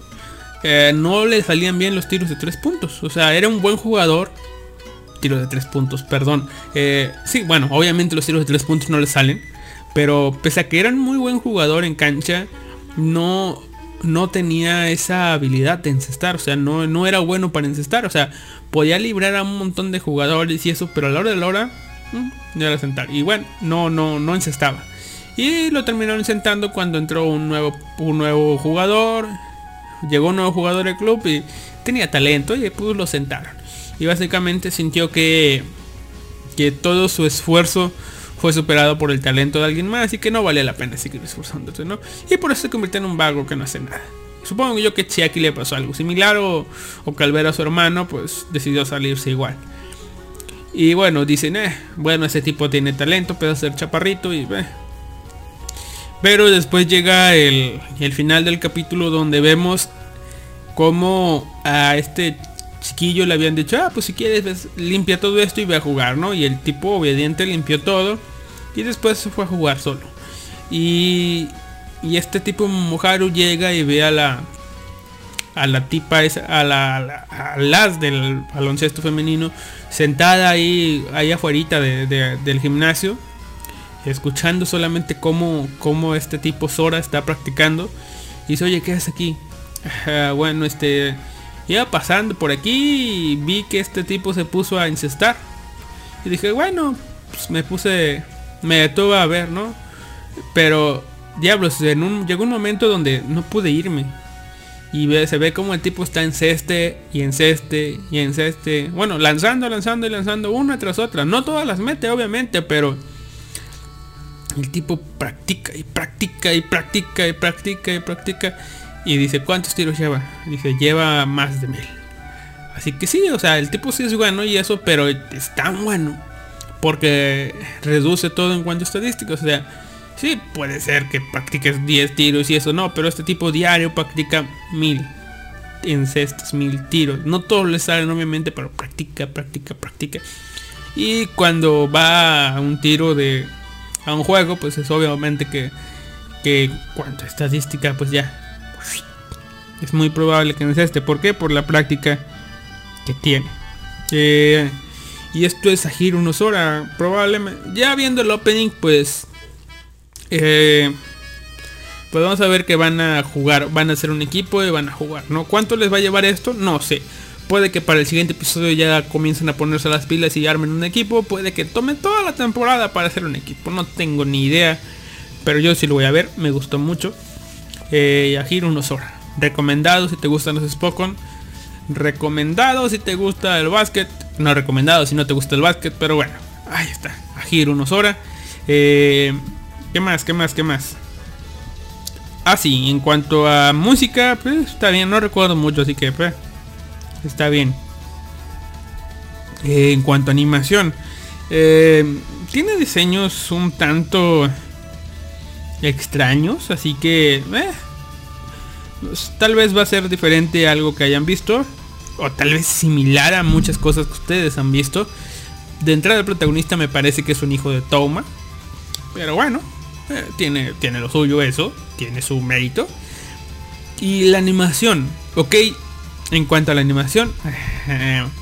Eh, no le salían bien los tiros de tres puntos. O sea, era un buen jugador. Tiros de tres puntos, perdón. Eh, sí, bueno, obviamente los tiros de tres puntos no le salen. Pero pese a que era un muy buen jugador en cancha, no, no tenía esa habilidad de encestar. O sea, no, no era bueno para encestar. O sea, podía librar a un montón de jugadores y eso, pero a la hora de la hora, mm, no era sentar. Y bueno, no, no, no encestaba. Y lo terminaron sentando cuando entró un nuevo, un nuevo jugador. Llegó un nuevo jugador del club y tenía talento y pues lo sentaron. Y básicamente sintió que, que todo su esfuerzo fue superado por el talento de alguien más y que no vale la pena seguir esforzándose, ¿no? Y por eso se convirtió en un vago que no hace nada. Supongo yo que Chiaki le pasó algo similar o, o Calvera a su hermano, pues decidió salirse igual. Y bueno, dicen, eh, bueno, ese tipo tiene talento, puede ser chaparrito y... Eh. Pero después llega el, el final del capítulo donde vemos cómo a este chiquillo le habían dicho, ah, pues si quieres, limpia todo esto y ve a jugar, ¿no? Y el tipo obediente limpió todo y después se fue a jugar solo. Y, y este tipo Moharu llega y ve a la a la tipa a la, las del baloncesto femenino sentada ahí ahí afuera de, del gimnasio escuchando solamente cómo, cómo este tipo Sora está practicando y dice oye qué haces aquí bueno este iba pasando por aquí y vi que este tipo se puso a incestar y dije bueno pues me puse me detuve a ver, ¿no? Pero, diablos, en un, llegó un momento donde no pude irme. Y se ve como el tipo está en ceste y en ceste y en ceste. Bueno, lanzando, lanzando y lanzando una tras otra. No todas las mete, obviamente, pero el tipo practica y practica y practica y practica y practica. Y dice, ¿cuántos tiros lleva? Dice, lleva más de mil. Así que sí, o sea, el tipo sí es bueno y eso, pero es tan bueno porque reduce todo en cuanto a estadísticas. O sea, sí, puede ser que practiques 10 tiros y eso no, pero este tipo diario practica mil cestas, mil tiros. No todos le salen obviamente, pero practica, practica, practica. Y cuando va a un tiro de a un juego, pues es obviamente que que cuanto a estadística, pues ya es muy probable que este ¿Por qué? Por la práctica que tiene. Eh, y esto es Agir unos horas. Probablemente. Ya viendo el opening, pues. Eh, pues vamos a ver que van a jugar. Van a ser un equipo y van a jugar. ¿No? ¿Cuánto les va a llevar esto? No sé. Puede que para el siguiente episodio ya comiencen a ponerse las pilas y armen un equipo. Puede que tome toda la temporada para hacer un equipo. No tengo ni idea. Pero yo sí lo voy a ver. Me gustó mucho. Eh, Agir unos horas. Recomendado si te gustan los Spokon. Recomendado si te gusta el básquet. No recomendado si no te gusta el básquet. Pero bueno, ahí está. Agir unos horas. Eh, ¿Qué más? ¿Qué más? ¿Qué más? Ah, sí, en cuanto a música, pues está bien, no recuerdo mucho, así que pues, está bien. Eh, en cuanto a animación, eh, tiene diseños un tanto extraños, así que pues, tal vez va a ser diferente a algo que hayan visto. O tal vez similar a muchas cosas que ustedes han visto. De entrada el protagonista me parece que es un hijo de Toma. Pero bueno, eh, tiene, tiene lo suyo eso. Tiene su mérito. Y la animación. Ok, en cuanto a la animación.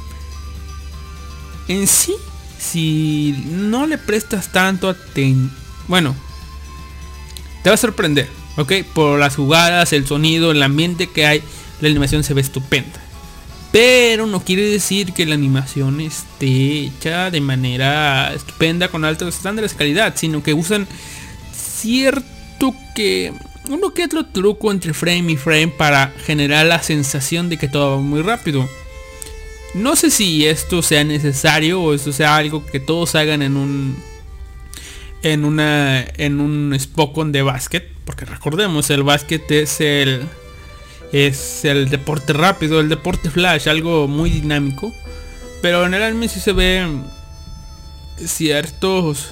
En sí, si no le prestas tanto atención... Bueno, te va a sorprender ok por las jugadas el sonido el ambiente que hay la animación se ve estupenda. Pero no quiere decir que la animación esté hecha de manera estupenda con altos estándares de calidad sino que usan cierto que uno que otro truco entre frame y frame para generar la sensación de que todo va muy rápido. No sé si esto sea necesario o esto sea algo que todos hagan en un en una en un Spokon de básquet, porque recordemos, el básquet es el es el deporte rápido, el deporte flash, algo muy dinámico, pero en el anime sí se ve ciertos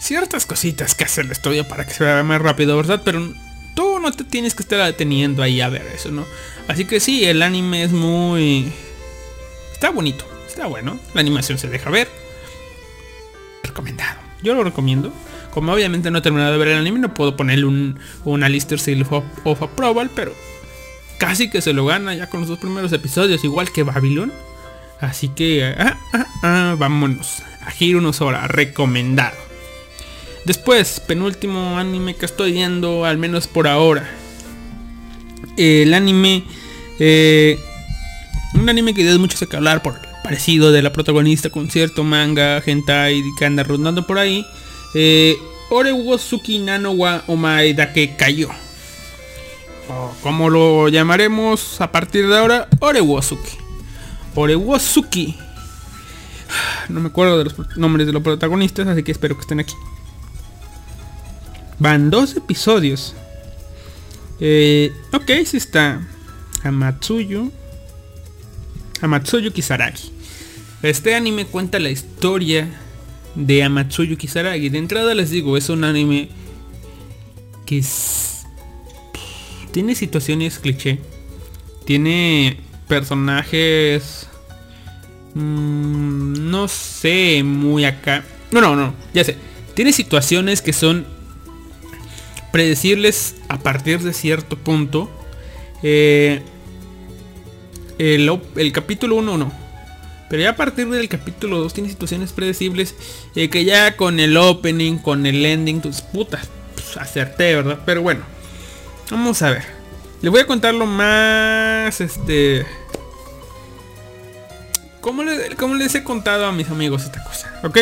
ciertas cositas que hace la historia para que se vea más rápido, ¿verdad? Pero tú no te tienes que estar deteniendo ahí a ver eso, ¿no? Así que sí, el anime es muy está bonito, está bueno, la animación se deja ver. Recomendado. Yo lo recomiendo. Como obviamente no he terminado de ver el anime, no puedo ponerle un, una lista seal of, of approval, pero casi que se lo gana ya con los dos primeros episodios, igual que Babylon. Así que ah, ah, ah, vámonos a Hiro no Sora, recomendado. Después, penúltimo anime que estoy viendo, al menos por ahora. El anime, eh, un anime que dio mucho que hablar por parecido de la protagonista con cierto manga, hentai que anda rondando por ahí. Eh, Orewosuki Nano wa Omae que cayó. Como lo llamaremos a partir de ahora, Orewosuki. Orewosuki. No me acuerdo de los nombres de los protagonistas, así que espero que estén aquí. Van dos episodios. Eh, ok, sí está Hamatsuyu. Hamatsuyu Kisaragi. Este anime cuenta la historia de Amatsuyu Kisaragi. De entrada les digo, es un anime que tiene situaciones cliché. Tiene personajes... Mm, no sé, muy acá. No, no, no, ya sé. Tiene situaciones que son predecibles a partir de cierto punto. Eh, el, el capítulo 1 no. Pero ya a partir del capítulo 2 tiene situaciones predecibles eh, que ya con el opening, con el ending, tus putas, pues, acerté, ¿verdad? Pero bueno, vamos a ver. Les voy a contar lo más, este... Como, les he contado a mis amigos esta cosa, ¿ok?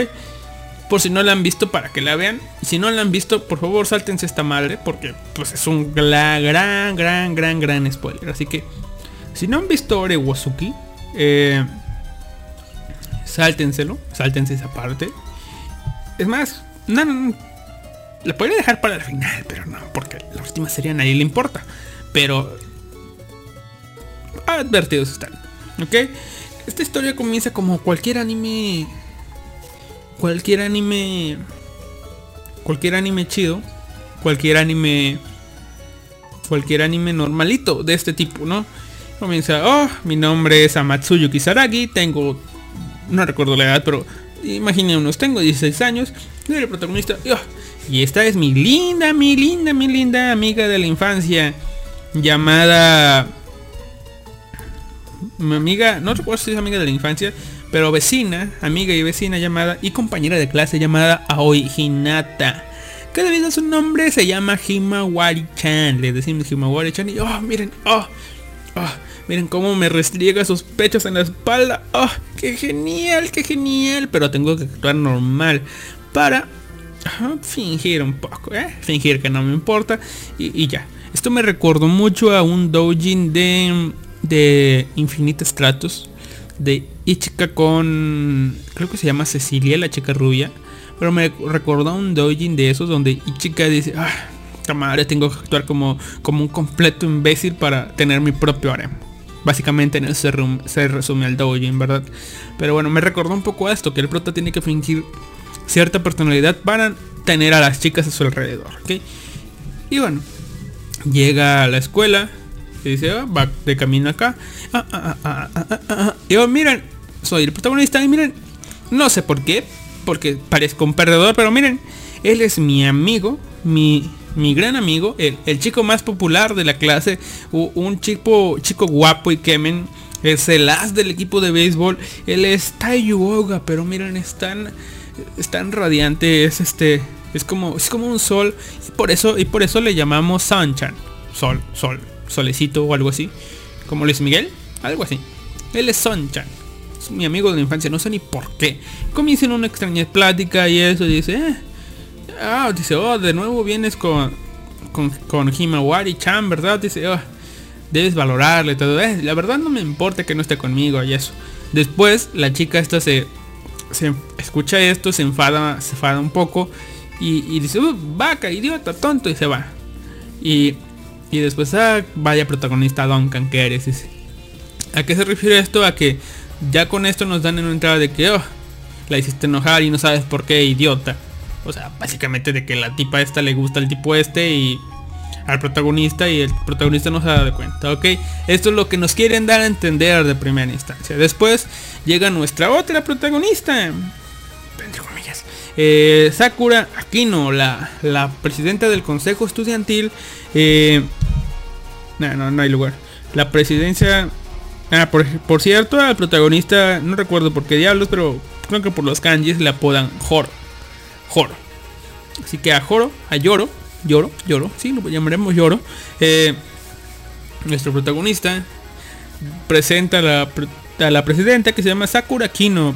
Por si no la han visto para que la vean. Y si no la han visto, por favor sáltense esta madre. Porque pues es un gran, gran, gran, gran spoiler. Así que, si no han visto Orewosuki, eh, Sáltenselo, sáltense esa parte. Es más, no, no, la podría dejar para el final, pero no, porque la última serie a nadie le importa. Pero advertidos están, ¿ok? Esta historia comienza como cualquier anime, cualquier anime, cualquier anime chido, cualquier anime, cualquier anime normalito de este tipo, ¿no? Comienza, oh, mi nombre es Amatsuyu Kisaragi, tengo no recuerdo la edad, pero imaginen unos, tengo 16 años, soy el protagonista, y esta es mi linda, mi linda, mi linda amiga de la infancia, llamada... Mi amiga, no recuerdo si es amiga de la infancia, pero vecina, amiga y vecina llamada, y compañera de clase llamada Aoi Hinata. Que debido su nombre se llama Himawari-chan. Le decimos Himawari-chan y, oh, miren, oh, oh Miren cómo me restriega sus pechos en la espalda. ¡Oh! ¡Qué genial! ¡Qué genial! Pero tengo que actuar normal para fingir un poco, ¿eh? Fingir que no me importa y, ya. Esto me recordó mucho a un doujin de, de Infinite Stratos. De Ichika con... Creo que se llama Cecilia, la chica rubia. Pero me recordó a un doujin de esos donde Ichika dice... Ah, madre, tengo que actuar como, como un completo imbécil para tener mi propio harem. Básicamente en se, resume el doujin, ¿verdad? Pero bueno, me recordó un poco esto, que el prota tiene que fingir cierta personalidad para tener a las chicas a su alrededor, ¿ok? Y bueno, llega a la escuela, y dice, ah, va de camino acá. Ah, ah, y oh, miren, soy el protagonista y miren, no sé por qué, porque parezco un perdedor, pero miren, él es mi amigo, mi mi gran amigo, el, el chico más popular de la clase, un chico, chico guapo y kemen, es el as del equipo de béisbol, él es Taiyu pero miren, es tan, es tan radiante, es este, es como, es como un sol, y por eso, y por eso le llamamos Sanchan, sol, sol, solecito o algo así, como Luis Miguel, algo así. Él es Sanchan, es mi amigo de la infancia, no sé ni por qué. Comienzan una extraña plática y eso, dice, eh, Ah, dice, oh, de nuevo vienes con, con, con Himawari-chan, ¿verdad? Dice, oh, debes valorarle todo. Eh, la verdad no me importa que no esté conmigo y eso. Después la chica esta se, se escucha esto, se enfada, se enfada un poco y, dice, uh, vaca, idiota, tonto y se va. Y, y después, ah, vaya protagonista Duncan que eres, dice. ¿A qué se refiere esto? A que ya con esto nos dan en una entrada de que, oh, la hiciste enojar y no sabes por qué, idiota. O sea, básicamente de que la tipa esta le gusta al tipo este y al protagonista y el protagonista no se da de cuenta, ¿ok? Esto es lo que nos quieren dar a entender de primera instancia. Después llega nuestra otra protagonista, entre comillas, Eh, Sakura Aquino, la, la presidenta del consejo estudiantil. Eh, no, no, no hay lugar. La presidencia... Ah, por, por cierto, al protagonista, no recuerdo por qué diablos, pero creo que por los kanjis le apodan Joro. Joro. Así que a Joro, a Yoro, Yoro, Yoro, sí, lo llamaremos Yoro. Eh, nuestro protagonista presenta a la, presidenta que se llama Sakura Kino.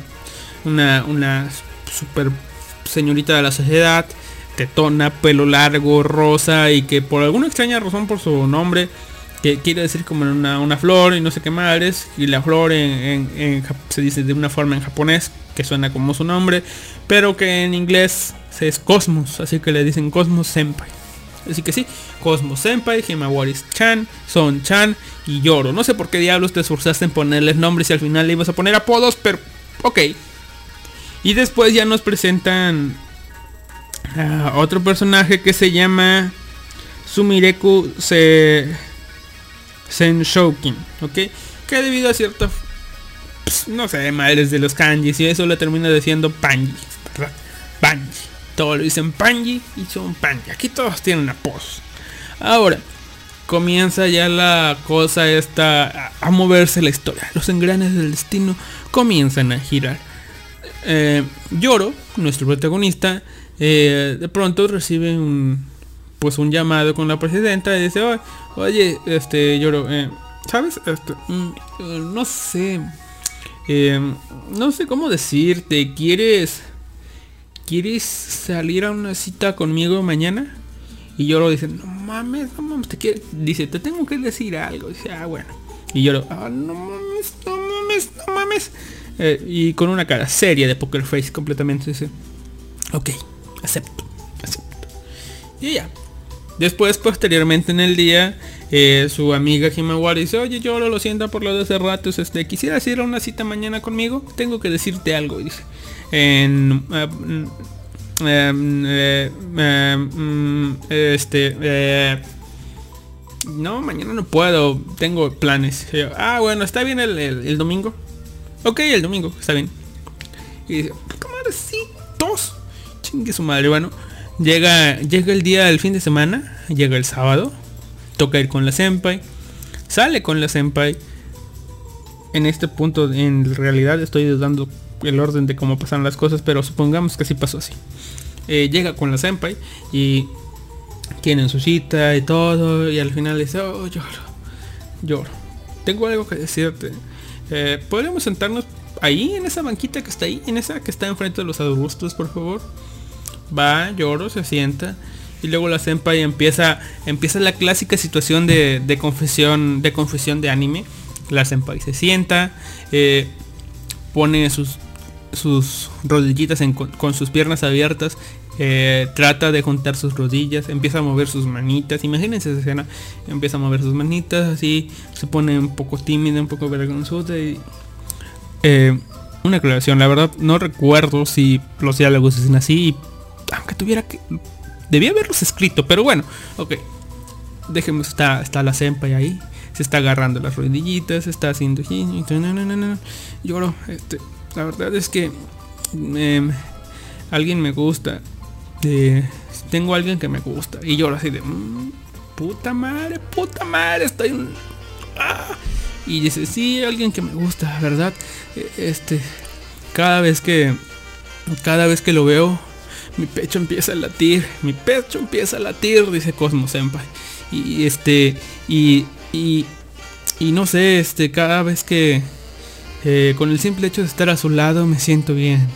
Una, una super señorita de la sociedad, tetona, pelo largo, rosa y que por alguna extraña razón por su nombre que quiere decir como una, flor y no sé qué madres y la flor en, se dice de una forma en japonés que suena como su nombre pero que en inglés es Cosmos así que le dicen Cosmos Senpai. Así que sí Cosmos Senpai Himawaris Chan Son Chan y Yoro. No sé por qué diablos te esforzaste en ponerles nombres y al final le ibas a poner apodos pero ok. Y después ya nos presentan a otro personaje que se llama Sumireku se Senshoukin, ¿ok? Que debido a cierta, pues, no sé, madres de los kanjis y eso le termina diciendo Panji, ¿verdad? Panji. Todos lo dicen Panji y son Panji. Aquí todos tienen apodos. Ahora, comienza ya la cosa esta a, moverse la historia. Los engranes del destino comienzan a girar. Eh, Yoro, nuestro protagonista, eh, de pronto recibe un pues un llamado con la presidenta y dice, "Oye, oye, este Yoro, eh, ¿sabes? Este, mm, eh, no sé, eh, no sé cómo decirte, ¿quieres quieres salir a una cita conmigo mañana? Y Yoro dice, no mames, no mames, te quiero, dice, te tengo que decir algo, dice, ah bueno. Y Yoro, ah, no mames, no mames, no mames. Eh, y con una cara seria de poker face completamente dice, ok, acepto, acepto. Y ya. Después, posteriormente en el día, eh, su amiga Himawari dice, oye, yo lo siento por lo de hace ratos, este, quisieras ir a una cita mañana conmigo, tengo que decirte algo, dice. En, eh, mm, eh, em, mm, este, no, mañana no puedo, tengo planes. Ah, bueno, está bien el, el- domingo. Ok, el domingo, está bien. Y dice, ¿cómo madre, sí, dos. Chingue su madre, bueno. Llega, llega el día del fin de semana, llega el sábado, toca ir con la senpai, sale con la senpai. En este punto, en realidad estoy dudando el orden de cómo pasan las cosas, pero supongamos que sí pasó así. Eh, llega con la senpai y tienen su cita y todo, y al final dice, oh, lloro, lloro. Tengo algo que decirte. Eh, ¿Podríamos sentarnos ahí, en esa banquita que está ahí, en esa que está enfrente de los arbustos, por favor? Va, lloro, se sienta. Y luego la senpai empieza, empieza la clásica situación de, de confesión, de confesión de anime. La senpai se sienta, eh, pone sus, sus rodillitas en- con, sus piernas abiertas, eh, trata de juntar sus rodillas, empieza a mover sus manitas, imagínense esa escena, empieza a mover sus manitas, así se pone un poco tímida, un poco vergonzosa y... eh, una aclaración, la verdad no recuerdo si los diálogos dicen así, aunque tuviera que... Debía haberlos escrito, pero bueno, ok. Dejemos, está, está la senpai ahí. Se está agarrando las rodillitas, está haciendo... Lloro, este, la verdad es que em, alguien me gusta. tengo alguien que me gusta. Y lloro así de... "Mm, puta madre, puta madre, estoy... ah". Y dice, sí, alguien que me gusta, ¿verdad? Eh, Este, cada vez que... Cada vez que lo veo, mi pecho empieza a latir, mi pecho empieza a latir, dice Cosmo Senpai. Y este, y, y, y no sé, este, cada vez que, eh, con el simple hecho de estar a su lado me siento bien.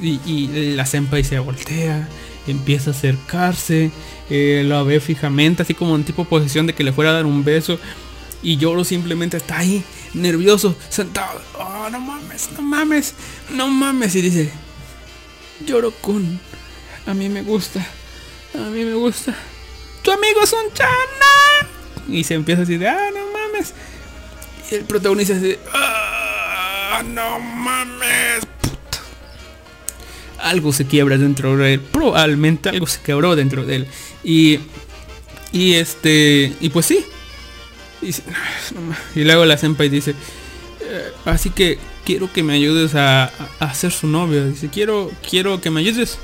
Y, la senpai se voltea, empieza a acercarse, eh, lo ve fijamente, así como en tipo posición de que le fuera a dar un beso. Y Yoro simplemente está ahí, nervioso, sentado. Oh, no mames, no mames, no mames. Y dice, Yoro Kun, a mí me gusta, a mí me gusta. Tu amigo es un chana. Y se empieza así de, ah, no mames. Y el protagonista dice, ah, no mames. puta". Algo se quiebra dentro de él. Probablemente algo se quebró dentro de él. Y, y este, y pues sí. Y, dice, "No, no ma-". y dice, "Eh, así que quiero que me ayudes a, a, ser su novio. Dice, quiero, quiero que me ayudes.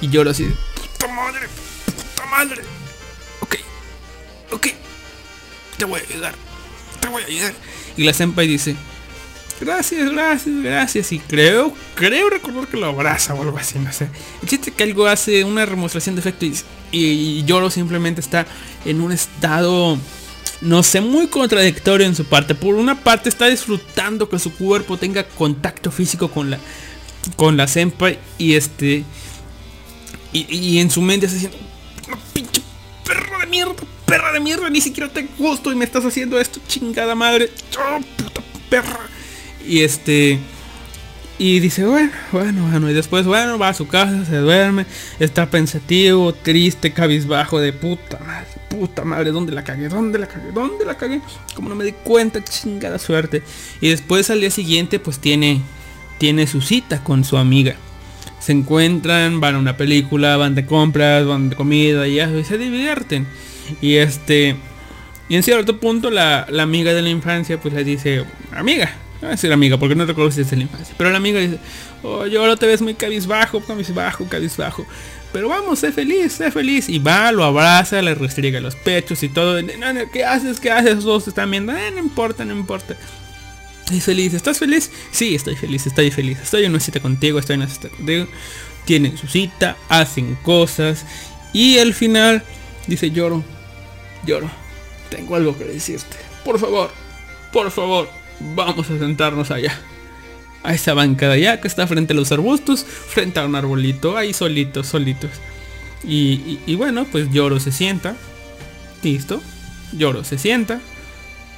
Y lloro así, puta madre, puta madre. Ok, ok, te voy a ayudar, te voy a ayudar. Y la senpai dice, gracias, gracias, gracias. Y creo, creo recordar que lo abraza o algo así, no sé. El chiste que algo hace una demostración de efecto y, y Yoro simplemente está en un estado, no sé, muy contradictorio en su parte. Por una parte está disfrutando que su cuerpo tenga contacto físico con la, con la senpai y este... Y, en su mente está diciendo, "No, pinche perra de mierda, perra de mierda, ni siquiera te gusto y me estás haciendo esto, chingada madre. Puta perra. Y este... Y dice, bueno, bueno, bueno. Y después, bueno, va a su casa, se duerme. Está pensativo, triste, cabizbajo de puta madre, puta madre. ¿Dónde la cagué? ¿Dónde la cagué? ¿Dónde la cagué? Como no me di cuenta, chingada suerte. Y después al día siguiente, pues tiene, tiene su cita con su amiga. Se encuentran, van a una película, van de compras, van de comida y y se divierten. Y este... Y en cierto punto la, la amiga de la infancia pues le dice, amiga, no voy a decir amiga porque no recuerdo si es de la infancia, pero la amiga dice, oh, yo ahora te ves muy cabizbajo, cabizbajo, cabizbajo. Pero vamos, sé feliz, sé feliz. Y va, lo abraza, le restriega los pechos y todo. ¿Qué haces? ¿Qué haces? Todos te están viendo. "Eh, no importa, no importa. Estoy feliz. ¿Estás feliz? Sí, estoy feliz, estoy feliz. Estoy en una cita contigo, estoy en una cita contigo. Tienen su cita, hacen cosas. Y al final dice, lloro, lloro. Tengo algo que decirte. Por favor, por favor, vamos a sentarnos allá. A esa banca de allá que está frente a los arbustos, frente a un arbolito, ahí solitos, solitos. Y, bueno, pues lloro se sienta. Listo. Lloro se sienta.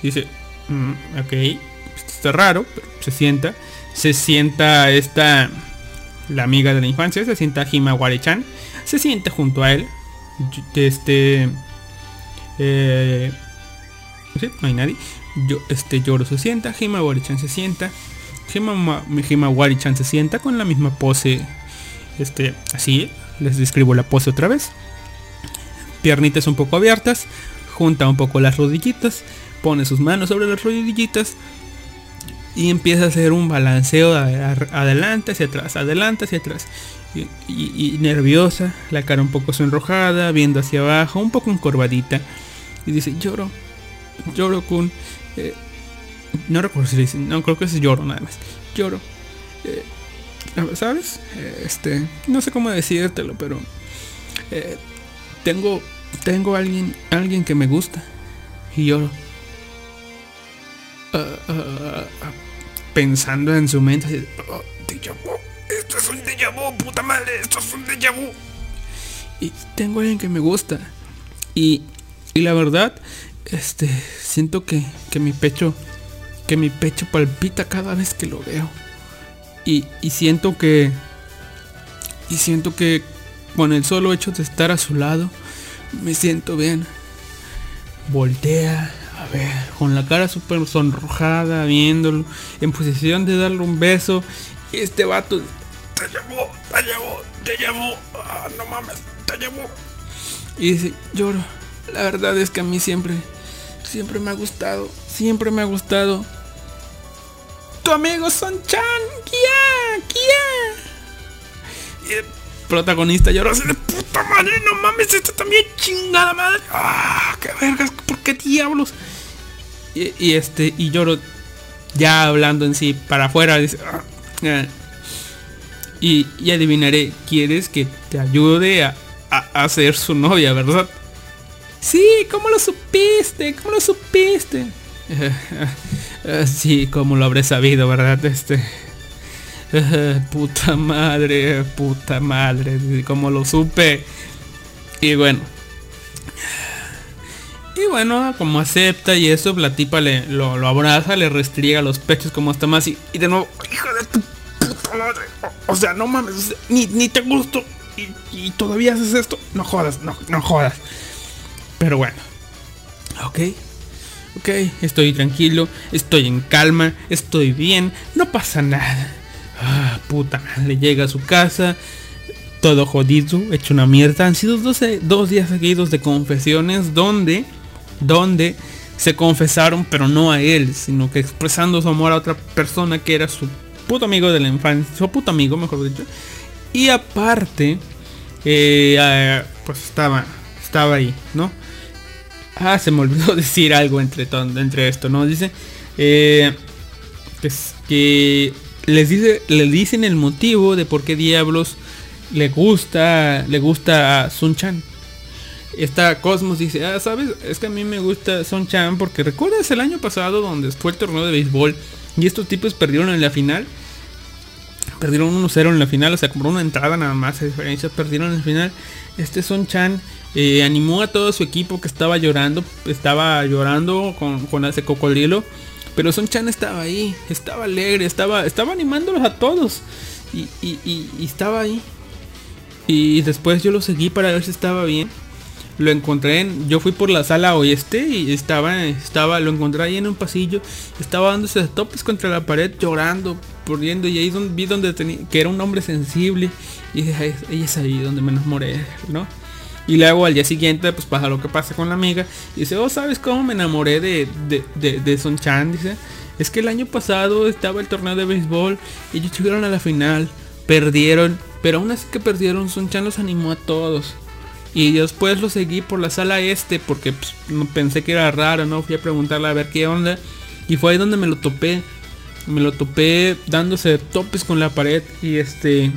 Dice, "Mm, ok, esto está raro, se sienta. Se sienta esta, la amiga de la infancia, se sienta Himawari-chan. Se sienta junto a él. Este... Eh, no hay nadie. Yo, este Yoro se sienta, Himawari-chan se sienta. Hima- Himawari-chan se sienta con la misma pose. Este, así. Les describo la pose otra vez. Piernitas un poco abiertas. Junta un poco las rodillitas. Pone sus manos sobre las rodillitas. Y empieza a hacer un balanceo adelante hacia atrás, adelante hacia atrás. Y nerviosa, la cara un poco sonrojada, viendo hacia abajo, un poco encorvadita. Y dice, lloro, lloro con... eh, no recuerdo si le dice, no creo que es lloro nada más. Lloro. eh, ¿Sabes? Eh, Este, no sé cómo decírtelo, pero... eh, tengo, tengo alguien, alguien que me gusta. Y lloro. Ah, ah, pensando en su mente, así, "Oh, déjà esto es un déjà puta madre, esto es un déjà. Y tengo alguien que me gusta. Y, y la verdad, este, siento que, que mi pecho, que mi pecho palpita cada vez que lo veo. Y, y siento que, y siento que con el solo hecho de estar a su lado, me siento bien. Voltea a ver, con la cara súper sonrojada, viéndolo, en posición de darle un beso. Y este vato, te llamó, te llamó, te llamó, ah, no mames, te llamó. Y dice, lloro, la verdad es que a mí siempre, siempre me ha gustado, siempre me ha gustado. Tu amigo Son-chan, Kia, Kia. Y el protagonista lloró así de puta madre, no mames, esto también chingada madre. Ah, qué vergas, ¿por qué diablos? Y, este, y lloro ya hablando en sí para afuera, dice, "Ah, ah". y, y adivinaré, ¿quieres que te ayude a, a, a ser su novia, verdad? Sí, ¿cómo lo supiste? ¿Cómo lo supiste? Eh, sí, como lo habré sabido, ¿verdad? Este... eh, puta madre, puta madre, como lo supe. Y bueno. Y bueno, como acepta y eso, la tipa le, lo, abraza, le restriega los pechos como hasta más y, de nuevo, hijo de tu puta madre. O, sea, no mames, ni, ni te gusto y, y todavía haces esto. No jodas, no, no jodas. Pero bueno. Ok. Ok, estoy tranquilo, estoy en calma, estoy bien, no pasa nada. Ah, puta madre, llega a su casa, todo jodido, hecho una mierda. Han sido 12 dos días seguidos de confesiones donde, donde se confesaron, pero no a él, sino que expresando su amor a otra persona que era su puto amigo de la infancia, su puto amigo, mejor dicho. Y aparte, eh, eh, pues estaba, estaba ahí, ¿no? Ah, se me olvidó decir algo entre, entre esto, ¿no? Dice eh, que, que les dice, le dicen el motivo de por qué diablos le gusta, le gusta a Sun Chan. Esta Cosmos dice, ah, sabes, es que a mí me gusta Sun Chan porque recuerdas el año pasado donde fue el torneo de béisbol y estos tipos perdieron en la final. Perdieron 1-0 en la final, o sea, como una entrada nada más, de diferencia, perdieron en la final. Este Sun Chan eh, animó a todo su equipo que estaba llorando, estaba llorando con, con ese cocodrilo. Pero Son Chan estaba ahí, estaba alegre, estaba, estaba animándolos a todos. Y, estaba ahí. Y después yo lo seguí para ver si estaba bien. Lo encontré en, yo fui por la sala oeste y estaba, estaba, lo encontré ahí en un pasillo, estaba dándose topes contra la pared, llorando, corriendo, y ahí donde, vi donde tenía, que era un hombre sensible, y dije, ella es ahí donde me enamoré, ¿no? Y luego al día siguiente, pues pasa lo que pasa con la amiga. Y dice, oh, ¿sabes cómo me enamoré de, de, de, Son Chan? Dice, es que el año pasado estaba el torneo de béisbol ellos llegaron a la final. Perdieron, pero aún así que perdieron, Son Chan los animó a todos. Y después lo seguí por la sala este porque pues, pensé que era raro, ¿no? Fui a preguntarle a ver qué onda. Y fue ahí donde me lo topé. Me lo topé dándose topes con la pared. Y este...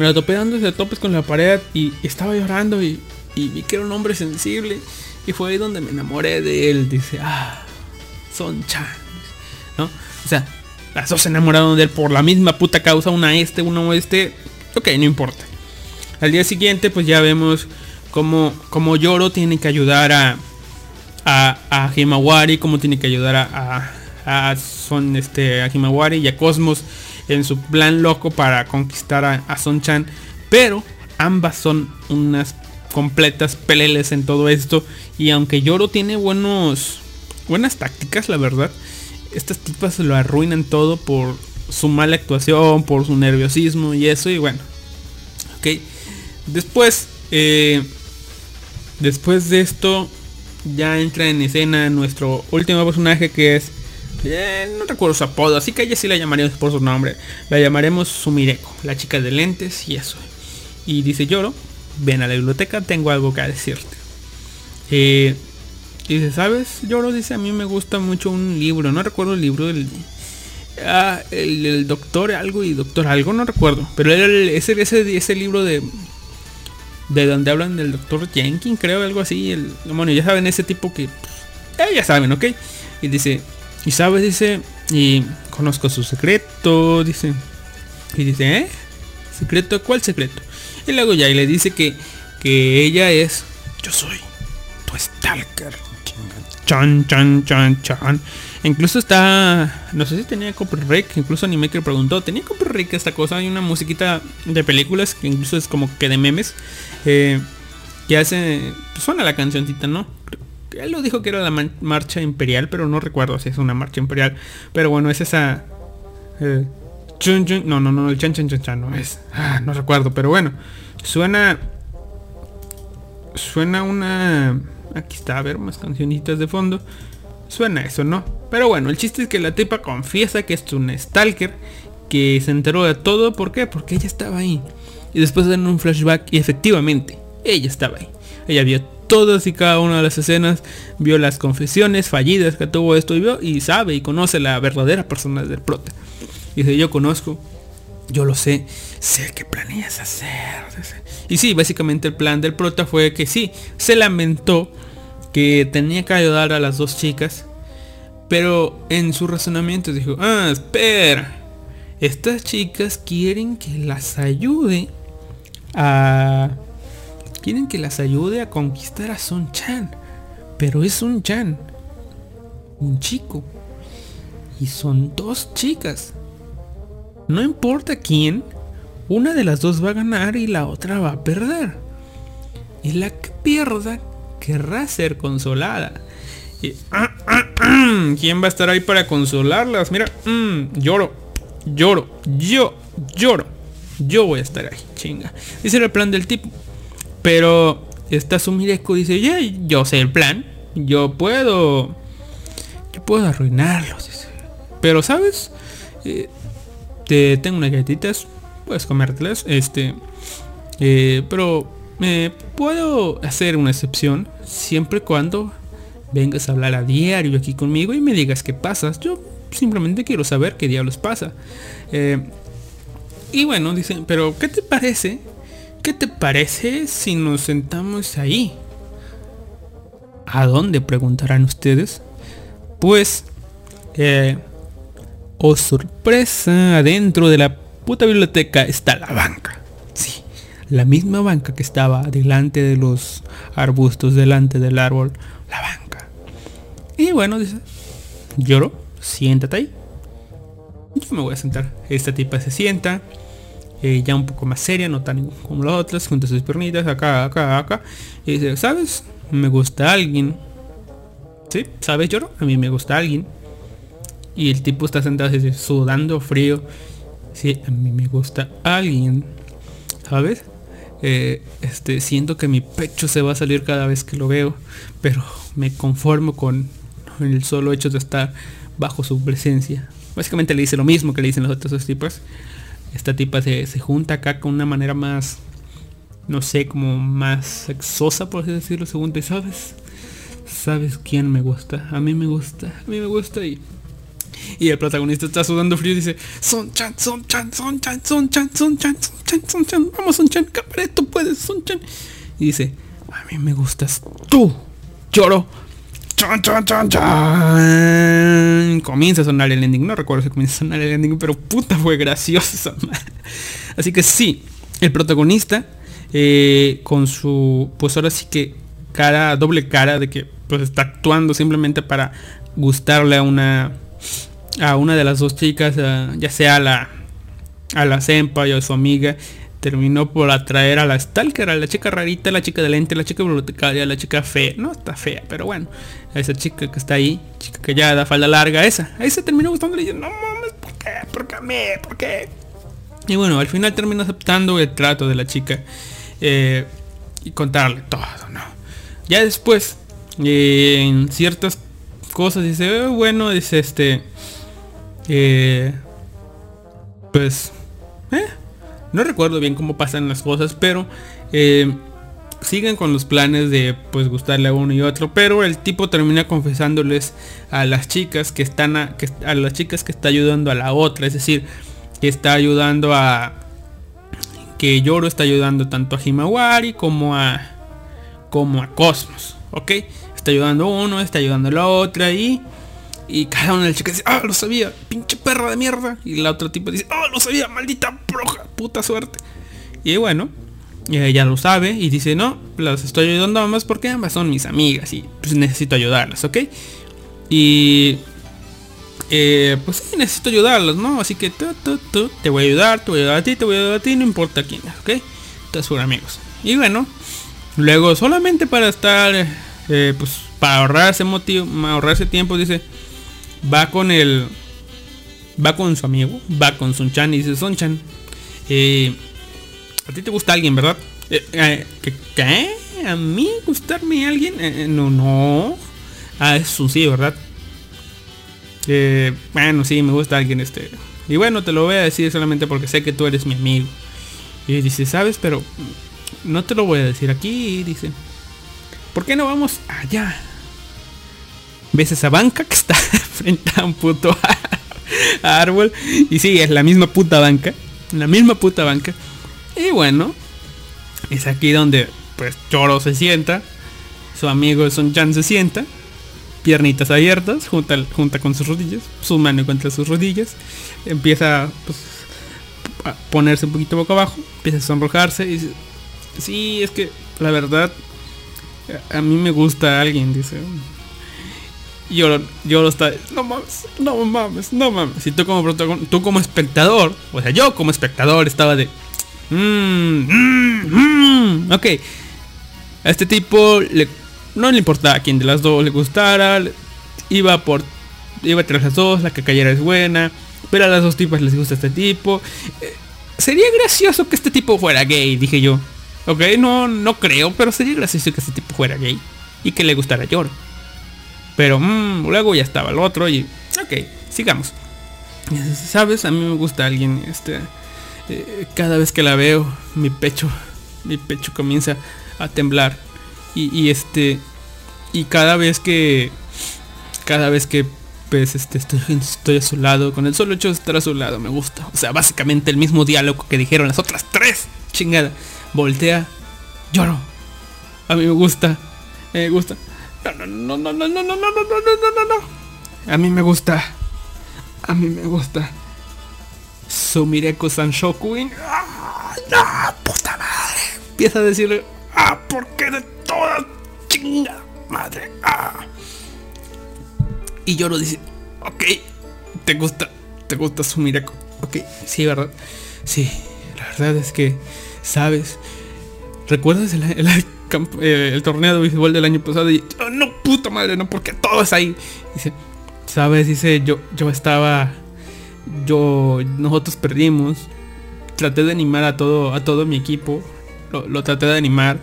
Me lo topé dándose topes con la pared y, estaba llorando y, vi que era un hombre sensible. Y fue ahí donde me enamoré de él. Dice, ah, son chan. ¿No? O sea, las dos se enamoraron de él por la misma puta causa. Una este, una oeste. Ok, no importa. Al día siguiente, pues ya vemos como, como Yoro tiene que ayudar a, a, a Himawari, como tiene que ayudar a, a, a son este, a Himawari y a Cosmos en su plan loco para conquistar a, Son Chan. Pero ambas son unas completas peleles en todo esto. Y aunque Yoro tiene buenos, buenas tácticas, la verdad, estas tipas lo arruinan todo por su mala actuación, por su nerviosismo y eso. Y bueno, ok. Después, eh, después de esto, ya entra en escena nuestro último personaje que es no recuerdo su apodo, así que ella sí la llamaremos por su nombre. La llamaremos Sumireko, la chica de lentes y eso. Y dice Lloro, ven a la biblioteca, tengo algo que decirte. Eh, dice, ¿sabes? Lloro dice, a mí me gusta mucho un libro, no recuerdo el libro del... Ah, el, doctor algo y doctor algo, no recuerdo. Pero ese, ese, ese libro de... De donde hablan del doctor Jenkins, creo, algo así. El, bueno, ya saben, ese tipo que... Eh, ya saben, ¿ok? Y dice, y sabes, dice, y conozco su secreto, dice. Y dice, ¿eh? ¿Secreto? ¿Cuál secreto? Y luego ya y le dice que, que ella es, yo soy tu stalker. Chan, chan, chan, chan. Incluso está, no sé si tenía copyright, incluso Animaker preguntó, ¿tenía copyright esta cosa? Hay una musiquita de películas que incluso es como que de memes. Eh, que hace, pues suena la cancioncita, ¿no? Él lo dijo que era la marcha imperial, pero no recuerdo si es una marcha imperial. Pero bueno, es esa... Eh, no, no, no, el chan chan chan chan no es. Ah, no recuerdo, pero bueno. Suena... Suena una... Aquí está, a ver, más cancioncitas de fondo. Suena eso, ¿no? Pero bueno, el chiste es que la tipa confiesa que es un stalker. Que se enteró de todo. ¿Por qué? Porque ella estaba ahí. Y después dan un flashback y efectivamente, ella estaba ahí. Ella vio todas y cada una de las escenas, vio las confesiones fallidas que tuvo esto y vio y sabe y conoce la verdadera persona del prota. Dice, yo conozco, yo lo sé, sé qué planeas hacer. Y sí, básicamente el plan del prota fue que sí, se lamentó que tenía que ayudar a las dos chicas, pero en su razonamiento dijo, ah, espera, estas chicas quieren que las ayude a quieren que las ayude a conquistar a Son Chan. Pero es un Chan. Un chico. Y son dos chicas. No importa quién, una de las dos va a ganar y la otra va a perder. Y la que pierda querrá ser consolada. Y, ¿Quién va a estar ahí para consolarlas? Mira, mm, lloro, lloro, yo, lloro. Yo voy a estar ahí, chinga. Ese era el plan del tipo. Pero esta Sumireko dice, ya, yo sé el plan. yo puedo, yo puedo arruinarlos. Pero, ¿sabes? Eh, te tengo unas galletitas, puedes comértelas, este, eh, pero me puedo hacer una excepción siempre cuando vengas a hablar a diario aquí conmigo y me digas qué pasas. Yo simplemente quiero saber qué diablos pasa. Eh, y bueno, dicen, pero ¿qué te parece? ¿Qué te parece si nos sentamos ahí? ¿A dónde? Preguntarán ustedes. Pues, eh, oh sorpresa, adentro de la puta biblioteca está la banca. Sí, la misma banca que estaba delante de los arbustos, delante del árbol, la banca. Y bueno, dice, lloro, siéntate ahí. Yo me voy a sentar. Esta tipa se sienta, eh, ya un poco más seria, no tan como las otras, junto sus pernitas, acá, acá, acá. Y dice, ¿sabes? Me gusta alguien. ¿Sí? ¿Sabes, lloro? A mí me gusta alguien. Y el tipo está sentado así, sudando frío. Sí, a mí me gusta alguien. ¿Sabes? Eh, este, siento que mi pecho se va a salir cada vez que lo veo. Pero me conformo con el solo hecho de estar bajo su presencia. Básicamente le dice lo mismo que le dicen los otros dos tipos. Esta tipa se, se junta acá con una manera más, no sé, como más sexosa, por así decirlo, según te sabes. ¿Sabes quién me gusta? A mí me gusta, a mí me gusta y... Y el protagonista está sudando frío y dice, Son Chan, Son Chan, Son Chan, Son Chan, Son Chan, Son Chan, Son Chan, vamos Son Chan, cabrón, tú puedes, Son Chan. Y dice, a mí me gustas tú, lloro. Chan, chan, chan. Comienza a sonar el ending. No recuerdo si comienza a sonar el ending, pero puta fue madre. Así que sí, el protagonista, eh, con su, pues ahora sí que cara, doble cara de que pues está actuando simplemente para gustarle a una, a una de las dos chicas, ya sea a la, a la senpai o a su amiga, terminó por atraer a la stalker, a la chica rarita, la chica de lente, la chica bibliotecaria, la chica fea. No está fea, pero bueno. A esa chica que está ahí, chica que ya da falda larga, esa. Ahí se terminó gustándole y yo, no mames, ¿por qué? ¿Por qué a mí? ¿Por qué? Y bueno, al final termina aceptando el trato de la chica. eh, y contarle todo, ¿no? Ya después, eh, en ciertas cosas, dice, "Eh, bueno, dice este... pues... eh, no recuerdo bien cómo pasan las cosas, pero eh, siguen con los planes de pues gustarle a uno y otro, pero el tipo termina confesándoles a las chicas que están a, que, a las chicas que está ayudando a la otra, es decir, que está ayudando a que Yoro está ayudando tanto a Himawari como a como a Cosmos, ¿ok? Está ayudando a uno, está ayudando a la otra y y cada una de las chicas dice, ah, lo sabía, pinche perra de mierda. Y la otra tipo dice, ah, lo sabía, maldita broja, puta suerte. Y bueno, ella lo sabe y dice, no, las estoy ayudando ambas porque ambas son mis amigas y pues necesito ayudarlas, ¿ok? Y... eh, pues sí, necesito ayudarlas, ¿no? Así que tú, tú, tú, te voy a ayudar, te voy a ayudar a ti, te voy a ayudar a ti, no importa quién es, ¿ok? Todos son amigos. Y bueno, luego solamente para estar, eh, pues para ahorrarse motivo, ahorrarse tiempo, dice, va con el va con su amigo va con Son-chan y dice Son-chan eh, a ti te gusta alguien verdad Eh, eh, ¿qué, a mí gustarme alguien Eh, eh, no no. Ah es sí verdad bueno sí me gusta alguien este y bueno te lo voy a decir solamente porque sé que tú eres mi amigo. Y dice sabes pero no te lo voy a decir aquí dice ¿por qué no vamos allá ves esa banca que está frente a un puto árbol. Y sí, es la misma puta banca. La misma puta banca. Y bueno, es aquí donde pues Choro se sienta. Su amigo Son Chan se sienta. Piernitas abiertas, junta, junta con sus rodillas. Su mano contra sus rodillas. Empieza pues, a ponerse un poquito boca abajo. Empieza a sonrojarse. Y dice, sí, es que la verdad, a mí me gusta alguien, dice. Yo, yo lo está, no mames, no mames, no mames. Y tú como protagon- tú como espectador, o sea, yo como espectador estaba de, mmm, mmm, mmm, ok. A este tipo le, no le importaba a quién de las dos le gustara, iba por, iba tras las dos, la que cayera es buena, pero a las dos tipas les gusta este tipo. Eh, sería gracioso que este tipo fuera gay, dije yo. Ok, no, no creo, pero sería gracioso que este tipo fuera gay y que le gustara Yoro. Pero mm, luego ya estaba el otro y... Ok, sigamos. ¿Sabes? A mí me gusta alguien, este... eh, cada vez que la veo, mi pecho, mi pecho comienza a temblar. Y, y este... Y cada vez que... Cada vez que pues este, estoy, estoy a su lado, con el solo hecho de estar a su lado me gusta. O sea, básicamente el mismo diálogo que dijeron las otras tres. Chingada. Voltea, lloro. A mí me gusta. Me gusta. No, no, no, no, no, no, no, no, no, no, no, no, no. A mí me gusta. A mí me gusta. Sumireko Sanshokuin. ¡Ah, no, puta madre! Empieza a decirle, ah, ¿por qué de todas? Chinga madre. Ah. Y Yoro dice, ok, te gusta, te gusta Sumireko. Ok, sí, ¿verdad? Sí, la verdad es que, ¿sabes? ¿Recuerdas el, el, eh, el torneo de béisbol del año pasado? Y, "Oh, no, puta madre, no, porque todo es ahí. Dice, ¿sabes? Dice, yo, yo estaba, yo, nosotros perdimos. Traté de animar a todo, a todo mi equipo. Lo, lo traté de animar.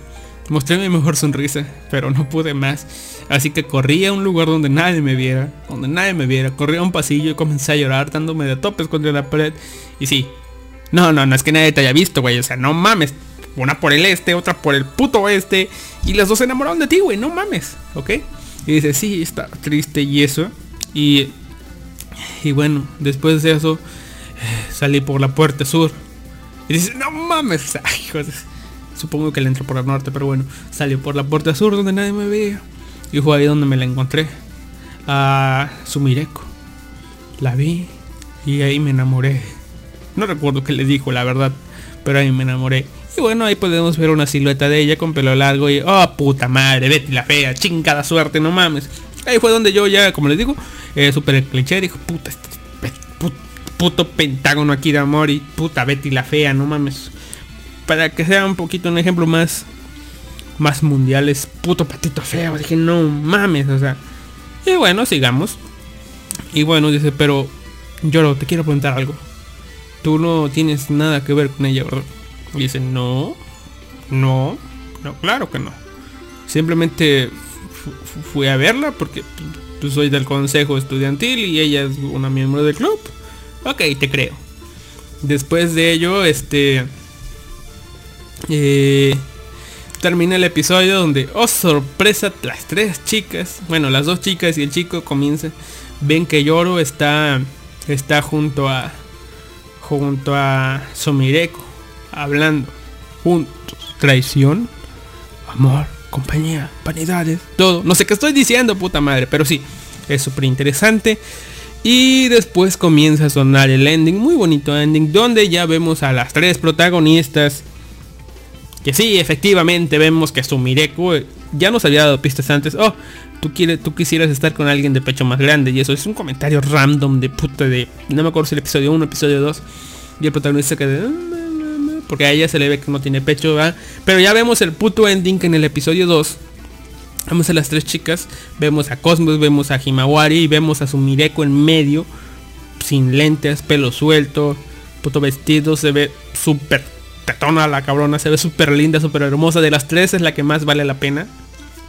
Mostré mi mejor sonrisa, pero no pude más. Así que corrí a un lugar donde nadie me viera, donde nadie me viera. Corrí a un pasillo y comencé a llorar dándome de topes contra la pared. Y sí, no, no, no es que nadie te haya visto, güey. O sea, no mames. Una por el este, otra por el puto oeste. Y las dos se enamoraron de ti, güey. No mames, ¿ok? Y dice, sí, está triste y eso. Y, y bueno, después de eso, eh, salí por la puerta sur. Y dice, no mames. Ay, Supongo que le entró por el norte, pero bueno. Salió por la puerta sur donde nadie me veía. Y fue ahí donde me la encontré. A Sumireko. La vi y ahí me enamoré. No recuerdo qué le dijo, la verdad. Pero ahí me enamoré. Y bueno, ahí podemos ver una silueta de ella con pelo largo y... Oh, puta madre, Betty la fea, chingada suerte, no mames. Ahí fue donde yo ya, como les digo, eh, super cliché, dijo, puta, este puto pentágono aquí de amor y puta Betty la fea, no mames. Para que sea un poquito un ejemplo más... Más mundiales, puto patito feo. Dije, no mames, o sea. Y bueno, sigamos. Y bueno, dice, pero Lloro, te quiero preguntar algo. Tú no tienes nada que ver con ella, ¿verdad? Y no, no, no, claro que no. Simplemente fu- fu- fui a verla porque tú soy del consejo estudiantil y ella es una miembro del club. Ok, te creo. Después de ello, este... eh, termina el episodio donde, oh sorpresa, las tres chicas, bueno, las dos chicas y el chico comienzan, ven que Yoro está, está junto a, junto a Somireko, hablando, juntos, traición, amor, compañía, vanidades, todo, no sé qué estoy diciendo, puta madre, pero sí, es súper interesante. Y después comienza a sonar el ending, muy bonito ending, donde ya vemos a las tres protagonistas que sí, efectivamente vemos que Sumireko eh, ya nos había dado pistas antes. Oh, tú, quieres, tú quisieras estar con alguien de pecho más grande. Y eso es un comentario random de puta de... No me acuerdo si el episodio 1 episodio 2. Y el protagonista que de... Porque a ella se le ve que no tiene pecho, ¿verdad? Pero ya vemos el puto ending que en el episodio 2. Vemos a las tres chicas. Vemos a Cosmos, vemos a Himawari. Y vemos a Sumireko en medio. Sin lentes, pelo suelto. Puto vestido. Se ve súper tetona la cabrona, se ve súper linda, súper hermosa. De las tres es la que más vale la pena.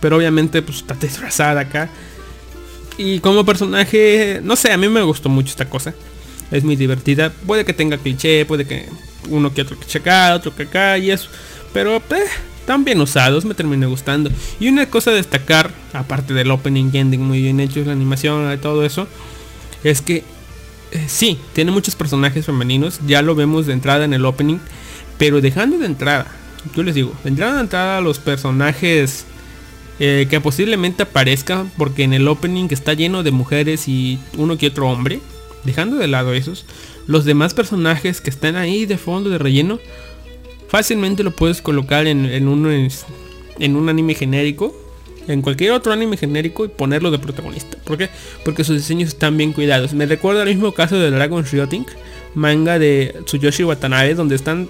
Pero obviamente pues está disfrazada acá. Y como personaje, no sé, a mí me gustó mucho esta cosa. Es muy divertida. Puede que tenga cliché, puede que uno que otro cliché acá, otro que acá y eso. Pero eh, están bien usados, me terminó gustando. Y una cosa a destacar, aparte del opening ending muy bien hechos, la animación y todo eso, es que eh, sí, tiene muchos personajes femeninos. Ya lo vemos de entrada en el opening. Pero dejando de entrada, yo les digo, de entrada de entrada los personajes eh, que posiblemente aparezcan, porque en el opening está lleno de mujeres y uno que otro hombre, dejando de lado esos, los demás personajes que están ahí de fondo de relleno, fácilmente lo puedes colocar en, en un, en un anime genérico, en cualquier otro anime genérico y ponerlo de protagonista. ¿Por qué? Porque sus diseños están bien cuidados. Me recuerda al mismo caso de Dragon Shooting, manga de Tsuyoshi Watanabe, donde están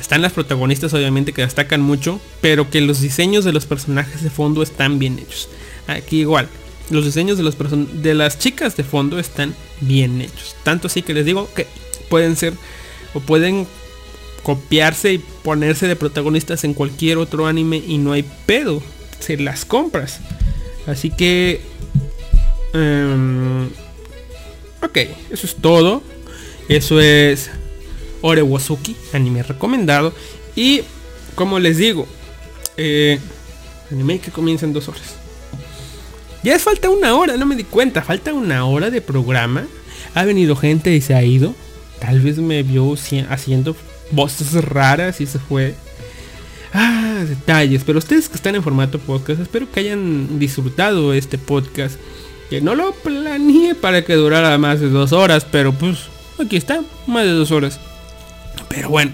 están las protagonistas obviamente que destacan mucho, pero que los diseños de los personajes de fondo están bien hechos. Aquí igual, los diseños de las chicas de fondo están bien hechos. Tanto así que les digo que pueden ser o pueden copiarse y ponerse de protagonistas en cualquier otro anime y no hay pedo. Se las compras. Así que... em, ok, eso es todo. Eso es Orewazuki, anime recomendado. Y como les digo, eh, anime que comienza en dos horas. Ya falta una hora, no me di cuenta. Falta una hora de programa. Ha venido gente y se ha ido. Tal vez me vio haciendo voces raras y se fue. Ah, detalles. Pero ustedes que están en formato podcast, espero que hayan disfrutado este podcast. Que no lo planeé para que durara más de dos horas, pero pues aquí está, más de dos horas. Pero bueno,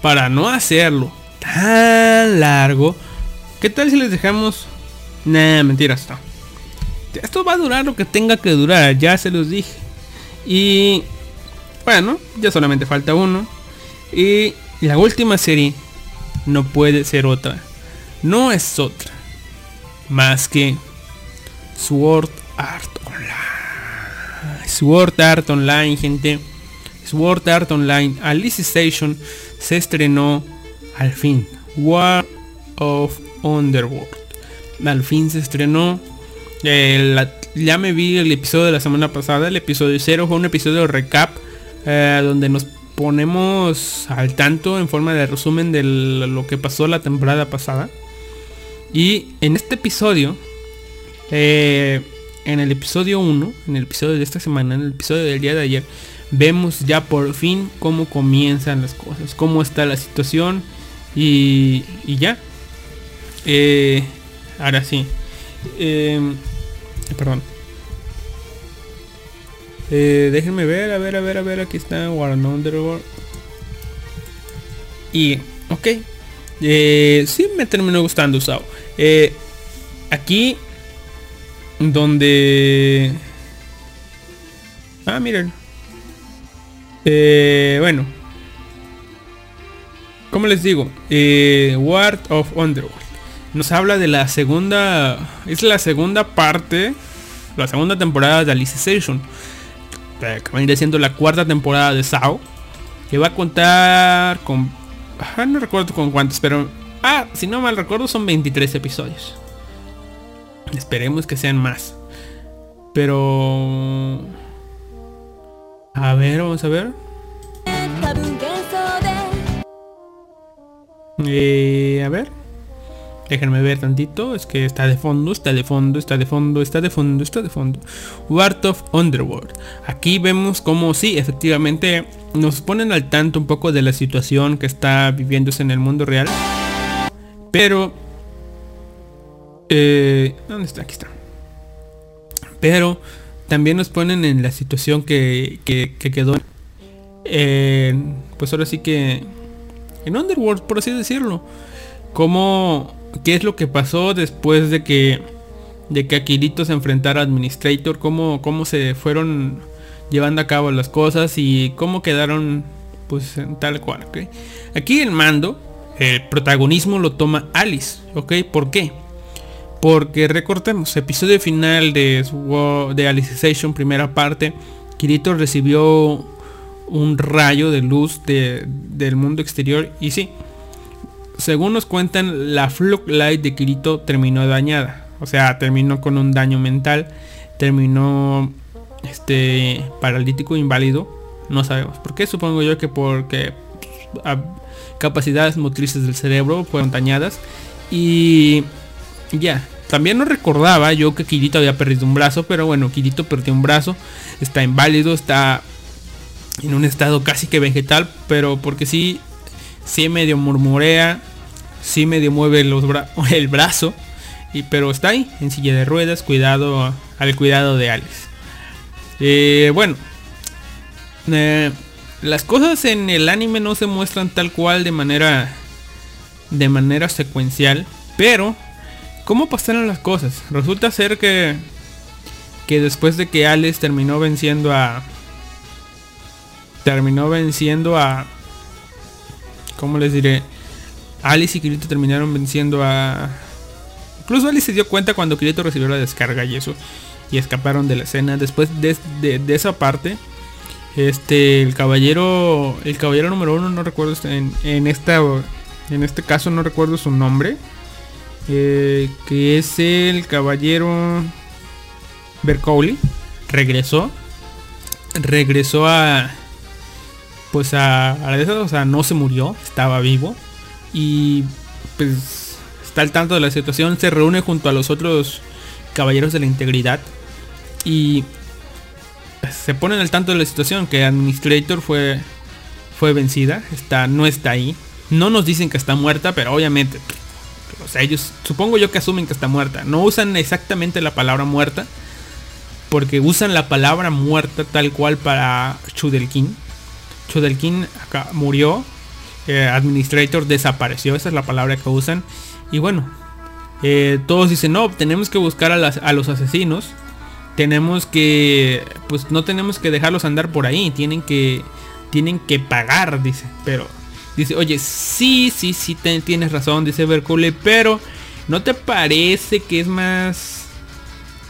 para no hacerlo tan largo, ¿qué tal si les dejamos? Nah, mentiras, no. Esto va a durar lo que tenga que durar, ya se los dije. Y bueno, ya solamente falta uno. Y la última serie no puede ser otra. No es otra. Más que Sword Art Online. Sword Art Online, gente. Sword Art Online Alicization se estrenó al fin. War of Underworld. Al fin se estrenó. Eh, ya me vi el episodio de la semana pasada. El episodio 0 fue un episodio recap. eh, donde nos ponemos al tanto en forma de resumen de lo que pasó la temporada pasada. Y en este episodio, eh, en el episodio 1, en el episodio de esta semana, en el episodio del día de ayer, vemos ya por fin cómo comienzan las cosas, cómo está la situación y, y ya. Ahora sí. Perdón. Eh, déjenme ver, a ver, a ver, a ver, aquí está War Underworld. Y, ok. Eh, sí me terminó gustando Sao. Eh, aquí, donde... Ah, miren. Eh, bueno. Como les digo, eh, War of Underworld nos habla de la segunda, es la segunda parte, la segunda temporada de Alicization, que ir siendo la cuarta temporada de Sao, que va a contar con, ah, no recuerdo con cuántos, pero, ah, si no mal recuerdo son 23 episodios. Esperemos que sean más. Pero... A ver, vamos a ver. Eh, a ver. Déjenme ver tantito. Es que está de fondo, está de fondo, está de fondo, está de fondo, está de fondo. Wart of Underworld. Aquí vemos como sí, efectivamente nos ponen al tanto un poco de la situación que está viviéndose en el mundo real. Pero... Eh, ¿Dónde está? Aquí está. Pero también nos ponen en la situación que, que, que quedó. eh, pues ahora sí que en Underworld, por así decirlo. Cómo, qué es lo que pasó después de que, de que Akirito se enfrentara a Administrator, cómo, cómo se fueron llevando a cabo las cosas y cómo quedaron, pues en tal cual, ¿ok? Aquí el mando, el protagonismo lo toma Alice, ¿ok? ¿Por qué? Porque recordemos, episodio final de, de Alicization, primera parte, Kirito recibió un rayo de luz de- del mundo exterior y sí, según nos cuentan, la Flug Light de Kirito terminó dañada. O sea, terminó con un daño mental. Terminó este paralítico inválido. No sabemos por qué. Supongo yo que porque capacidades motrices del cerebro fueron dañadas. Y ya. También no recordaba yo que Kirito había perdido un brazo. Pero bueno, Kirito perdió un brazo. Está inválido. Está en un estado casi que vegetal. Pero porque sí sí medio murmurea, sí medio mueve los el brazo, y, pero está ahí, en silla de ruedas, cuidado al cuidado de Alex. Eh, bueno, eh, las cosas en el anime no se muestran tal cual de manera de manera secuencial, pero ¿cómo pasaron las cosas? Resulta ser que que después de que Alex terminó venciendo a terminó venciendo a ¿Cómo les diré? Alice y Kirito terminaron venciendo a... Incluso Alice se dio cuenta cuando Kirito recibió la descarga y eso. Y escaparon de la escena. Después de, esa parte. Este, el caballero... El caballero número uno, no recuerdo este- en, en esta... En este caso no recuerdo su nombre. eh, que es el caballero Bercowley, regresó. Regresó a... Pues a, a esas, o sea, no se murió, estaba vivo. Y pues está al tanto de la situación, se reúne junto a los otros caballeros de la integridad. Y se ponen al tanto de la situación, que Administrator fue, fue vencida, está, no está ahí. No nos dicen que está muerta, pero obviamente, o sea, ellos supongo yo que asumen que está muerta. No usan exactamente la palabra muerta, porque usan la palabra muerta tal cual para Chudelkin. Chudelkin acá murió, eh, Administrator desapareció, esa es la palabra que usan. Y bueno, eh, todos dicen, no, tenemos que buscar a, las- a los asesinos. Tenemos que, pues no tenemos que dejarlos andar por ahí. Tienen que, tienen que pagar, dice. Pero, dice, oye, sí, sí, sí, tienes razón, dice Bercole, pero ¿no te parece que es más,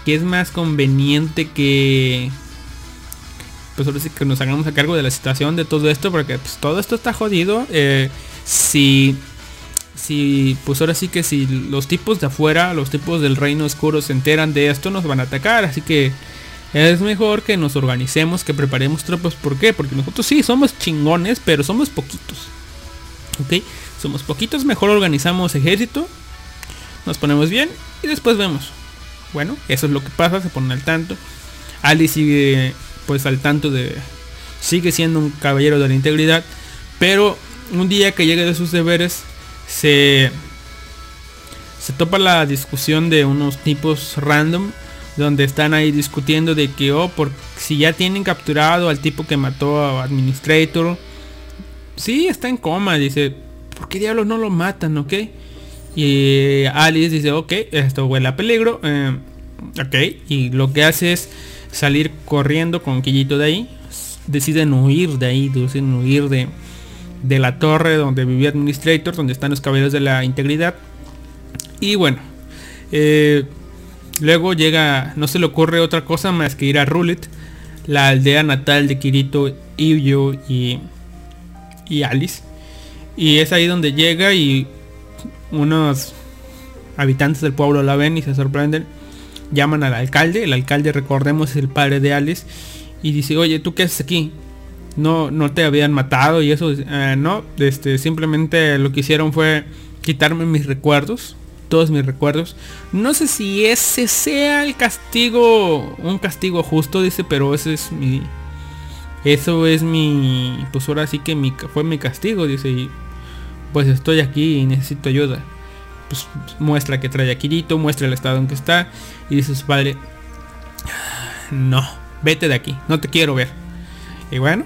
que es más conveniente que, pues ahora sí que nos hagamos a cargo de la situación de todo esto? Porque pues todo esto está jodido. Eh, si si pues ahora sí que si los tipos de afuera, los tipos del reino oscuro se enteran de esto, nos van a atacar. Así que es mejor que nos organicemos, que preparemos tropas. ¿Por qué? Porque nosotros sí somos chingones, pero somos poquitos. ¿Ok? Somos poquitos, mejor organizamos ejército. Nos ponemos bien y después vemos. Bueno, eso es lo que pasa, se ponen al tanto. Ali sigue pues al tanto de... Sigue siendo un caballero de la integridad. Pero un día que llegue de sus deberes, se, se topa la discusión de unos tipos random donde están ahí discutiendo de que oh, por si ya tienen capturado al tipo que mató a Administrator. Sí, está en coma, dice, ¿por qué diablos no lo matan, ok? Y Alice dice, ok, esto huele a peligro. eh, ok, y lo que hace es salir corriendo con Quillito de ahí. Deciden huir de ahí, deciden huir de, de la torre donde vivía Administrator, donde están los caballeros de la integridad. Y bueno, eh, luego llega, no se le ocurre otra cosa más que ir a Rulet, la aldea natal de Kirito, Iyo y, y Alice. Y es ahí donde llega y unos habitantes del pueblo la ven y se sorprenden. Llaman al alcalde, el alcalde recordemos es el padre de Alice y dice, oye, ¿tú qué haces aquí? No, no te habían matado y eso, eh, no, este, simplemente lo que hicieron fue quitarme mis recuerdos, todos mis recuerdos. No sé si ese sea el castigo, un castigo justo, dice, pero ese es mi, eso es mi, pues ahora sí que mi, fue mi castigo, dice, y pues estoy aquí y necesito ayuda. Pues muestra que trae a Kirito, muestra el estado en que está y dice su padre, no, vete de aquí, no te quiero ver. Y bueno,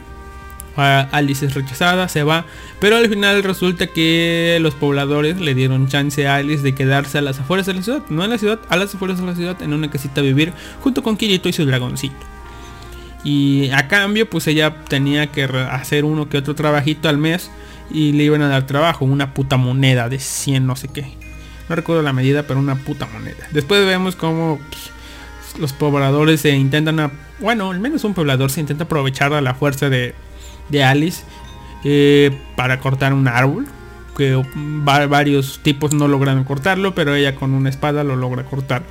Alice es rechazada, se va, pero al final resulta que los pobladores le dieron chance a Alice de quedarse a las afueras de la ciudad, no en la ciudad, a las afueras de la ciudad, en una casita a vivir junto con Kirito y su dragoncito. Y a cambio, pues ella tenía que hacer uno que otro trabajito al mes y le iban a dar trabajo, una puta moneda de 100 no sé qué. No recuerdo la medida, pero una puta moneda. Después vemos cómo pues, los pobladores se intentan, a- bueno, al menos un poblador se intenta aprovechar de la fuerza de, de Alice eh, para cortar un árbol. Que va- varios tipos no logran cortarlo, pero ella con una espada lo logra cortar.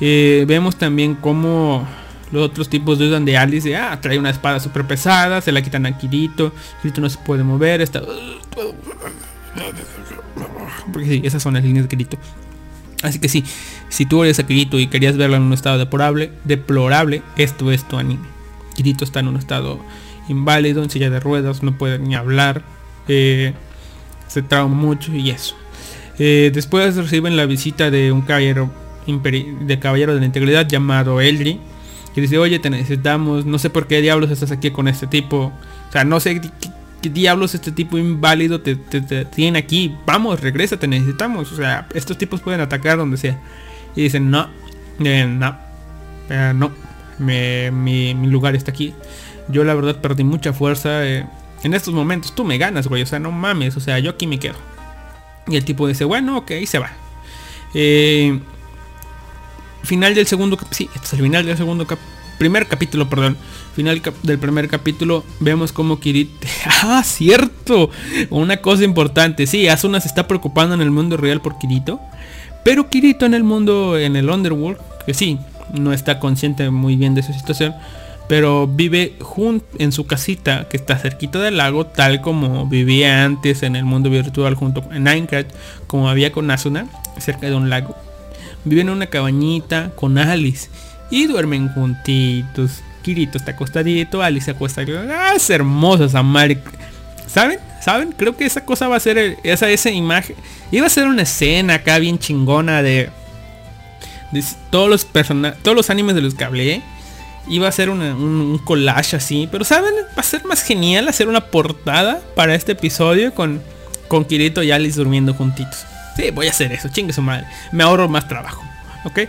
Eh, vemos también cómo los otros tipos dudan de Alice. de, ah, trae una espada súper pesada, se la quitan a Kirito. Kirito no se puede mover, está... Porque sí, esas son las líneas de Kirito. Así que sí, si tú eres a Kirito y querías verlo en un estado deplorable, deplorable, esto es tu anime. Kirito está en un estado inválido, en silla de ruedas, no puede ni hablar, eh, se trauma mucho y eso. Eh, después reciben la visita de un caballero de caballero de la integridad llamado Eldri, que dice, oye, te necesitamos, no sé por qué diablos estás aquí con este tipo, o sea, no sé qué, diablos este tipo inválido te, te- tiene aquí, vamos, regresa, te necesitamos, o sea, estos tipos pueden atacar donde sea. Y dicen, no, eh, no, eh, no, me- mi, lugar está aquí. Yo la verdad perdí mucha fuerza eh, en estos momentos, tú me ganas, güey, o sea, no mames, o sea, yo aquí me quedo. Y el tipo dice, bueno, ok, se va. Final del segundo sí, este es el final del segundo cap- primer capítulo, perdón. Final del primer capítulo vemos como Kirito ah, cierto. Una cosa importante, sí, Asuna se está preocupando en el mundo real por Kirito, Pero Kirito en el mundo, en el Underworld, que sí, no está consciente muy bien de su situación, pero vive en su casita que está cerquita del lago, tal como vivía antes en el mundo virtual junto en Minecraft, como había con Asuna, cerca de un lago. Vive en una cabañita con Alice y duermen juntitos. Kirito está acostadito, Alice se acuesta. Ah, es hermosa esa madre. ¿Saben? ¿Saben? Creo que esa cosa va a ser esa, esa imagen. Iba a ser una escena acá bien chingona de, todos los persona todos los animes de los que hablé. Iba a ser un collage así. Pero ¿saben? Va a ser más genial hacer una portada para este episodio con, con Kirito y Alice durmiendo juntitos. Sí, voy a hacer eso, chingue su madre. Me ahorro más trabajo. ¿Ok?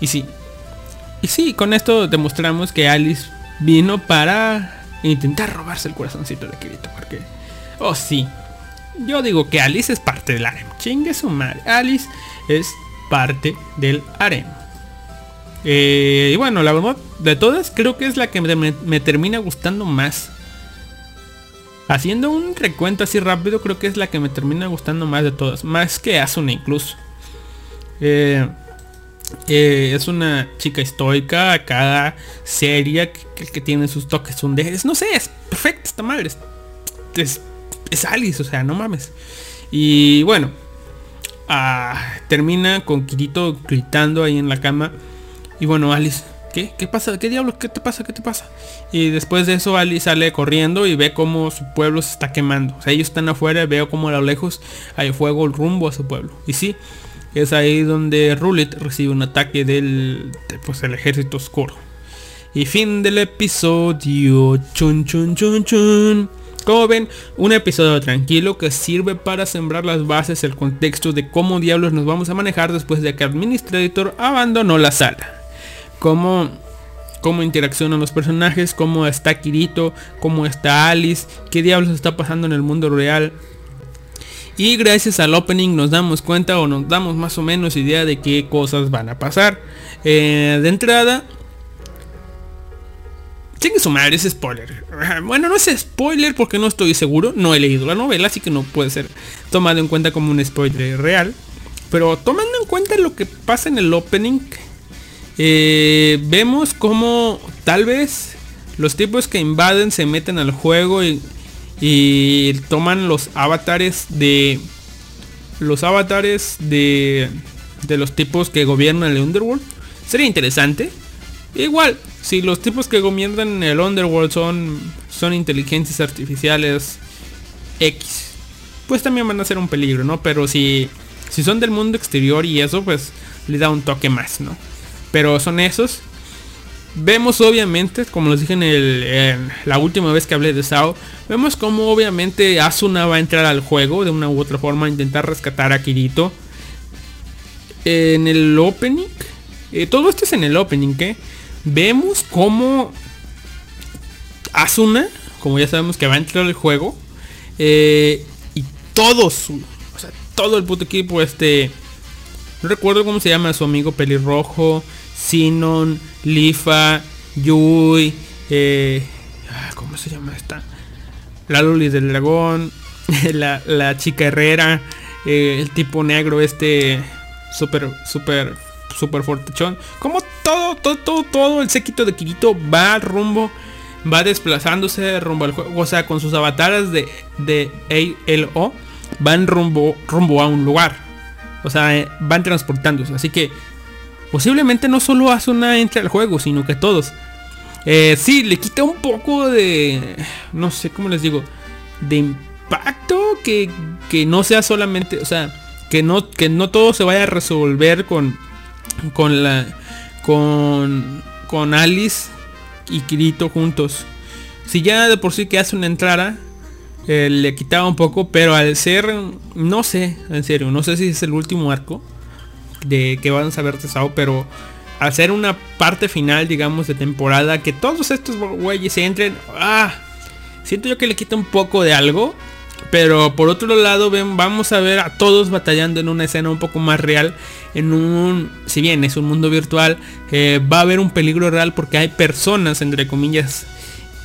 Y sí. Y sí, con esto demostramos que Alice vino para intentar robarse el corazoncito de Kirito. Porque, oh sí, yo digo que Alice es parte del harem. Chingue su madre. Alice es parte del harem. Eh, y bueno, la verdad, de todas, creo que es la que me, me- termina gustando más. Haciendo un recuento así rápido, creo que es la que me termina gustando más de todas. Más que Asuna incluso. Eh, eh, es una chica estoica, cada seria, que, que- tiene sus toques sunderes. No sé, es perfecta esta madre. Es, es, Alice, o sea, no mames. Y bueno, ah, termina con Kirito gritando ahí en la cama. Y bueno, Alice, ¿qué? ¿Qué pasa? ¿Qué diablos? ¿Qué te pasa? ¿Qué te pasa? Y después de eso Alice sale corriendo y ve cómo su pueblo se está quemando. O sea, ellos están afuera veo como a lo lejos hay fuego rumbo a su pueblo. Y sí, es ahí donde Rulet recibe un ataque del de, pues, el ejército oscuro. Y fin del episodio. Chun chun chun chun. Como ven, un episodio tranquilo que sirve para sembrar las bases, el contexto de cómo diablos nos vamos a manejar después de que Administrator abandonó la sala. Cómo, cómo interaccionan los personajes, cómo está Kirito, cómo está Alice, qué diablos está pasando en el mundo real. Y gracias al opening nos damos cuenta o nos damos más o menos idea de qué cosas van a pasar. Eh, de entrada, Chingue su madre, es spoiler. Bueno, no es spoiler porque no estoy seguro. No he leído la novela, así que no puede ser tomado en cuenta como un spoiler real. Pero tomando en cuenta lo que pasa en el opening, eh, vemos como tal vez los tipos que invaden se meten al juego y, y toman los avatares de los avatares de de los tipos que gobiernan el Underworld. Sería interesante. Igual, si los tipos que gobiernan el Underworld son, son inteligencias artificiales X, pues también van a ser un peligro, ¿no? Pero si, si son del mundo exterior y eso, pues le da un toque más, ¿no? Pero son esos. Vemos obviamente, como les dije en, la última vez que hablé de Sao, vemos como obviamente Asuna va a entrar al juego de una u otra forma a intentar rescatar a Kirito. En el opening, eh, todo esto es en el opening, que vemos como Asuna, como ya sabemos que va a entrar al juego, eh, y todos, todo el puto equipo, este, no recuerdo cómo se llama su amigo pelirrojo, Sinon, Lifa, Yui, eh, ah, ¿cómo se llama esta? La Luli del dragón, la, la chica herrera, eh, el tipo negro este, súper, súper, súper fortechón. Como todo, todo, todo, todo el séquito de Kirito va al rumbo, va desplazándose rumbo al juego, o sea, con sus avatares de, de ALO, van rumbo, rumbo a un lugar. O sea, eh, van transportándose. Así que posiblemente no solo Asuna entre al juego, sino que todos. Eh, sí, le quita un poco de... No sé cómo les digo. De impacto que, que no sea solamente... O sea, que no, que no todo se vaya a resolver con... Con la... Con... Con Alice y Kirito juntos. Si ya de por sí que hace una entrada... eh, le quitaba un poco, pero al ser... No sé, en serio, no sé si es el último arco de que van a ver Sao, pero hacer una parte final, digamos, de temporada, que todos estos güeyes se entren, ah, siento yo que le quita un poco de algo, pero por otro lado ven, vamos a ver a todos batallando en una escena un poco más real, en un, si bien es un mundo virtual, eh, va a haber un peligro real porque hay personas, entre comillas,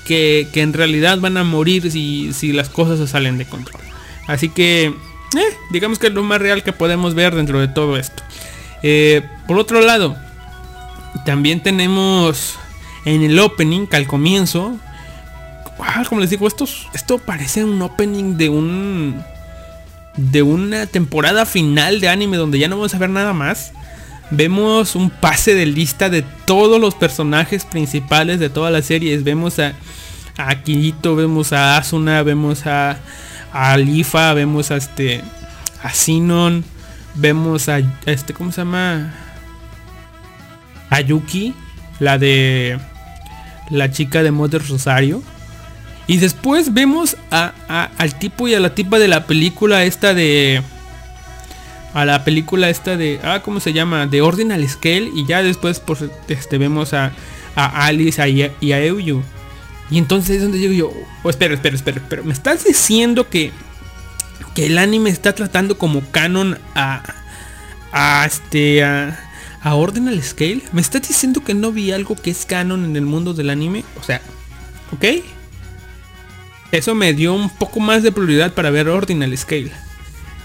que, que en realidad van a morir si, si las cosas se salen de control. Así que, eh, digamos que es lo más real que podemos ver dentro de todo esto. Eh, por otro lado, también tenemos en el opening, al comienzo, ah, como les digo, esto, parece un opening de un de una temporada final de anime donde ya no vamos a ver nada más. Vemos un pase de lista de todos los personajes principales de todas las series. Vemos a, a Kirito, vemos a Asuna, vemos a, a Lifa, vemos a este a Sinon, vemos a, este ¿cómo se llama? A Yuki, la de la chica de Mother Rosario. Y después vemos a, al tipo y a la tipa de la película esta de... A la película esta de... Ah, ¿cómo se llama? De Ordinal Scale. Y ya después pues, este, vemos a, Alice y a, Euyu. Y entonces es donde digo yo... Oh, espera, espera, espera, espera. ¿Me estás diciendo que... Que el anime está tratando como canon a... A este... A, a Ordinal Scale? ¿Me estás diciendo que no vi algo que es canon en el mundo del anime? O sea... ¿Ok? Eso me dio un poco más de prioridad para ver Ordinal Scale.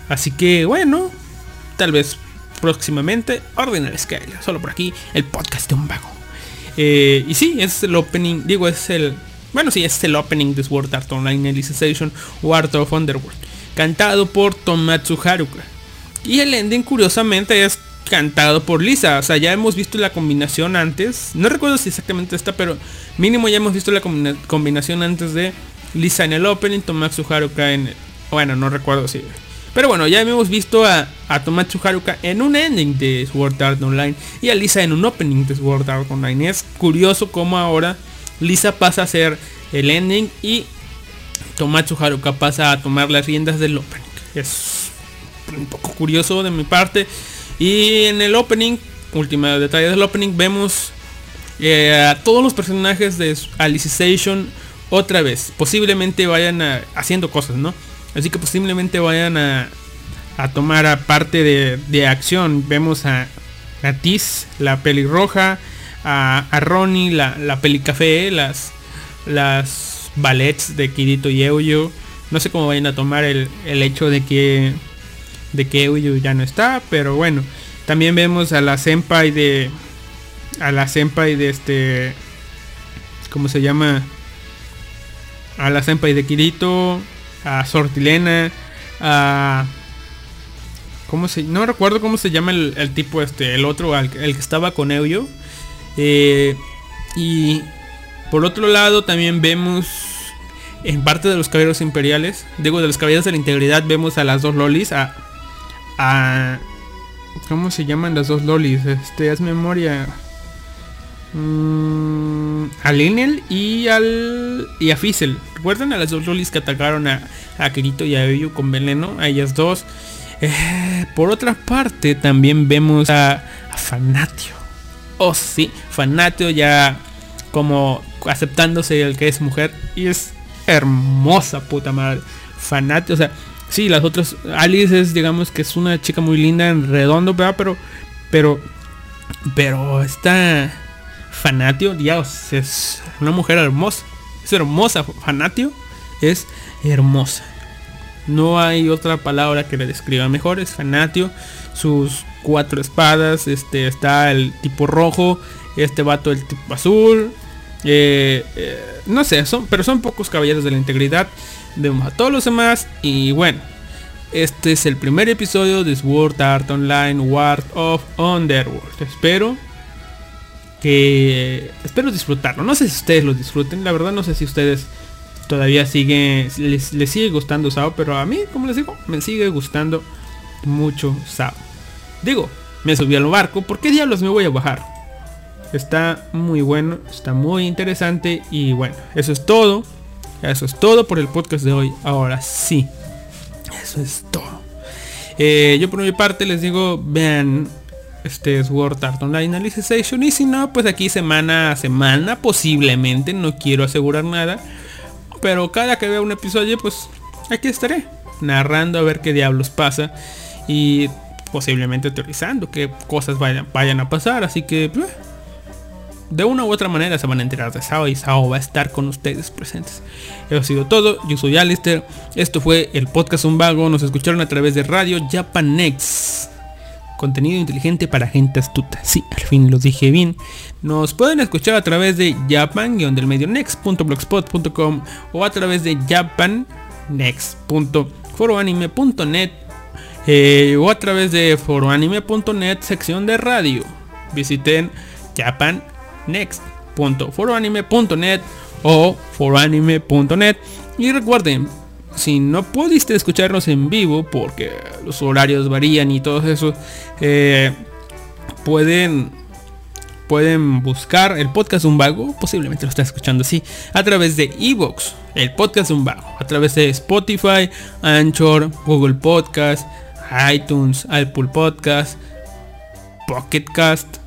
Así que bueno, tal vez próximamente Ordinal Scale. Solo por aquí, el podcast de un vago. Eh, y sí, es el opening, digo, es el... Bueno, sí, es el opening de Sword Art Online Alicization War of Underworld. Cantado por Tomatsu Haruka. Y el ending, curiosamente, es cantado por Lisa. O sea, ya hemos visto la combinación antes. No recuerdo si exactamente esta, pero mínimo ya hemos visto la combina- combinación antes de Lisa en el opening, Tomatsu Haruka en el... Bueno, no recuerdo si... Pero bueno, ya hemos visto a, a Tomatsu Haruka en un ending de Sword Art Online y a Lisa en un opening de Sword Art Online. Es curioso cómo ahora Lisa pasa a ser el ending y Tomatsu Haruka pasa a tomar las riendas del opening. Es un poco curioso de mi parte. Y en el opening, último detalle del opening, vemos eh, a todos los personajes de Alicization otra vez. Posiblemente vayan haciendo cosas, ¿no? Así que posiblemente vayan a, a tomar a parte de, de acción. Vemos a, a Tiz, la pelirroja, a, a Ronnie, la, la pelicafé, las, las ballets de Kirito y Euyo. No sé cómo vayan a tomar el, el hecho de que de que Euyu ya no está, pero bueno, también vemos a la senpai de a la senpai de este ¿cómo se llama? A la senpai de Kirito, a Sortilena, a ¿cómo se no recuerdo cómo se llama el, el tipo este, el otro el que estaba con Euyo. Eh, y por otro lado también vemos en parte de los caballeros imperiales, digo de los caballeros de la integridad, vemos a las dos lolis, a, a ¿cómo se llaman las dos lolis? Este, haz memoria. Mm, a Linel y al y a Fizzle. ¿Recuerdan a las dos lolis que atacaron a, a Kirito y a Euyu con veneno? A ellas dos. Eh, por otra parte, también vemos a Fanatio. Oh, sí, Fanatio ya como aceptándose el que es mujer. Y es hermosa, puta madre. Fanatio, o sea, sí, las otras. Alice es, digamos que es una chica muy linda en redondo. Pero, pero, pero esta Fanatio, Dios, es una mujer hermosa. Es hermosa, Fanatio es hermosa. No hay otra palabra que le describa mejor. Es Fanatio. Sus cuatro espadas. Este está el tipo rojo. Este vato el tipo azul. eh, eh, no sé, son, pero son pocos caballeros de la integridad. Vemos a todos los demás. Y bueno. Este es el primer episodio de Sword Art Online War of Underworld. Espero que espero disfrutarlo. No sé si ustedes lo disfruten, la verdad no sé si ustedes todavía siguen les, les sigue gustando Sao, pero a mí, como les digo, me sigue gustando mucho Sao. Digo, me subí al barco, ¿por qué diablos me voy a bajar? Está muy bueno, está muy interesante y bueno, eso es todo. Eso es todo por el podcast de hoy. Ahora sí. Eso es todo. Eh, yo por mi parte les digo, vean este Sword Art Online Alicization y si no, pues aquí semana a semana posiblemente, no quiero asegurar nada, pero cada que vea un episodio, pues aquí estaré narrando a ver qué diablos pasa y posiblemente teorizando qué cosas vayan, vayan a pasar, así que pues, de una u otra manera se van a enterar de Sao y Sao va a estar con ustedes presentes. Eso ha sido todo, yo soy Alistair, esto fue el podcast Un Vago, nos escucharon a través de Radio Japanex contenido inteligente para gente astuta. Sí, al fin lo dije bien. Nos pueden escuchar a través de japan-next.blogspot.com o a través de japannext.foroanime.net eh, o a través de foroanime.net sección de radio. Visiten japannext.foroanime.net o foroanime.net y recuerden, si no pudiste escucharnos en vivo porque los horarios varían y todo eso, eh, pueden pueden buscar el podcast Un Vago, posiblemente lo está escuchando así, a través de Evox, el podcast Un Vago, a través de Spotify, Anchor, Google Podcast, iTunes, Apple Podcast, Pocket Cast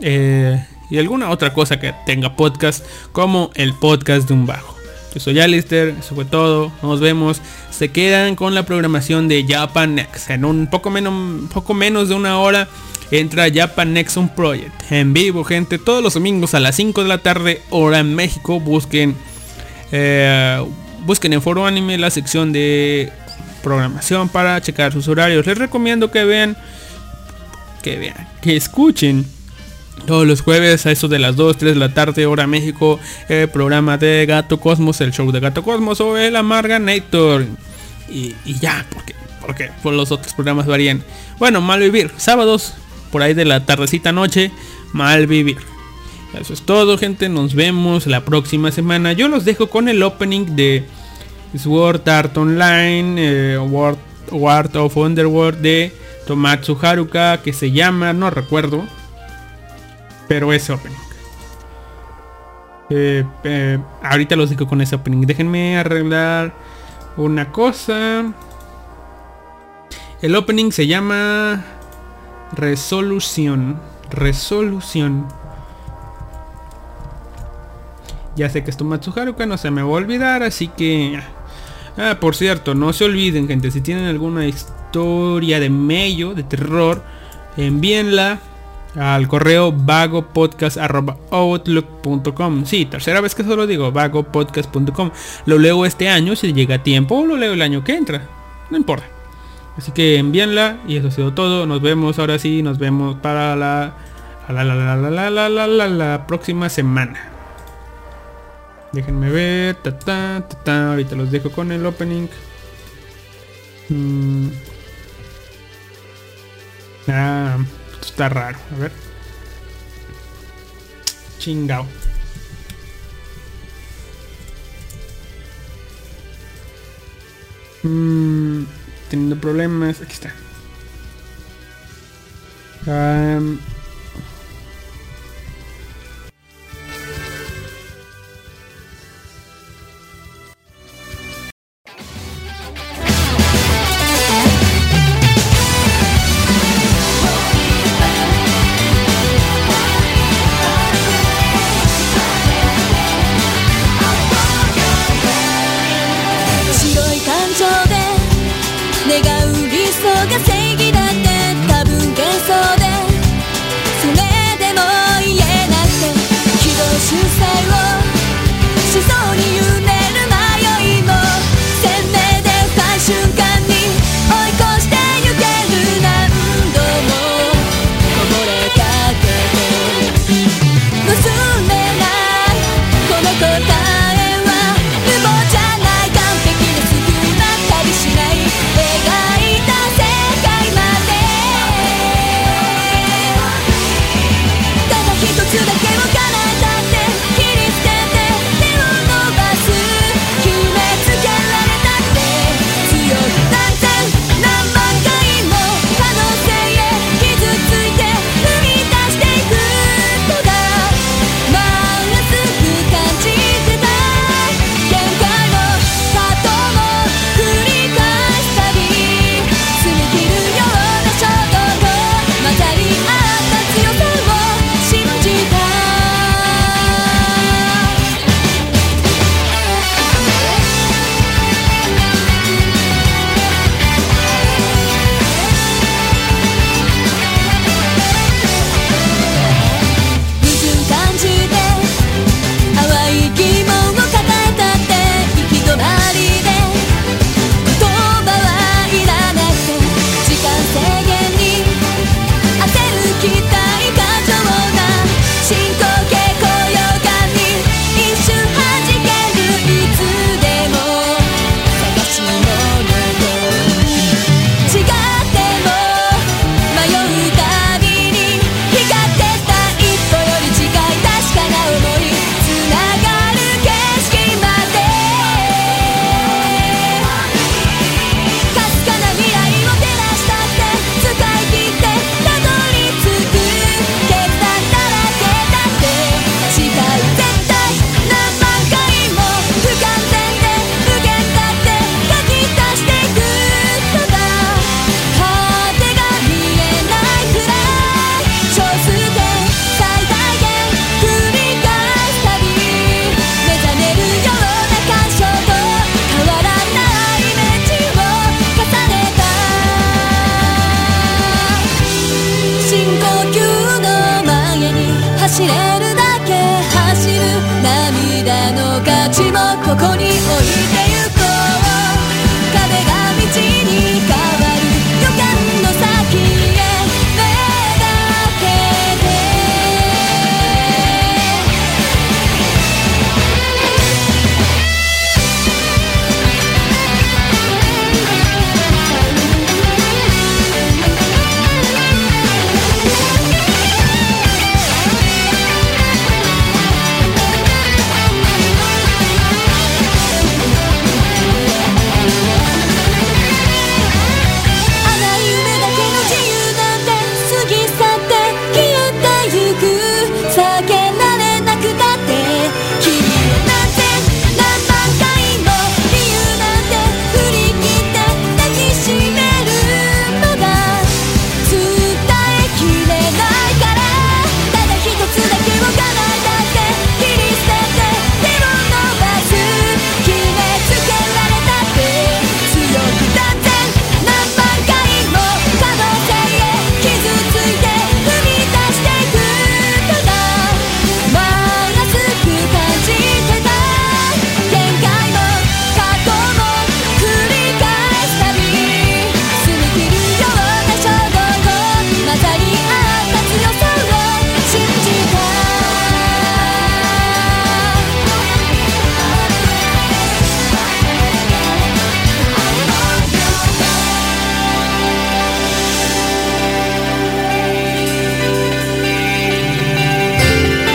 eh, y alguna otra cosa que tenga podcast como el podcast de un bajo. Yo soy Alistair, eso fue todo, nos vemos. Se quedan con la programación de Japan Next. En un poco menos, poco menos de una hora entra Japan Next un Project. En vivo, gente, todos los domingos a las 5 de la tarde, hora en México. Busquen, eh, busquen en Foro Anime la sección de programación para checar sus horarios. Les recomiendo que vean, que vean, que escuchen todos los jueves a eso de las 2, 3 de la tarde, hora México, el programa de Gato Cosmos, el show de Gato Cosmos o el Amarganator. Y, y ya, porque, porque por los otros programas varían. Bueno, mal vivir, sábados, por ahí de la tardecita noche, mal vivir. Eso es todo, gente. Nos vemos la próxima semana. Yo los dejo con el opening de Sword Art Online, eh, World, War of Underworld de Tomatsu Haruka, que se llama, no recuerdo, pero ese opening. Eh, eh, ahorita los dejo con ese opening. Déjenme arreglar una cosa. El opening se llama Resolución. Resolución. Ya sé que es Tomatsu Haruka, no se me va a olvidar, así que... Ah, por cierto, no se olviden, gente, si tienen alguna historia de medio, de terror, envíenla al correo vagopodcast.outlook.com. Sí, tercera vez que solo digo, vagopodcast.com. Lo leo este año si llega a tiempo o lo leo el año que entra. No importa. Así que envíenla y eso ha sido todo. Nos vemos ahora sí, nos vemos para la la la la la la la la, la, próxima semana. Déjenme ver. Ta, ta, ta, ta. Ahorita los dejo con el opening. Mm. Ah, está raro. A ver. Chingao. Mm, teniendo problemas. Aquí está. Um,